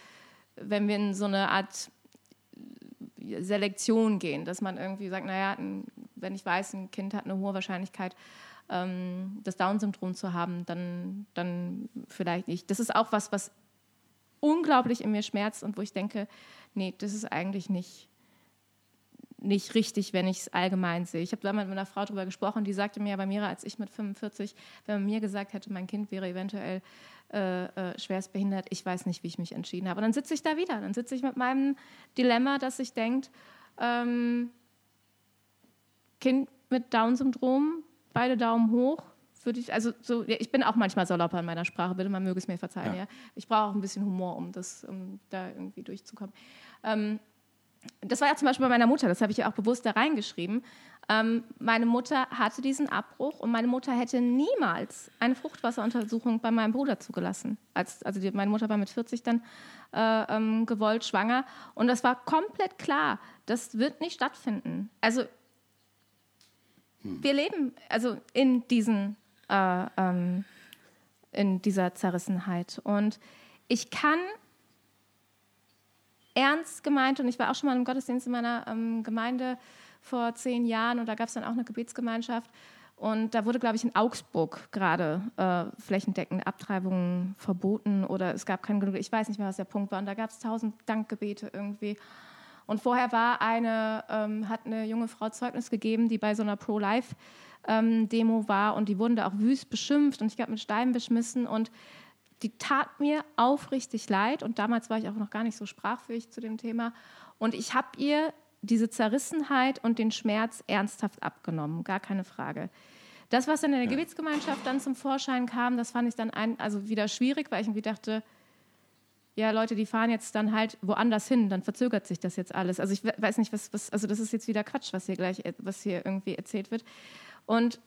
wenn wir in so eine Art Selektion gehen, dass man irgendwie sagt, naja, ein, wenn ich weiß, ein Kind hat eine hohe Wahrscheinlichkeit, ähm, das Down-Syndrom zu haben, dann, dann vielleicht nicht. Das ist auch was, was unglaublich in mir schmerzt und wo ich denke, nee, das ist eigentlich nicht, nicht richtig, wenn ich es allgemein sehe. Ich habe damals mit einer Frau darüber gesprochen, die sagte mir aber Mira, als ich mit 45, wenn man mir gesagt hätte, mein Kind wäre eventuell äh, äh, schwerst behindert, ich weiß nicht, wie ich mich entschieden habe. Und dann sitze ich da wieder, dann sitze ich mit meinem Dilemma, dass ich denke, ähm, Kind mit Down-Syndrom beide Daumen hoch. Würde ich, also so, ich bin auch manchmal salopper in meiner Sprache, bitte, man möge es mir verzeihen. Ja. Ja. Ich brauche auch ein bisschen Humor, um, das, um da irgendwie durchzukommen. Ähm, das war ja zum Beispiel bei meiner Mutter, das habe ich ja auch bewusst da reingeschrieben. Ähm, meine Mutter hatte diesen Abbruch und meine Mutter hätte niemals eine Fruchtwasseruntersuchung bei meinem Bruder zugelassen. Als, also die, meine Mutter war mit 40 dann äh, ähm, gewollt schwanger und das war komplett klar, das wird nicht stattfinden. Also wir leben also in diesen äh, ähm, in dieser Zerrissenheit und ich kann ernst gemeint. Und ich war auch schon mal im Gottesdienst in meiner ähm, Gemeinde vor zehn Jahren und da gab es dann auch eine Gebetsgemeinschaft. Und da wurde, glaube ich, in Augsburg gerade äh, flächendeckend Abtreibungen verboten oder es gab keinen genug, ich weiß nicht mehr, was der Punkt war. Und da gab es tausend Dankgebete irgendwie. Und vorher war eine, ähm, hat eine junge Frau Zeugnis gegeben, die bei so einer Pro-Life-Demo ähm, war und die wurden da auch wüst beschimpft und ich glaube mit Steinen beschmissen. Und die tat mir aufrichtig leid und damals war ich auch noch gar nicht so sprachfähig zu dem Thema und ich habe ihr diese Zerrissenheit und den Schmerz ernsthaft abgenommen, gar keine Frage. Das, was dann in der ja. Gebetsgemeinschaft dann zum Vorschein kam, das fand ich dann ein, also wieder schwierig, weil ich irgendwie dachte, ja, Leute, die fahren jetzt dann halt woanders hin, dann verzögert sich das jetzt alles. Also ich weiß nicht, was, was also das ist jetzt wieder Quatsch, was hier gleich, was hier irgendwie erzählt wird. Und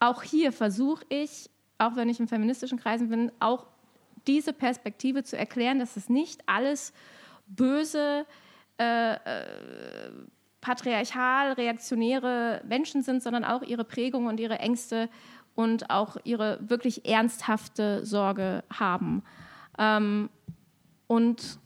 auch hier versuche ich, auch wenn ich in feministischen Kreisen bin, auch diese Perspektive zu erklären, dass es nicht alles böse, äh, äh, patriarchal, reaktionäre Menschen sind, sondern auch ihre Prägung und ihre Ängste und auch ihre wirklich ernsthafte Sorge haben. Ähm, und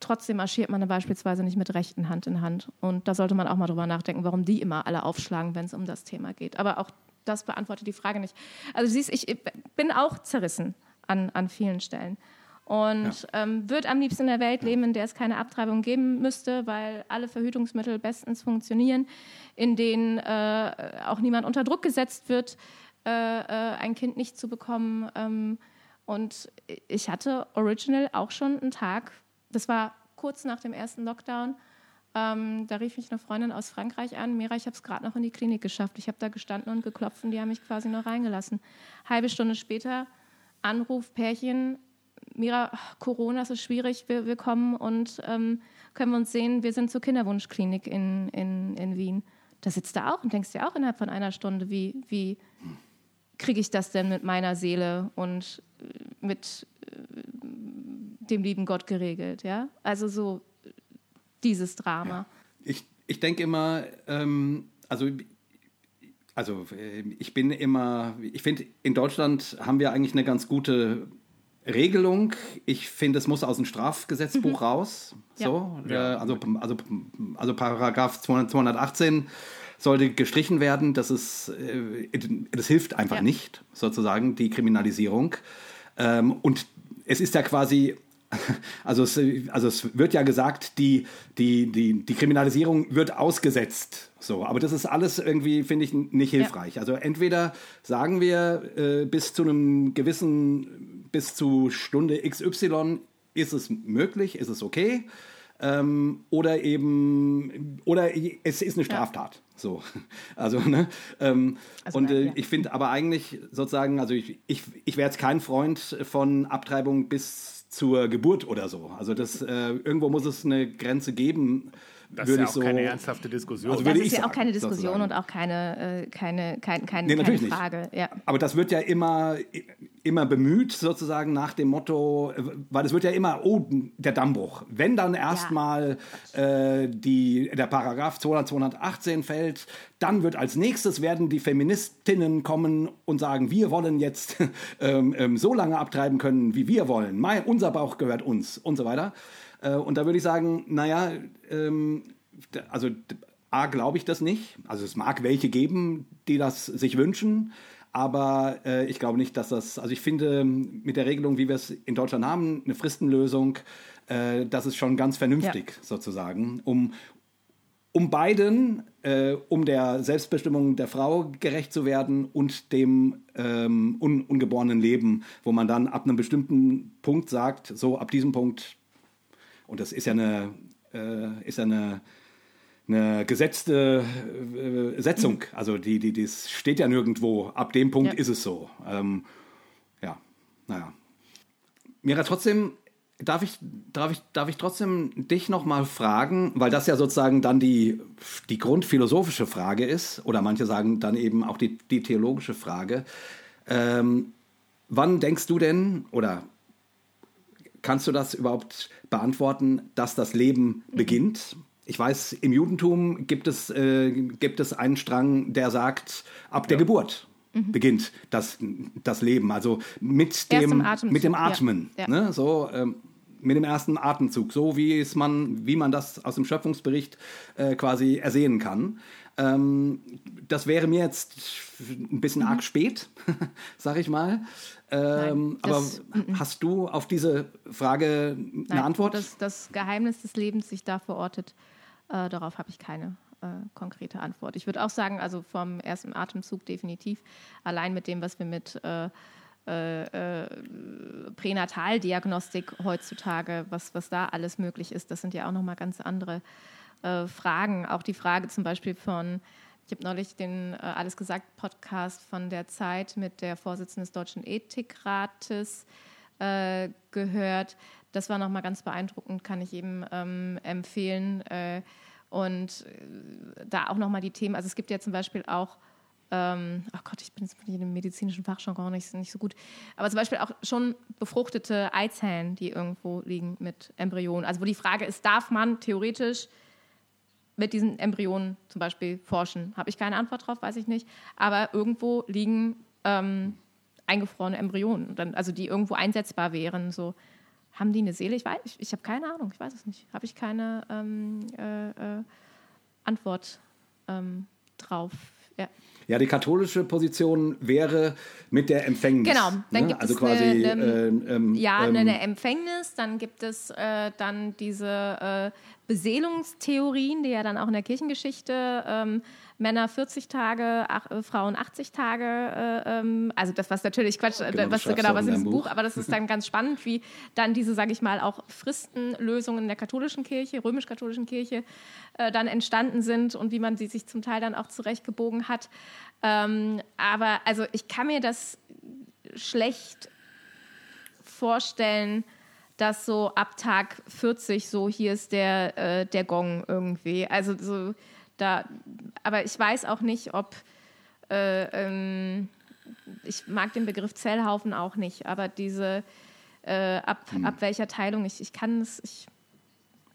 trotzdem marschiert man beispielsweise nicht mit rechten Hand in Hand. Und da sollte man auch mal drüber nachdenken, warum die immer alle aufschlagen, wenn es um das Thema geht. Aber auch das beantwortet die Frage nicht. Also du siehst, ich bin auch zerrissen an, an vielen Stellen. Und ja. ähm, würde am liebsten in der Welt leben, in der es keine Abtreibung geben müsste, weil alle Verhütungsmittel bestens funktionieren, in denen äh, auch niemand unter Druck gesetzt wird, äh, äh, ein Kind nicht zu bekommen. Ähm, und ich hatte original auch schon einen Tag, das war kurz nach dem ersten Lockdown, ähm, da rief mich eine Freundin aus Frankreich an, Mira, ich habe es gerade noch in die Klinik geschafft. Ich habe da gestanden und geklopft und die haben mich quasi noch reingelassen. Halbe Stunde später, Anruf, Pärchen, Mira, Corona, ist schwierig, wir, wir kommen und ähm, können wir uns sehen, wir sind zur Kinderwunschklinik in, in, in Wien. Da sitzt du auch und denkst dir auch innerhalb von einer Stunde, wie, wie kriege ich das denn mit meiner Seele und mit äh, dem lieben Gott geregelt, ja? Also so dieses Drama. Ich, ich denke immer, ähm, also also äh, ich bin immer, ich finde, in Deutschland haben wir eigentlich eine ganz gute Regelung. Ich finde, es muss aus dem Strafgesetzbuch mhm. raus. So, ja. Äh, also, also, also Paragraph 218 sollte gestrichen werden. Das, ist, äh, das hilft einfach ja. nicht, sozusagen, die Kriminalisierung. Ähm, und es ist ja quasi also es, also es wird ja gesagt, die, die, die, die Kriminalisierung wird ausgesetzt. So, aber das ist alles irgendwie, finde ich, nicht hilfreich. Ja. Also entweder sagen wir äh, bis zu einem gewissen, bis zu Stunde XY ist es möglich, ist es okay. Ähm, oder eben, oder es ist eine Straftat. Ja. So, also, ne? Ähm, also, und äh, ja. ich finde aber eigentlich sozusagen, also ich, ich, ich wäre jetzt kein Freund von Abtreibung bis zur Geburt oder so. Also das, äh, irgendwo muss es eine Grenze geben. Das ist ja auch so, keine ernsthafte Diskussion. Also das ist ja auch keine Diskussion sozusagen. und auch keine, äh, keine, kein, kein, nee, keine Frage. Ja. Aber das wird ja immer, immer bemüht, sozusagen nach dem Motto, weil es wird ja immer, oh, der Dammbruch. Wenn dann erstmal ja. äh, der Paragraph 200, 218 fällt, dann wird als nächstes werden die Feministinnen kommen und sagen, wir wollen jetzt ähm, ähm, so lange abtreiben können, wie wir wollen. Mein, unser Bauch gehört uns und so weiter. Äh, und da würde ich sagen, naja, ähm, also A, glaube ich das nicht. Also es mag welche geben, die das sich wünschen. Aber äh, ich glaube nicht, dass das, also ich finde mit der Regelung, wie wir es in Deutschland haben, eine Fristenlösung, äh, das ist schon ganz vernünftig ja. sozusagen, um, um beiden, äh, um der Selbstbestimmung der Frau gerecht zu werden und dem ähm, un ungeborenen Leben, wo man dann ab einem bestimmten Punkt sagt, so ab diesem Punkt, und das ist ja eine, äh, ist ja eine eine gesetzte äh, Setzung. Also die, die, das steht ja nirgendwo. Ab dem Punkt Ja. ist es so. Ähm, ja, naja. Mira, trotzdem darf ich, darf ich, darf ich trotzdem dich noch mal fragen, weil das ja sozusagen dann die, die grundphilosophische Frage ist, oder manche sagen dann eben auch die, die theologische Frage. Ähm, wann denkst du denn, oder kannst du das überhaupt beantworten, dass das Leben beginnt? Ich weiß, im Judentum gibt es, äh, gibt es einen Strang, der sagt, ab der Geburt beginnt das, das Leben. Also mit dem, mit dem ja. Atmen. Ja. Ne? So, ähm, mit dem ersten Atemzug, so wie es man, wie man das aus dem Schöpfungsbericht äh, quasi ersehen kann. Ähm, das wäre mir jetzt ein bisschen arg spät, sag ich mal. Ähm, Mhm. Nein, das- aber hast du auf diese Frage eine Nein, Antwort? Das, das Geheimnis des Lebens sich da verortet, äh, darauf habe ich keine äh, konkrete Antwort. Ich würde auch sagen, also vom ersten Atemzug definitiv, allein mit dem, was wir mit äh, äh, äh, Pränataldiagnostik heutzutage, was, was da alles möglich ist, das sind ja auch nochmal ganz andere äh, Fragen. Auch die Frage zum Beispiel von, ich habe neulich den äh, Alles gesagt Podcast von der Zeit mit der Vorsitzenden des Deutschen Ethikrates äh, gehört. Das war nochmal ganz beeindruckend, kann ich eben ähm, empfehlen. Äh, und äh, da auch nochmal die Themen, also es gibt ja zum Beispiel auch, ähm, ach Gott, ich bin jetzt in dem medizinischen Fachjargon nicht, nicht so gut, aber zum Beispiel auch schon befruchtete Eizellen, die irgendwo liegen mit Embryonen. Also wo die Frage ist, darf man theoretisch mit diesen Embryonen zum Beispiel forschen? Habe ich keine Antwort drauf, weiß ich nicht. Aber irgendwo liegen ähm, eingefrorene Embryonen, dann, also die irgendwo einsetzbar wären. So. Haben die eine Seele? Ich weiß, ich, ich habe keine Ahnung, ich weiß es nicht. Habe ich keine ähm, äh, äh, Antwort ähm, drauf. Ja. Ja, die katholische Position wäre mit der Empfängnis. Genau, dann ne? gibt also es quasi, eine- eine- ähm, ähm, Ja, ähm, eine Empfängnis, dann gibt es äh, dann diese äh, Beseelungstheorien, die ja dann auch in der Kirchengeschichte ähm, Männer 40 Tage, ach, äh, Frauen 80 Tage, äh, ähm, also das was natürlich Quatsch, äh, Genau, das was genau was in diesem Buch, Buch. aber das ist dann ganz spannend, wie dann diese, sage ich mal, auch Fristenlösungen der katholischen Kirche, römisch-katholischen Kirche äh, dann entstanden sind und wie man sie sich zum Teil dann auch zurechtgebogen hat. Ähm, aber also ich kann mir das schlecht vorstellen, dass so ab Tag 40 so hier ist der, äh, der Gong irgendwie. Also so da, aber ich weiß auch nicht, ob äh, ähm, ich mag den Begriff Zellhaufen auch nicht, aber diese äh, ab, ab welcher Teilung ich, ich kann es, ich,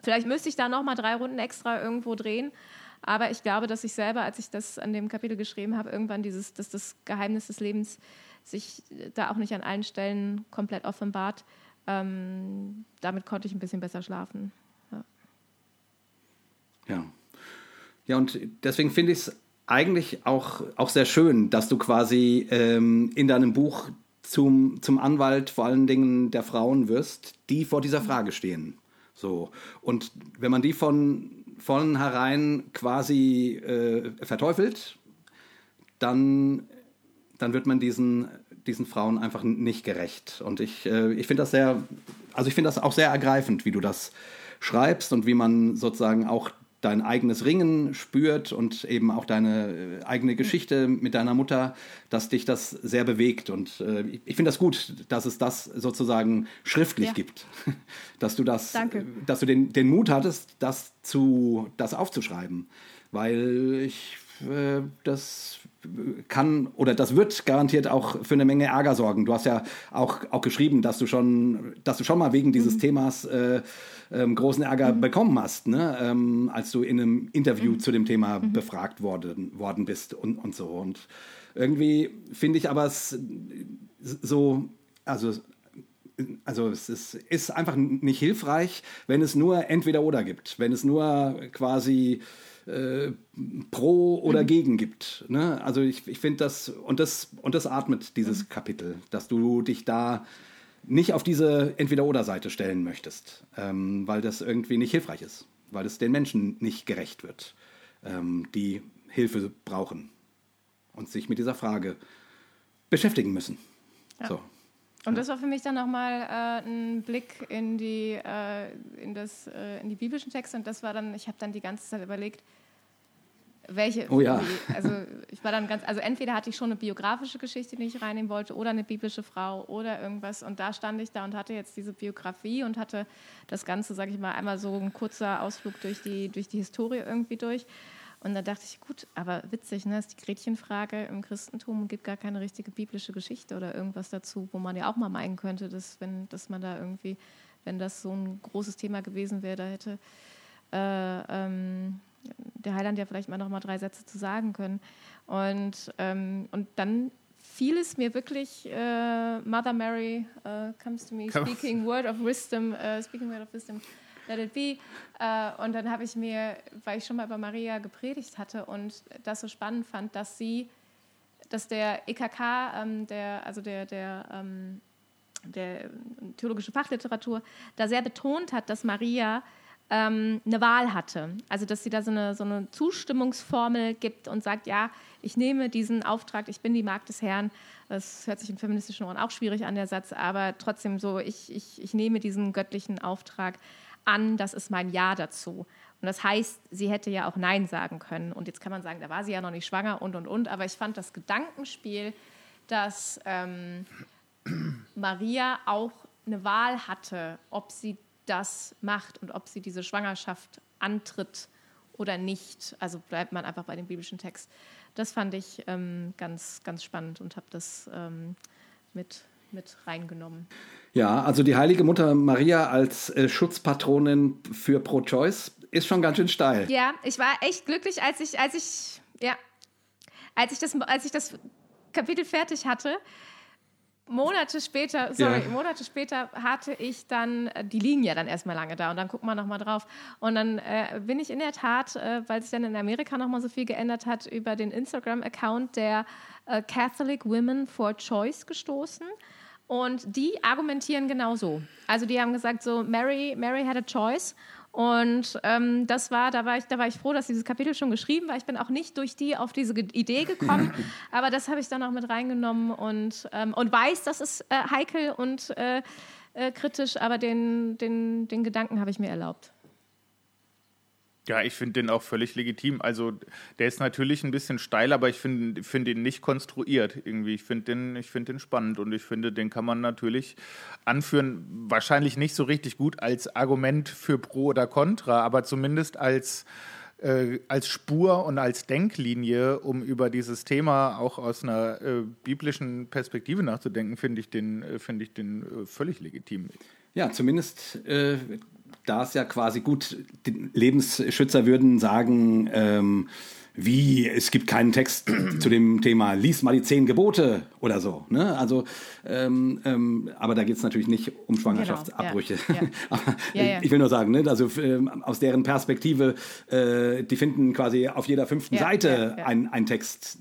vielleicht müsste ich da noch mal drei Runden extra irgendwo drehen. Aber ich glaube, dass ich selber, als ich das an dem Kapitel geschrieben habe, irgendwann dieses, dass das Geheimnis des Lebens sich da auch nicht an allen Stellen komplett offenbart. Ähm, damit konnte ich ein bisschen besser schlafen. Ja. Ja, und deswegen finde ich es eigentlich auch, auch sehr schön, dass du quasi ähm, in deinem Buch zum, zum Anwalt vor allen Dingen der Frauen wirst, die vor dieser Frage stehen. So. Und wenn man die von vornherein quasi äh, verteufelt, dann, dann wird man diesen, diesen Frauen einfach nicht gerecht. Und ich, äh, ich finde das sehr, also ich finde das auch sehr ergreifend, wie du das schreibst und wie man sozusagen auch dein eigenes Ringen spürt und eben auch deine äh, eigene Geschichte mit deiner Mutter, dass dich das sehr bewegt. Und äh, ich, ich finde das gut, dass es das sozusagen schriftlich Ja. gibt. Dass du das, Danke. dass du den, den Mut hattest, das zu, das aufzuschreiben. Weil ich äh, das kann oder das wird garantiert auch für eine Menge Ärger sorgen. Du hast ja auch, auch geschrieben, dass du schon, dass du schon mal wegen dieses Themas äh, ähm, großen Ärger bekommen hast, ne? ähm, als du in einem Interview zu dem Thema befragt worden, worden bist und, und so. Und irgendwie finde ich aber es so, also also es ist, ist einfach nicht hilfreich, wenn es nur entweder oder gibt, wenn es nur quasi äh, pro oder gegen gibt. Ne? Also ich, ich finde das und, das und das atmet dieses Kapitel, dass du dich da nicht auf diese Entweder-Oder-Seite stellen möchtest, ähm, weil das irgendwie nicht hilfreich ist, weil es den Menschen nicht gerecht wird, ähm, die Hilfe brauchen und sich mit dieser Frage beschäftigen müssen. So. Und das war für mich dann nochmal äh, ein Blick in die, äh, in, das, äh, in die biblischen Texte. Und das war dann, ich habe dann die ganze Zeit überlegt, welche. Oh ja. Also ich war dann ganz, also entweder hatte ich schon eine biografische Geschichte, die ich reinnehmen wollte, oder eine biblische Frau oder irgendwas. Und da stand ich da und hatte jetzt diese Biografie und hatte das Ganze, sage ich mal, einmal so ein kurzer Ausflug durch die, durch die Historie irgendwie durch. Und da dachte ich, gut, aber witzig, ne, ist die Gretchenfrage. Im Christentum gibt gar keine richtige biblische Geschichte oder irgendwas dazu, wo man ja auch mal meinen könnte, dass, wenn, dass man da irgendwie, wenn das so ein großes Thema gewesen wäre, da hätte äh, ähm, der Heiland ja vielleicht mal noch mal drei Sätze zu sagen können. Und, ähm, und dann fiel es mir wirklich, äh, Mother Mary uh, comes to me, speaking word of wisdom, uh, speaking word of wisdom, let it be. Uh, und dann habe ich mir, weil ich schon mal über Maria gepredigt hatte und das so spannend fand, dass sie, dass der EKK, ähm, der, also der, der, ähm, der theologische Fachliteratur, da sehr betont hat, dass Maria ähm, eine Wahl hatte. Also dass sie da so eine, so eine Zustimmungsformel gibt und sagt, ja, ich nehme diesen Auftrag, ich bin die Magd des Herrn. Das hört sich in feministischen Ohren auch schwierig an, der Satz, aber trotzdem so, ich, ich, ich nehme diesen göttlichen Auftrag an, das ist mein Ja dazu. Und das heißt, sie hätte ja auch Nein sagen können. Und jetzt kann man sagen, da war sie ja noch nicht schwanger und, und, und. Aber ich fand das Gedankenspiel, dass ähm, Maria auch eine Wahl hatte, ob sie das macht und ob sie diese Schwangerschaft antritt oder nicht. Also bleibt man einfach bei dem biblischen Text. Das fand ich ähm, ganz, ganz spannend und habe das ähm, mit, mit reingenommen. Ja, also die heilige Mutter Maria als äh, Schutzpatronin für Pro-Choice ist schon ganz schön steil. Ja, ich war echt glücklich, als ich, als ich, ja, als ich das, als ich das Kapitel fertig hatte Monate später, sorry, ja. Monate später hatte ich dann, äh, die liegen ja dann erstmal lange da und dann gucken wir nochmal drauf. Und dann äh, bin ich in der Tat, äh, weil sich dann in Amerika nochmal so viel geändert hat, über den Instagram-Account der äh, Catholic Women for Choice gestoßen. Und die argumentieren genauso. Also die haben gesagt, so Mary, Mary had a choice und ähm, das war, da war ich, da war ich froh, dass dieses Kapitel schon geschrieben war. Ich bin auch nicht durch die auf diese Idee gekommen, aber das habe ich dann auch mit reingenommen und, ähm, und weiß, das ist äh, heikel und äh, äh, kritisch, aber den, den, den Gedanken habe ich mir erlaubt. Ja, ich finde den auch völlig legitim. Also der ist natürlich ein bisschen steil, aber ich finde find ihn nicht konstruiert irgendwie. Ich finde den, find den spannend und ich finde, den kann man natürlich anführen. Wahrscheinlich nicht so richtig gut als Argument für Pro oder Contra, aber zumindest als, äh, als Spur und als Denklinie, um über dieses Thema auch aus einer äh, biblischen Perspektive nachzudenken, finde ich den, äh, find ich den äh, völlig legitim. Ja, zumindest äh, da es ja quasi gut, die Lebensschützer würden sagen, ähm, wie, es gibt keinen Text zu dem Thema, lies mal die zehn Gebote oder so. Ne? Also, ähm, ähm, aber da geht es natürlich nicht um Schwangerschaftsabbrüche. Genau, ja, ja. aber ja, ich will nur sagen, ne? also ähm, aus deren Perspektive, äh, die finden quasi auf jeder fünften Seite einen Text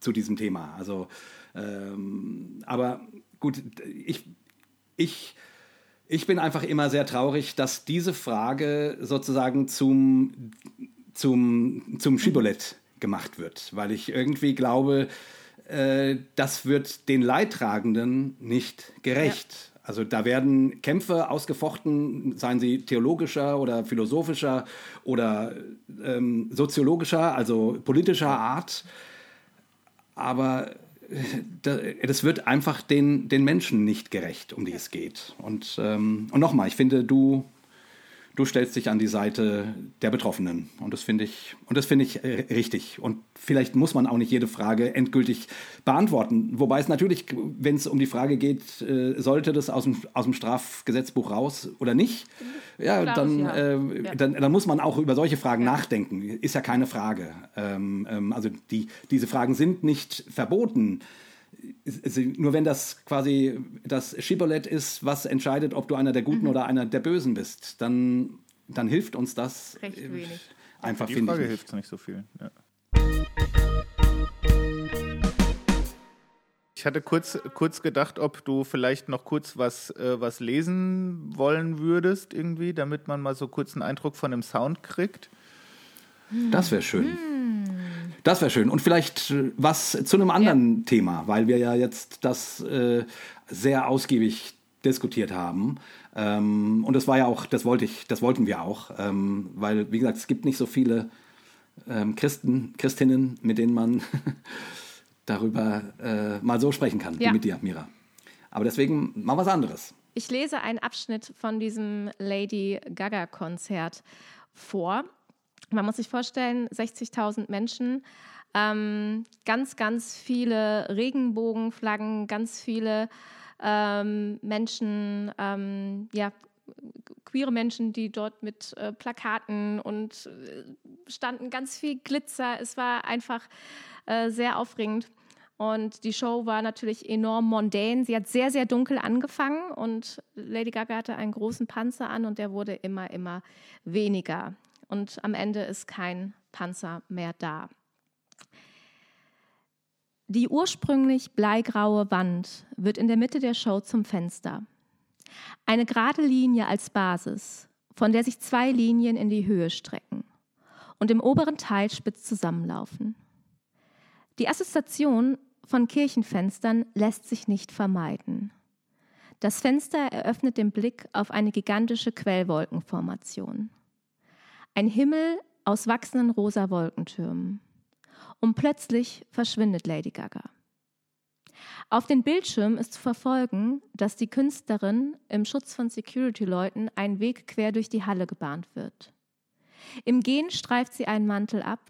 zu diesem Thema. Also, ähm, aber gut, ich, ich ich bin einfach immer sehr traurig, dass diese Frage sozusagen zum, zum, zum Schibbolett gemacht wird, weil ich irgendwie glaube, äh, das wird den Leidtragenden nicht gerecht. Ja. Also da werden Kämpfe ausgefochten, seien sie theologischer oder philosophischer oder ähm, soziologischer, also politischer Art. Aber das wird einfach den, den Menschen nicht gerecht, um die es geht. Und, ähm, und nochmal, ich finde, du, du stellst dich an die Seite der Betroffenen. Und das finde ich, und das finde ich äh, richtig. Und vielleicht muss man auch nicht jede Frage endgültig beantworten. Wobei es natürlich, wenn es um die Frage geht, äh, sollte das aus dem, aus dem Strafgesetzbuch raus oder nicht, ja, dann, ja. Äh, ja. Dann, dann muss man auch über solche Fragen ja. nachdenken. Ist ja keine Frage. Ähm, ähm, also die, diese Fragen sind nicht verboten nur wenn das quasi das Schibbolett ist, was entscheidet, ob du einer der Guten mhm. oder einer der Bösen bist, dann, dann hilft uns das Recht wenig. einfach, Die Frage hilft nicht so viel. Ja. Ich hatte kurz, kurz gedacht, ob du vielleicht noch kurz was, äh, was lesen wollen würdest, irgendwie, damit man mal so kurz einen Eindruck von dem Sound kriegt. Das wäre schön. Hm. Das wäre schön. Und vielleicht äh, was zu einem anderen ja. Thema, weil wir ja jetzt das äh, sehr ausgiebig diskutiert haben. Ähm, und das war ja auch, das wollte ich, das wollten wir auch, ähm, weil, wie gesagt, es gibt nicht so viele ähm, Christen, Christinnen, mit denen man darüber äh, mal so sprechen kann, Ja. wie mit dir, Mira. Aber deswegen mal was anderes. Ich lese einen Abschnitt von diesem Lady Gaga-Konzert vor. Man muss sich vorstellen, 60.000 Menschen, ähm, ganz, ganz viele Regenbogenflaggen, ganz viele ähm, Menschen, ähm, ja, queere Menschen, die dort mit äh, Plakaten und äh, standen, ganz viel Glitzer. Es war einfach äh, sehr aufregend. Und die Show war natürlich enorm mondän. Sie hat sehr, sehr dunkel angefangen und Lady Gaga hatte einen großen Panzer an und der wurde immer, immer weniger. Und am Ende ist kein Panzer mehr da. Die ursprünglich bleigraue Wand wird in der Mitte der Show zum Fenster. Eine gerade Linie als Basis, von der sich zwei Linien in die Höhe strecken und im oberen Teil spitz zusammenlaufen. Die Assoziation von Kirchenfenstern lässt sich nicht vermeiden. Das Fenster eröffnet den Blick auf eine gigantische Quellwolkenformation. Ein Himmel aus wachsenden rosa Wolkentürmen. Und plötzlich verschwindet Lady Gaga. Auf den Bildschirm ist zu verfolgen, dass die Künstlerin im Schutz von Security-Leuten einen Weg quer durch die Halle gebahnt wird. Im Gehen streift sie einen Mantel ab,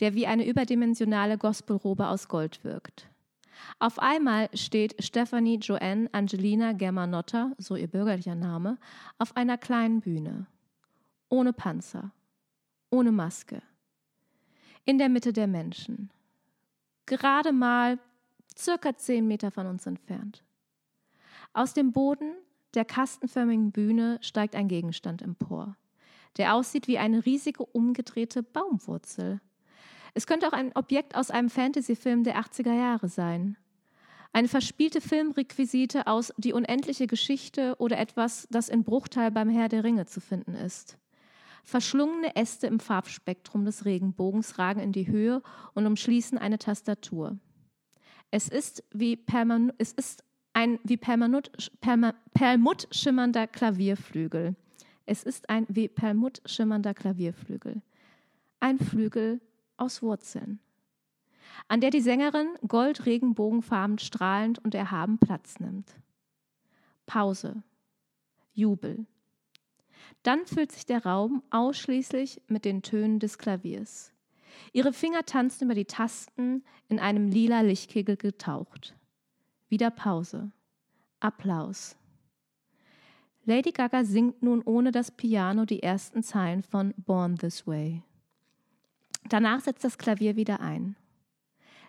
der wie eine überdimensionale Gospelrobe aus Gold wirkt. Auf einmal steht Stephanie Joanne Angelina Germanotta, so ihr bürgerlicher Name, auf einer kleinen Bühne. Ohne Panzer, ohne Maske. In der Mitte der Menschen. Gerade mal circa zehn Meter von uns entfernt. Aus dem Boden der kastenförmigen Bühne steigt ein Gegenstand empor, der aussieht wie eine riesige umgedrehte Baumwurzel. Es könnte auch ein Objekt aus einem Fantasyfilm der 80er Jahre sein. Eine verspielte Filmrequisite aus Die unendliche Geschichte oder etwas, das in Bruchteil beim Herr der Ringe zu finden ist. Verschlungene Äste im Farbspektrum des Regenbogens ragen in die Höhe und umschließen eine Tastatur. Es ist wie Perman es ist ein wie Permanut, Perma, Perlmutt schimmernder Klavierflügel. Es ist ein wie Perlmutt schimmernder Klavierflügel. Ein Flügel aus Wurzeln, an der die Sängerin gold-regenbogenfarben strahlend und erhaben Platz nimmt. Pause. Jubel. Dann füllt sich der Raum ausschließlich mit den Tönen des Klaviers. Ihre Finger tanzen über die Tasten, in einem lila Lichtkegel getaucht. Wieder Pause. Applaus. Lady Gaga singt nun ohne das Piano die ersten Zeilen von Born This Way. Danach setzt das Klavier wieder ein.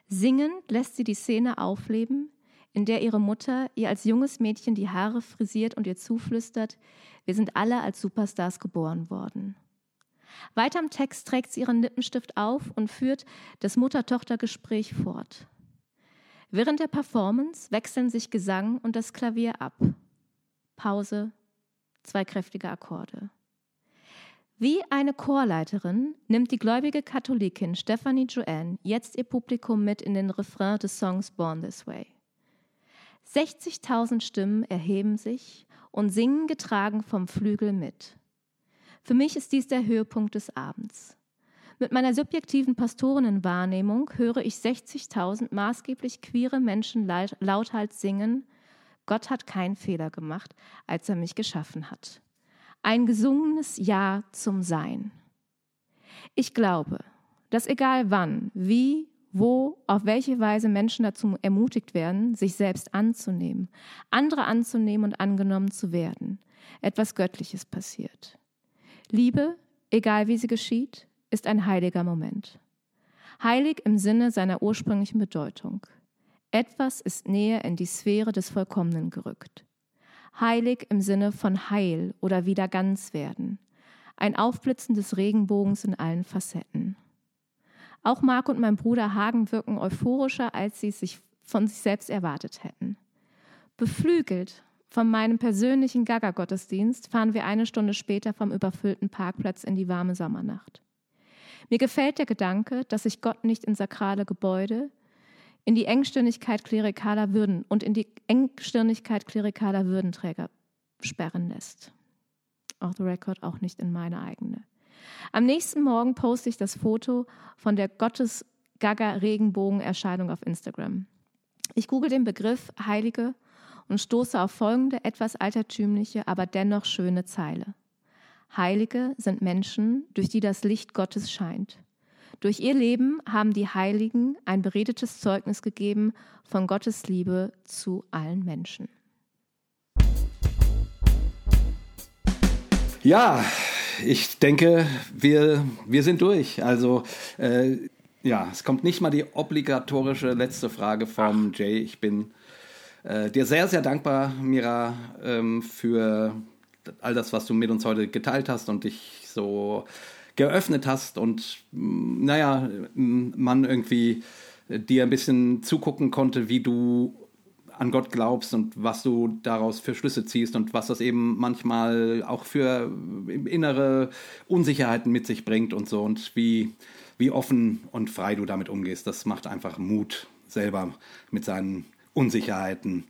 Singend lässt sie die Szene aufleben, in der ihre Mutter ihr als junges Mädchen die Haare frisiert und ihr zuflüstert, wir sind alle als Superstars geboren worden. Weiter im Text trägt sie ihren Lippenstift auf und führt das Mutter-Tochter-Gespräch fort. Während der Performance wechseln sich Gesang und das Klavier ab. Pause, zwei kräftige Akkorde. Wie eine Chorleiterin nimmt die gläubige Katholikin Stephanie Joanne jetzt ihr Publikum mit in den Refrain des Songs Born This Way. 60.000 Stimmen erheben sich und singen getragen vom Flügel mit. Für mich ist dies der Höhepunkt des Abends. Mit meiner subjektiven Pastorinnenwahrnehmung höre ich 60.000 maßgeblich queere Menschen laut- lauthals singen, Gott hat keinen Fehler gemacht, als er mich geschaffen hat. Ein gesungenes Ja zum Sein. Ich glaube, dass egal wann, wie, wo, auf welche Weise Menschen dazu ermutigt werden, sich selbst anzunehmen, andere anzunehmen und angenommen zu werden, etwas Göttliches passiert. Liebe, egal wie sie geschieht, ist ein heiliger Moment. Heilig im Sinne seiner ursprünglichen Bedeutung. Etwas ist näher in die Sphäre des Vollkommenen gerückt. Heilig im Sinne von Heil oder wieder ganz werden. Ein Aufblitzen des Regenbogens in allen Facetten. Auch Marc und mein Bruder Hagen wirken euphorischer, als sie es sich von sich selbst erwartet hätten. Beflügelt von meinem persönlichen Gaga-Gottesdienst fahren wir eine Stunde später vom überfüllten Parkplatz in die warme Sommernacht. Mir gefällt der Gedanke, dass sich Gott nicht in sakrale Gebäude, in die Engstirnigkeit klerikaler Würden und in die Engstirnigkeit klerikaler Würdenträger sperren lässt. Auch the record, auch nicht in meine eigene. Am nächsten Morgen poste ich das Foto von der Gottes-Gaga-Regenbogen-Erscheinung auf Instagram. Ich google den Begriff Heilige und stoße auf folgende etwas altertümliche, aber dennoch schöne Zeile. Heilige sind Menschen, durch die das Licht Gottes scheint. Durch ihr Leben haben die Heiligen ein beredetes Zeugnis gegeben von Gottes Liebe zu allen Menschen. Ja, ich denke, wir, wir sind durch. Also, äh, ja, es kommt nicht mal die obligatorische letzte Frage vom Jay. Ich bin äh, dir sehr, sehr dankbar, Mira, ähm, für all das, was du mit uns heute geteilt hast und dich so geöffnet hast und mm, naja, mm, man irgendwie dir ein bisschen zugucken konnte, wie du an Gott glaubst und was du daraus für Schlüsse ziehst und was das eben manchmal auch für innere Unsicherheiten mit sich bringt und so und wie, wie offen und frei du damit umgehst. Das macht einfach Mut, selber mit seinen Unsicherheiten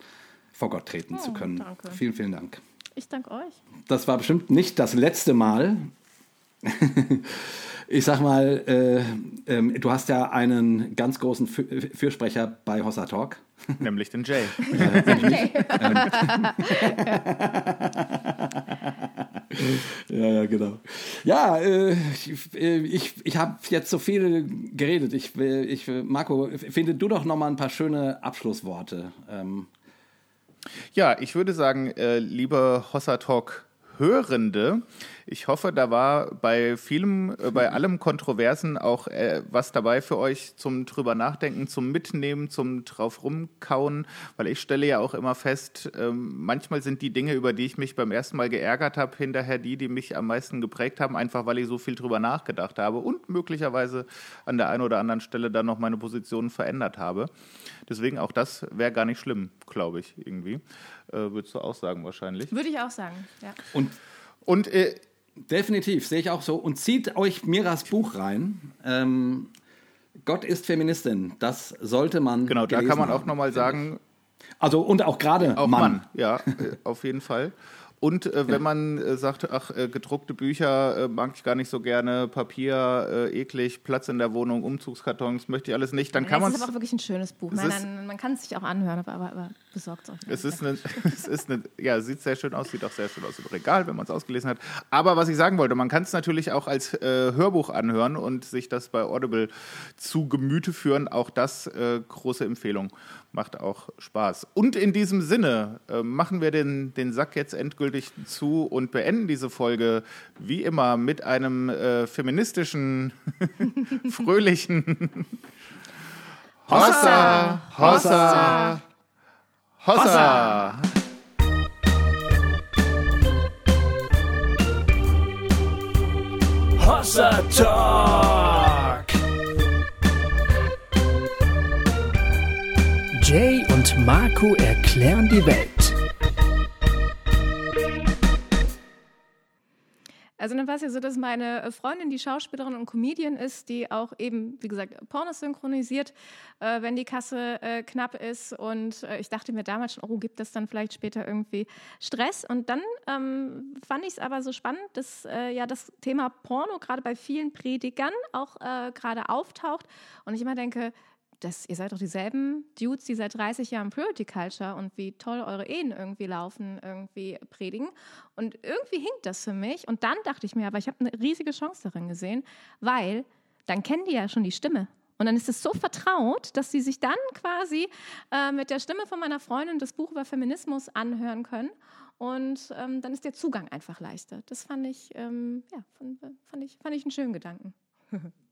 vor Gott treten oh, zu können. Danke. Vielen, vielen Dank. Ich danke euch. Das war bestimmt nicht das letzte Mal. ich sag mal, äh, äh, du hast ja einen ganz großen Fürsprecher bei Hossa Talk. Nämlich den Jay. ja, ja, genau. Ja, äh, ich, ich, ich habe jetzt so viel geredet. Ich, ich, Marco, finde du doch noch mal ein paar schöne Abschlussworte. Ähm. Ja, ich würde sagen, äh, liebe Hossa Talk Hörende, ich hoffe, da war bei vielem, äh, bei allem Kontroversen auch äh, was dabei für euch zum drüber nachdenken, zum Mitnehmen, zum drauf rumkauen, weil ich stelle ja auch immer fest, äh, manchmal sind die Dinge, über die ich mich beim ersten Mal geärgert habe, hinterher die, die mich am meisten geprägt haben, einfach weil ich so viel drüber nachgedacht habe und möglicherweise an der einen oder anderen Stelle dann noch meine Position verändert habe. Deswegen auch das wäre gar nicht schlimm, glaube ich, irgendwie. Äh, würdest du auch sagen wahrscheinlich? Würde ich auch sagen, ja. Und, und äh, Definitiv, sehe ich auch so. Und zieht euch Miras Buch rein. Ähm, Gott ist Feministin. Das sollte man. Genau, da kann man auch nochmal sagen. Also und auch gerade Mann. Mann. Ja, äh, auf jeden Fall. Und äh, wenn man äh, sagt, ach, äh, gedruckte Bücher äh, mag ich gar nicht so gerne, Papier äh, eklig, Platz in der Wohnung, Umzugskartons möchte ich alles nicht, dann ja, kann man. Es ist aber auch wirklich ein schönes Buch. Nein, nein, man kann es sich auch anhören, aber, aber, aber besorgt es auch. Es ist, eine, es ist eine, ja, sieht sehr schön aus, sieht auch sehr schön aus im Regal, wenn man es ausgelesen hat. Aber was ich sagen wollte, man kann es natürlich auch als äh, Hörbuch anhören und sich das bei Audible zu Gemüte führen. Auch das große Empfehlung macht auch Spaß. Und in diesem Sinne äh, machen wir den, den Sack jetzt endgültig zu und beenden diese Folge wie immer mit einem äh, feministischen, fröhlichen Hossa, Hossa, Hossa. Hossa Talk! Jay und Marco erklären die Welt. Also dann war es ja so, dass meine Freundin die Schauspielerin und Comedian ist, die auch eben, wie gesagt, Pornos synchronisiert, äh, wenn die Kasse äh, knapp ist. Und äh, ich dachte mir damals schon, oh, gibt das dann vielleicht später irgendwie Stress? Und dann ähm, fand ich es aber so spannend, dass äh, ja das Thema Porno gerade bei vielen Predigern auch äh, gerade auftaucht. Und ich immer denke, das, ihr seid doch dieselben Dudes, die seit 30 Jahren Purity Culture und wie toll eure Ehen irgendwie laufen, irgendwie predigen. Und irgendwie hinkt das für mich. Und dann dachte ich mir, aber ich habe eine riesige Chance darin gesehen, weil dann kennen die ja schon die Stimme. Und dann ist es so vertraut, dass sie sich dann quasi äh, mit der Stimme von meiner Freundin das Buch über Feminismus anhören können. Und ähm, dann ist der Zugang einfach leichter. Das fand ich, ähm, ja, fand, fand, ich, fand ich einen schönen Gedanken.